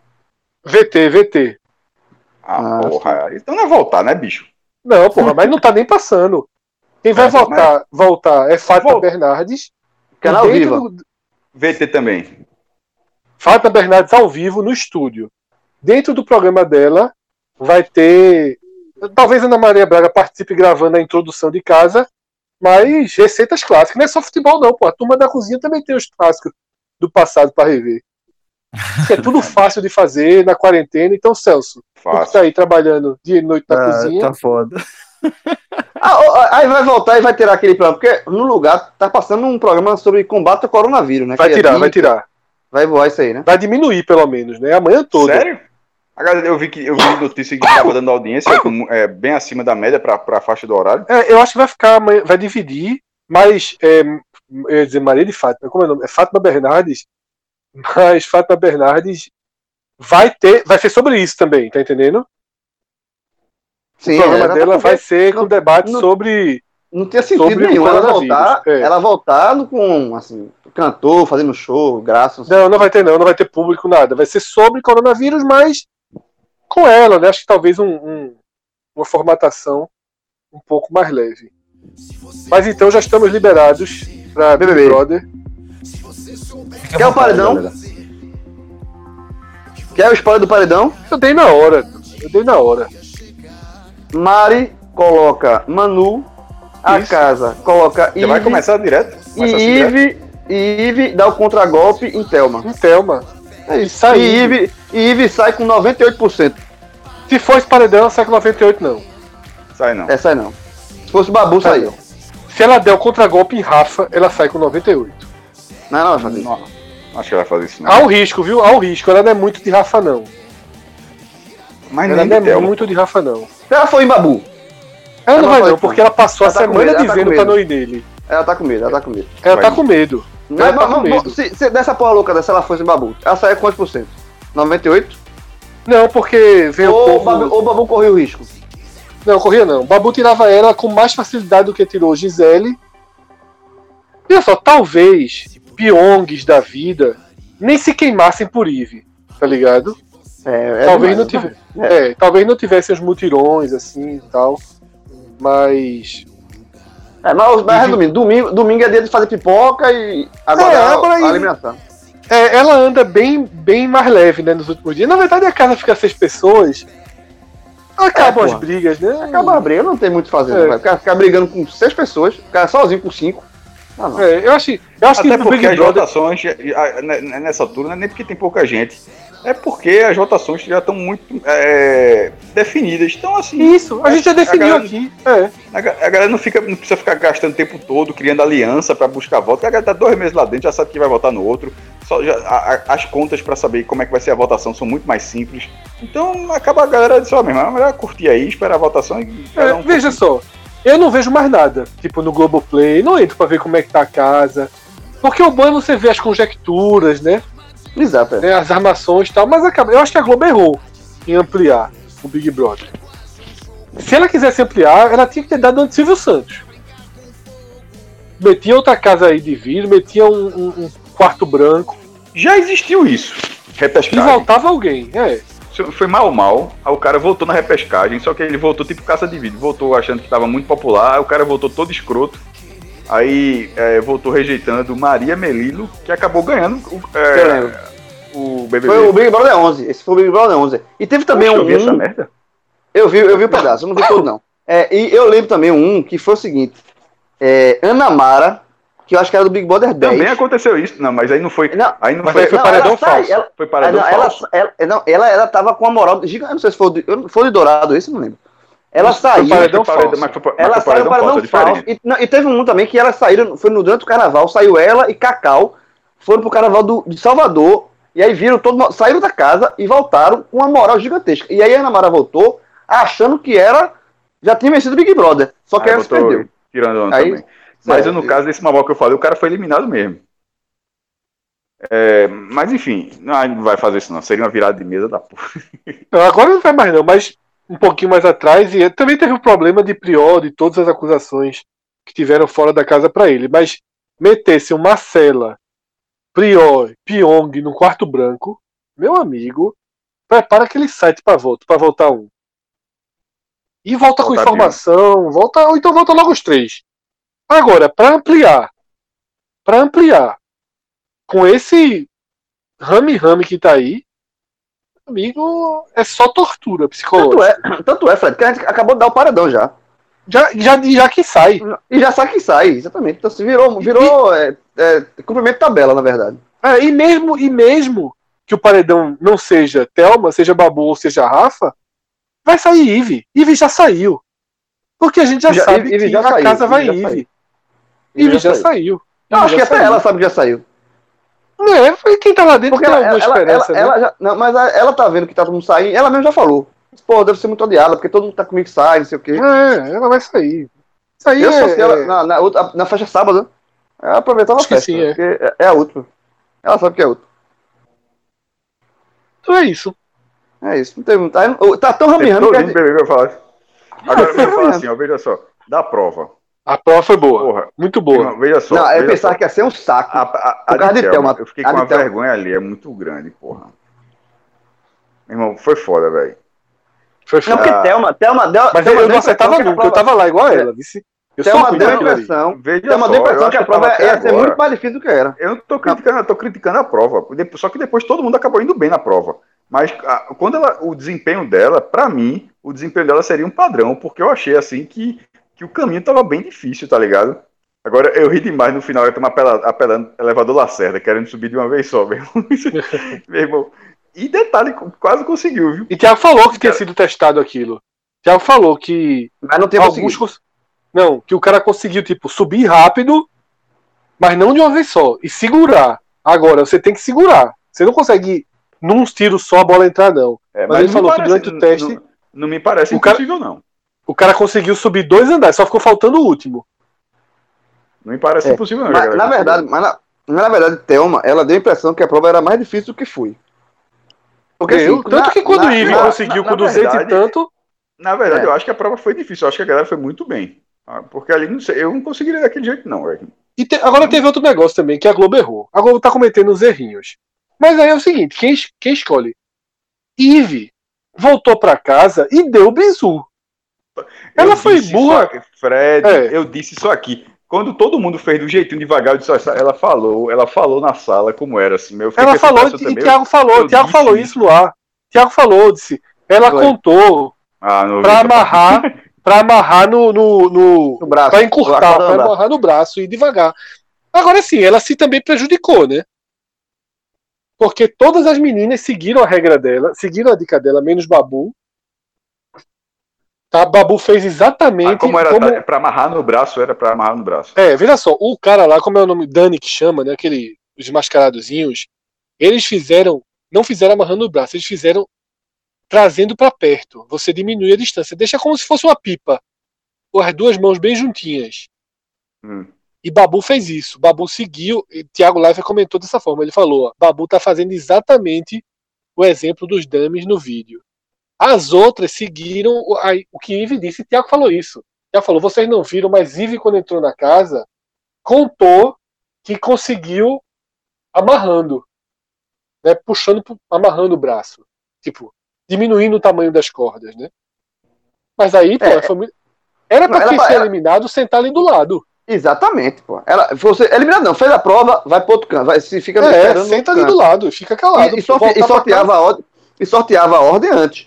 VT, VT. Ah, Ah, porra. Então não é voltar, né, bicho? Não, porra, mas não tá nem passando. Quem vai É, voltar, voltar é Fátima Volta. Bernardes. Canal dentro Viva. do- VT também. Fátima Bernardes ao vivo no estúdio. Dentro do programa dela vai ter. Talvez Ana Maria Braga participe gravando a introdução de casa, mas receitas clássicas. Não é só futebol, não, pô. A turma da cozinha também tem os clássicos do passado para rever. É tudo (laughs) fácil de fazer na quarentena. Então, Celso, tu Fácil. tá aí trabalhando dia e noite na Ah, cozinha. tá foda. Ah, aí vai voltar e vai tirar aquele programa, porque no lugar tá passando um programa sobre combate ao coronavírus, né? Vai Que é tirar, dia- vai tirar. Vai voar isso aí, né? Vai diminuir, pelo menos, né? Amanhã toda. Sério? Agora, eu vi que eu vi notícia que estava dando audiência é, bem acima da média para a faixa do horário. É, eu acho que vai ficar, amanhã- vai dividir, mas é, eu ia dizer Maria de Fátima, como é o nome? É Fátima Bernardes, mas Fátima Bernardes vai ter, vai ser sobre isso também, tá entendendo? Sim, o programa é, dela porque vai ser com não- debate não- sobre. Não tinha sentido o nenhum ela voltar, é. ela voltar no- com, assim, cantor, fazendo show, graça. não. Não, não vai ter não, não vai ter público nada. Vai ser sobre coronavírus, mas com ela, né? Acho que talvez um- um- uma formatação um pouco mais leve. Mas então já estamos liberados para Big BBB. Brother. Quer o paredão? Quer o spoiler do paredão? Eu dei na hora. Eu dei na hora. Mari coloca Manu, a Isso. casa coloca Já vai Ive, começar direto? e direto? Ive, e Ive dá o contragolpe em Thelma. Em Thelma. É isso E aí. Ive, e Ive sai com 98%. Se for esse paredão, ela sai com 98, não. Sai não. Essa aí não. Se fosse Babu, Sai. Se ela der o contragolpe em Rafa, ela sai com 98. Não, não vai fazer isso. Não, acho que vai fazer isso não. Há um risco, viu? Há um risco. Ela não é muito de Rafa, não. Mas Ela não é Thelma. muito de Rafa, não. Se ela for em Babu, Ela Ela não vai, vai não, com- porque ela passou ela a tá com semana medo, ela tá dizendo com pra medo. não ir nele. ela tá com medo, ela tá com medo. Ela Vai. tá com medo. Mas, Ela tá mas- com mas- medo. se, se dessa porra louca dessa ela fosse em Babu, ela saia quantos por cento? 98? Não, porque vem o Ou o povo... Babu, ou o Babu correu o risco? Não, corria não. Babu tirava ela com mais facilidade do que tirou Gisele. E olha só, talvez Pyongs da vida nem se queimassem por Ive, tá ligado? É, é talvez não né? tivesse. É, talvez não tivessem os mutirões assim e tal. Mas. É, mas, mas resumindo, domingo, domingo é dia de fazer pipoca e agora É, é, a- agora a, aí- eliminação. É, ela anda bem, bem mais leve, né, nos últimos dias. Na verdade, a casa fica seis pessoas. Acabam É, as brigas, né? Acaba a briga, não tem muito o que fazer. É. vai ficar, ficar brigando com seis pessoas, ficar sozinho com cinco. Não. É, eu acho, eu acho Até que porque as Brother. votações, a- ne- nessa altura, não é nem porque tem pouca gente. É porque as votações já estão muito é, definidas. Então, assim, Isso, a gente já definiu galera- aqui. É. a, ga- a galera não, fica, não precisa ficar gastando o tempo todo criando aliança para buscar voto. A galera tá dois meses lá dentro, já sabe que vai votar no outro. Só já- a- a- as contas para saber como é que vai ser a votação são muito mais simples. Então, acaba a galera de só mesmo. É melhor curtir aí, esperar a votação e. É, um veja só, eu não vejo mais nada. Tipo, no Globoplay, não entro pra ver como é que tá a casa. Porque o bom é você ver as conjecturas, né? Exato. é. né, As armações e tal, mas acaba- eu acho que a Globo errou em ampliar o Big Brother. Se ela quisesse ampliar, ela tinha que ter dado antes Silvio Santos. Metia outra casa aí de vidro, metia um, um- um quarto branco Já existiu isso. e Repescagem. voltava alguém. É. Foi mal, mal. Aí o cara voltou na repescagem, só que ele voltou tipo caça de vídeo. Voltou achando que estava muito popular, aí o cara voltou todo escroto. Aí é, voltou rejeitando Maria Melilo, que acabou ganhando o, é, o BBB. Foi o Big Brother 11. Esse foi o Big Brother 11. E teve também Poxa, um. eu vi essa um- merda. eu vi, eu vi o pedaço, eu não vi todo não. É, e eu lembro também um que foi o seguinte: é, Ana Mara, que eu acho que era do Big Brother 10. Também aconteceu isso. Não, mas aí não foi. Não, Aí não Mas foi. aí foi não, paredão ela sai, falso. ela- Foi Ah, paredão não, ela, falso. ela, não, ela, ela tava com a moral gigante. Eu não sei se foi, não- foi de Dourado, esse eu não lembro. Ela Foi saiu. paredão Foi paredão, falso. mas foi, mas Ela foi saiu para falso, não é falso. E, não, e teve um também que elas saíram, foi no, durante o carnaval, saiu ela e Cacau, foram pro carnaval do, de Salvador, e aí viram todo mundo- saíram da casa e voltaram com uma moral gigantesca. E aí a Ana Mara voltou achando que era, já tinha vencido o Big Brother. Só que Aí ela se perdeu. Tirando onda Aí- também. Mas É, eu, no caso desse Mabal que eu falei, o cara foi eliminado mesmo. É, mas enfim, não, vai fazer isso não. Seria uma virada de mesa da porra. Agora não vai mais não, mas um pouquinho mais atrás, e também teve o problema de Prior, de todas as acusações que tiveram fora da casa pra ele, mas metesse um Marcela, Prior, Pyong no quarto branco, meu amigo, prepara aquele site pra volta, para voltar um. E volta com Volta informação, volta, ou então volta logo os três. Agora, pra ampliar, pra ampliar, com esse rame-rame que tá aí, amigo, é só tortura Tanto psicológica. é, tanto é, Fred, que a gente acabou de dar o paredão já. Já, já, já que sai. E já sabe que sai, exatamente. Então se virou, virou é, é, cumprimento tabela, na verdade. É, e, mesmo, e mesmo que o paredão não seja Thelma, seja Babu ou seja Rafa, vai sair Ive. Ive já saiu. Porque a gente já, Já- sabe que já a saiu, casa vai Ive já Ive. saiu. Ive já saiu. Eu acho que até saiu. ela sabe que já saiu. É, foi quem tá lá dentro Porque tem ela, alguma ela, esperança, ela, né? ela já, não, mas a- ela tá vendo que tá todo mundo saindo. Ela mesmo já falou. Pô, deve ser muito odiada, porque todo mundo tá comigo que sai, não sei o quê. É, ela vai sair. Aí Eu é, ela é- na, na, outra- na festa sábado, né? Ela aproveitava a festa, sim, é. porque é, é a última. Ela sabe que é a última. Então é isso. É isso, não tem muito. não- Tá tão rame que eu falar. Agora foi me fala ruim, assim, ó, veja só, da prova. A prova foi boa. Porra, Muito boa. irmão, veja só. Não, eu pensava só. que ia ser um saco. A, a, a, de Thelma, Thelma. eu fiquei A com uma Thelma. vergonha ali, é muito grande, porra. Meu irmão, foi foda, velho. Foi Não, foda. porque Ah. Thelma, Thelma deu. Mas Thelma eu não acertava nunca, eu tava lá igual a ela. Vice. Eu sou Thelma deu a impressão. Veja Thelma só, deu a impressão que a eu prova ia ser agora- muito mais difícil do que era. Eu não tô criticando, eu tô criticando a prova. Só que depois todo mundo acabou indo bem na prova. Mas a- quando ela, o desempenho dela, pra mim, o desempenho dela seria um padrão, porque eu achei assim que, que o caminho tava bem difícil, tá ligado? Agora eu ri demais no final, eu tava apelando, apelando elevador Lacerda, querendo subir de uma vez só, meu (laughs) irmão. Meu irmão. E detalhe, quase conseguiu, viu? E Thiago falou que tinha Cara- sido testado aquilo. Thiago falou que Mas não tem alguns cons- não, que o cara conseguiu tipo subir rápido, mas não de uma vez só e segurar. Agora você tem que segurar. Você não consegue num tiro só a bola entrar não. É, Mas ele não falou me que parece- durante o teste- Não, não me parece O cara- impossível, não. O cara conseguiu subir dois andares, só ficou faltando o último. Não me parece É, impossível, não. Mas, galera. na verdade, mas na, mas na verdade, Thelma, ela deu a impressão que a prova era mais difícil do que foi. Porque, Eu- assim, tanto na- que quando o Ive na- conseguiu na- com na 200 verdade, e tanto, Na verdade, É. eu acho que a prova foi difícil. Eu acho que a galera foi muito bem. Ah, Porque ali, não sei, eu não conseguiria daquele jeito, não, velho. E te- agora teve outro negócio também, que a Globo errou. A Globo tá cometendo uns errinhos. Mas aí é o seguinte, quem, quem escolhe? Ive voltou pra casa e deu o bizu. Ela Eu foi burra. aqui, Fred, É. eu disse isso aqui. Quando todo mundo fez do jeitinho devagar, eu disse, "Ó, ela falou, ela falou na sala como era, assim. Eu Ela falou, e também. Thiago falou, eu Thiago falou isso. isso no ar. Thiago falou, disse. Ela Foi. contou Ah, pra amarrar, (laughs) pra amarrar no, no, no No braço. pra encurtar, pra amarrar no braço e devagar. Agora sim, ela se também prejudicou, né? Porque todas as meninas seguiram a regra dela, seguiram a dica dela, menos Babu. Tá? Babu fez exatamente Ah, como era como- tá, pra amarrar no braço, era pra amarrar no braço. É, veja só, o cara lá, como é o nome? Dani que chama, né? Aquele, os mascaradozinhos, eles fizeram, não fizeram amarrando o braço, eles fizeram trazendo pra perto. Você diminui a distância, deixa como se fosse uma pipa. Com as duas mãos bem juntinhas. Hum. E Babu fez isso. Babu seguiu. E Thiago Leifert comentou dessa forma. Ele falou: ó, Babu tá fazendo exatamente o exemplo dos dummies no vídeo. As outras seguiram o, aí, o que Ive disse. E Thiago falou isso. Thiago falou: vocês não viram, mas Ive, quando entrou na casa, contou que conseguiu amarrando. Né, puxando, amarrando o braço. Tipo, diminuindo o tamanho das cordas, né? Mas aí, pô, É. foi muito- Era ela quem ser ela- eliminado sentar ali do lado. Exatamente, pô. Ela, você, eliminado não, fez a prova, vai pro outro canto, vai, se fica É, senta ali do lado, fica calado. E, e, sorte- e sorteava a ordem, e sorteava a ordem antes.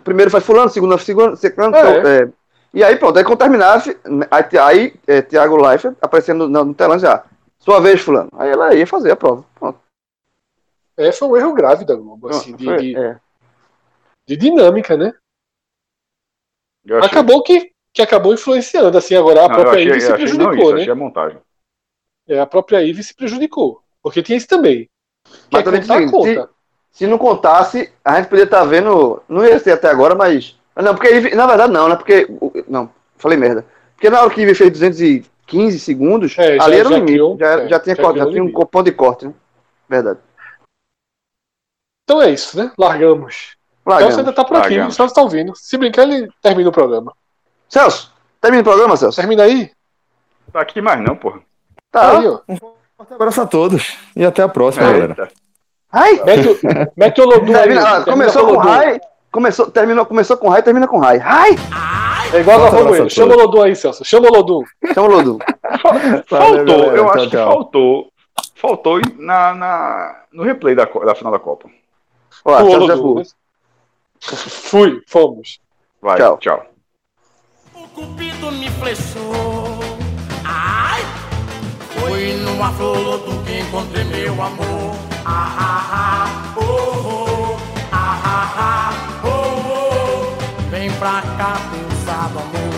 Primeiro foi fulano, segundo, segundo, segundo É. então, é. E aí, pronto, aí quando terminasse, aí, aí é, Thiago Leifert aparecendo no, no telão já. Sua vez, fulano. Aí ela ia fazer a prova. Pronto. É, foi um erro grave da Globo, assim, de, Foi- de- é. de dinâmica, né? Acabou que, que acabou influenciando, assim, agora a não, própria Ive se achei não prejudicou, isso, né? achei a montagem. É, a própria Ive se prejudicou. Porque tinha isso também. Mas Quer também conta. Se não contasse, a gente podia estar vendo. Não ia ser até agora, mas. Não, porque Ive- na verdade não, né? Porque. Não, falei merda. Porque na hora que Ive fez 215 segundos, É, já- ali era o já limite. criou- já, é, já tinha, já corte, já tinha um ponto de corte, né? Verdade. Então é isso, né? Largamos. Largamos. Celso ainda tá por aqui, Largamos. o Celso tá ouvindo. Se brincar, ele termina o programa. Celso, termina o programa, Celso? Termina aí? Tá aqui mais não, porra. Tá. Aí, ó. Forte abraço a todos. E até a próxima, É, galera. Eita. Ai! Mete, o- mete o Lodum aí. Termina- termina começou com Lodum. Rai, começou, terminou, começou com Rai, termina com Rai. Rai! É igual a Forte abraço Romuelo. a Chama o Lodum aí, Celso. Chama o Lodum. Chama o Lodum. (laughs) Faltou, eu Tchau, acho que tchau. faltou. Faltou na, na, no replay da, da final da Copa. Pô, Celso Lodum. né? Fui, fomos. Vai, Tchau. tchau. O cupido me flechou. Ai! Foi numa flor do que encontrei meu amor. Vem pra cá pensar amor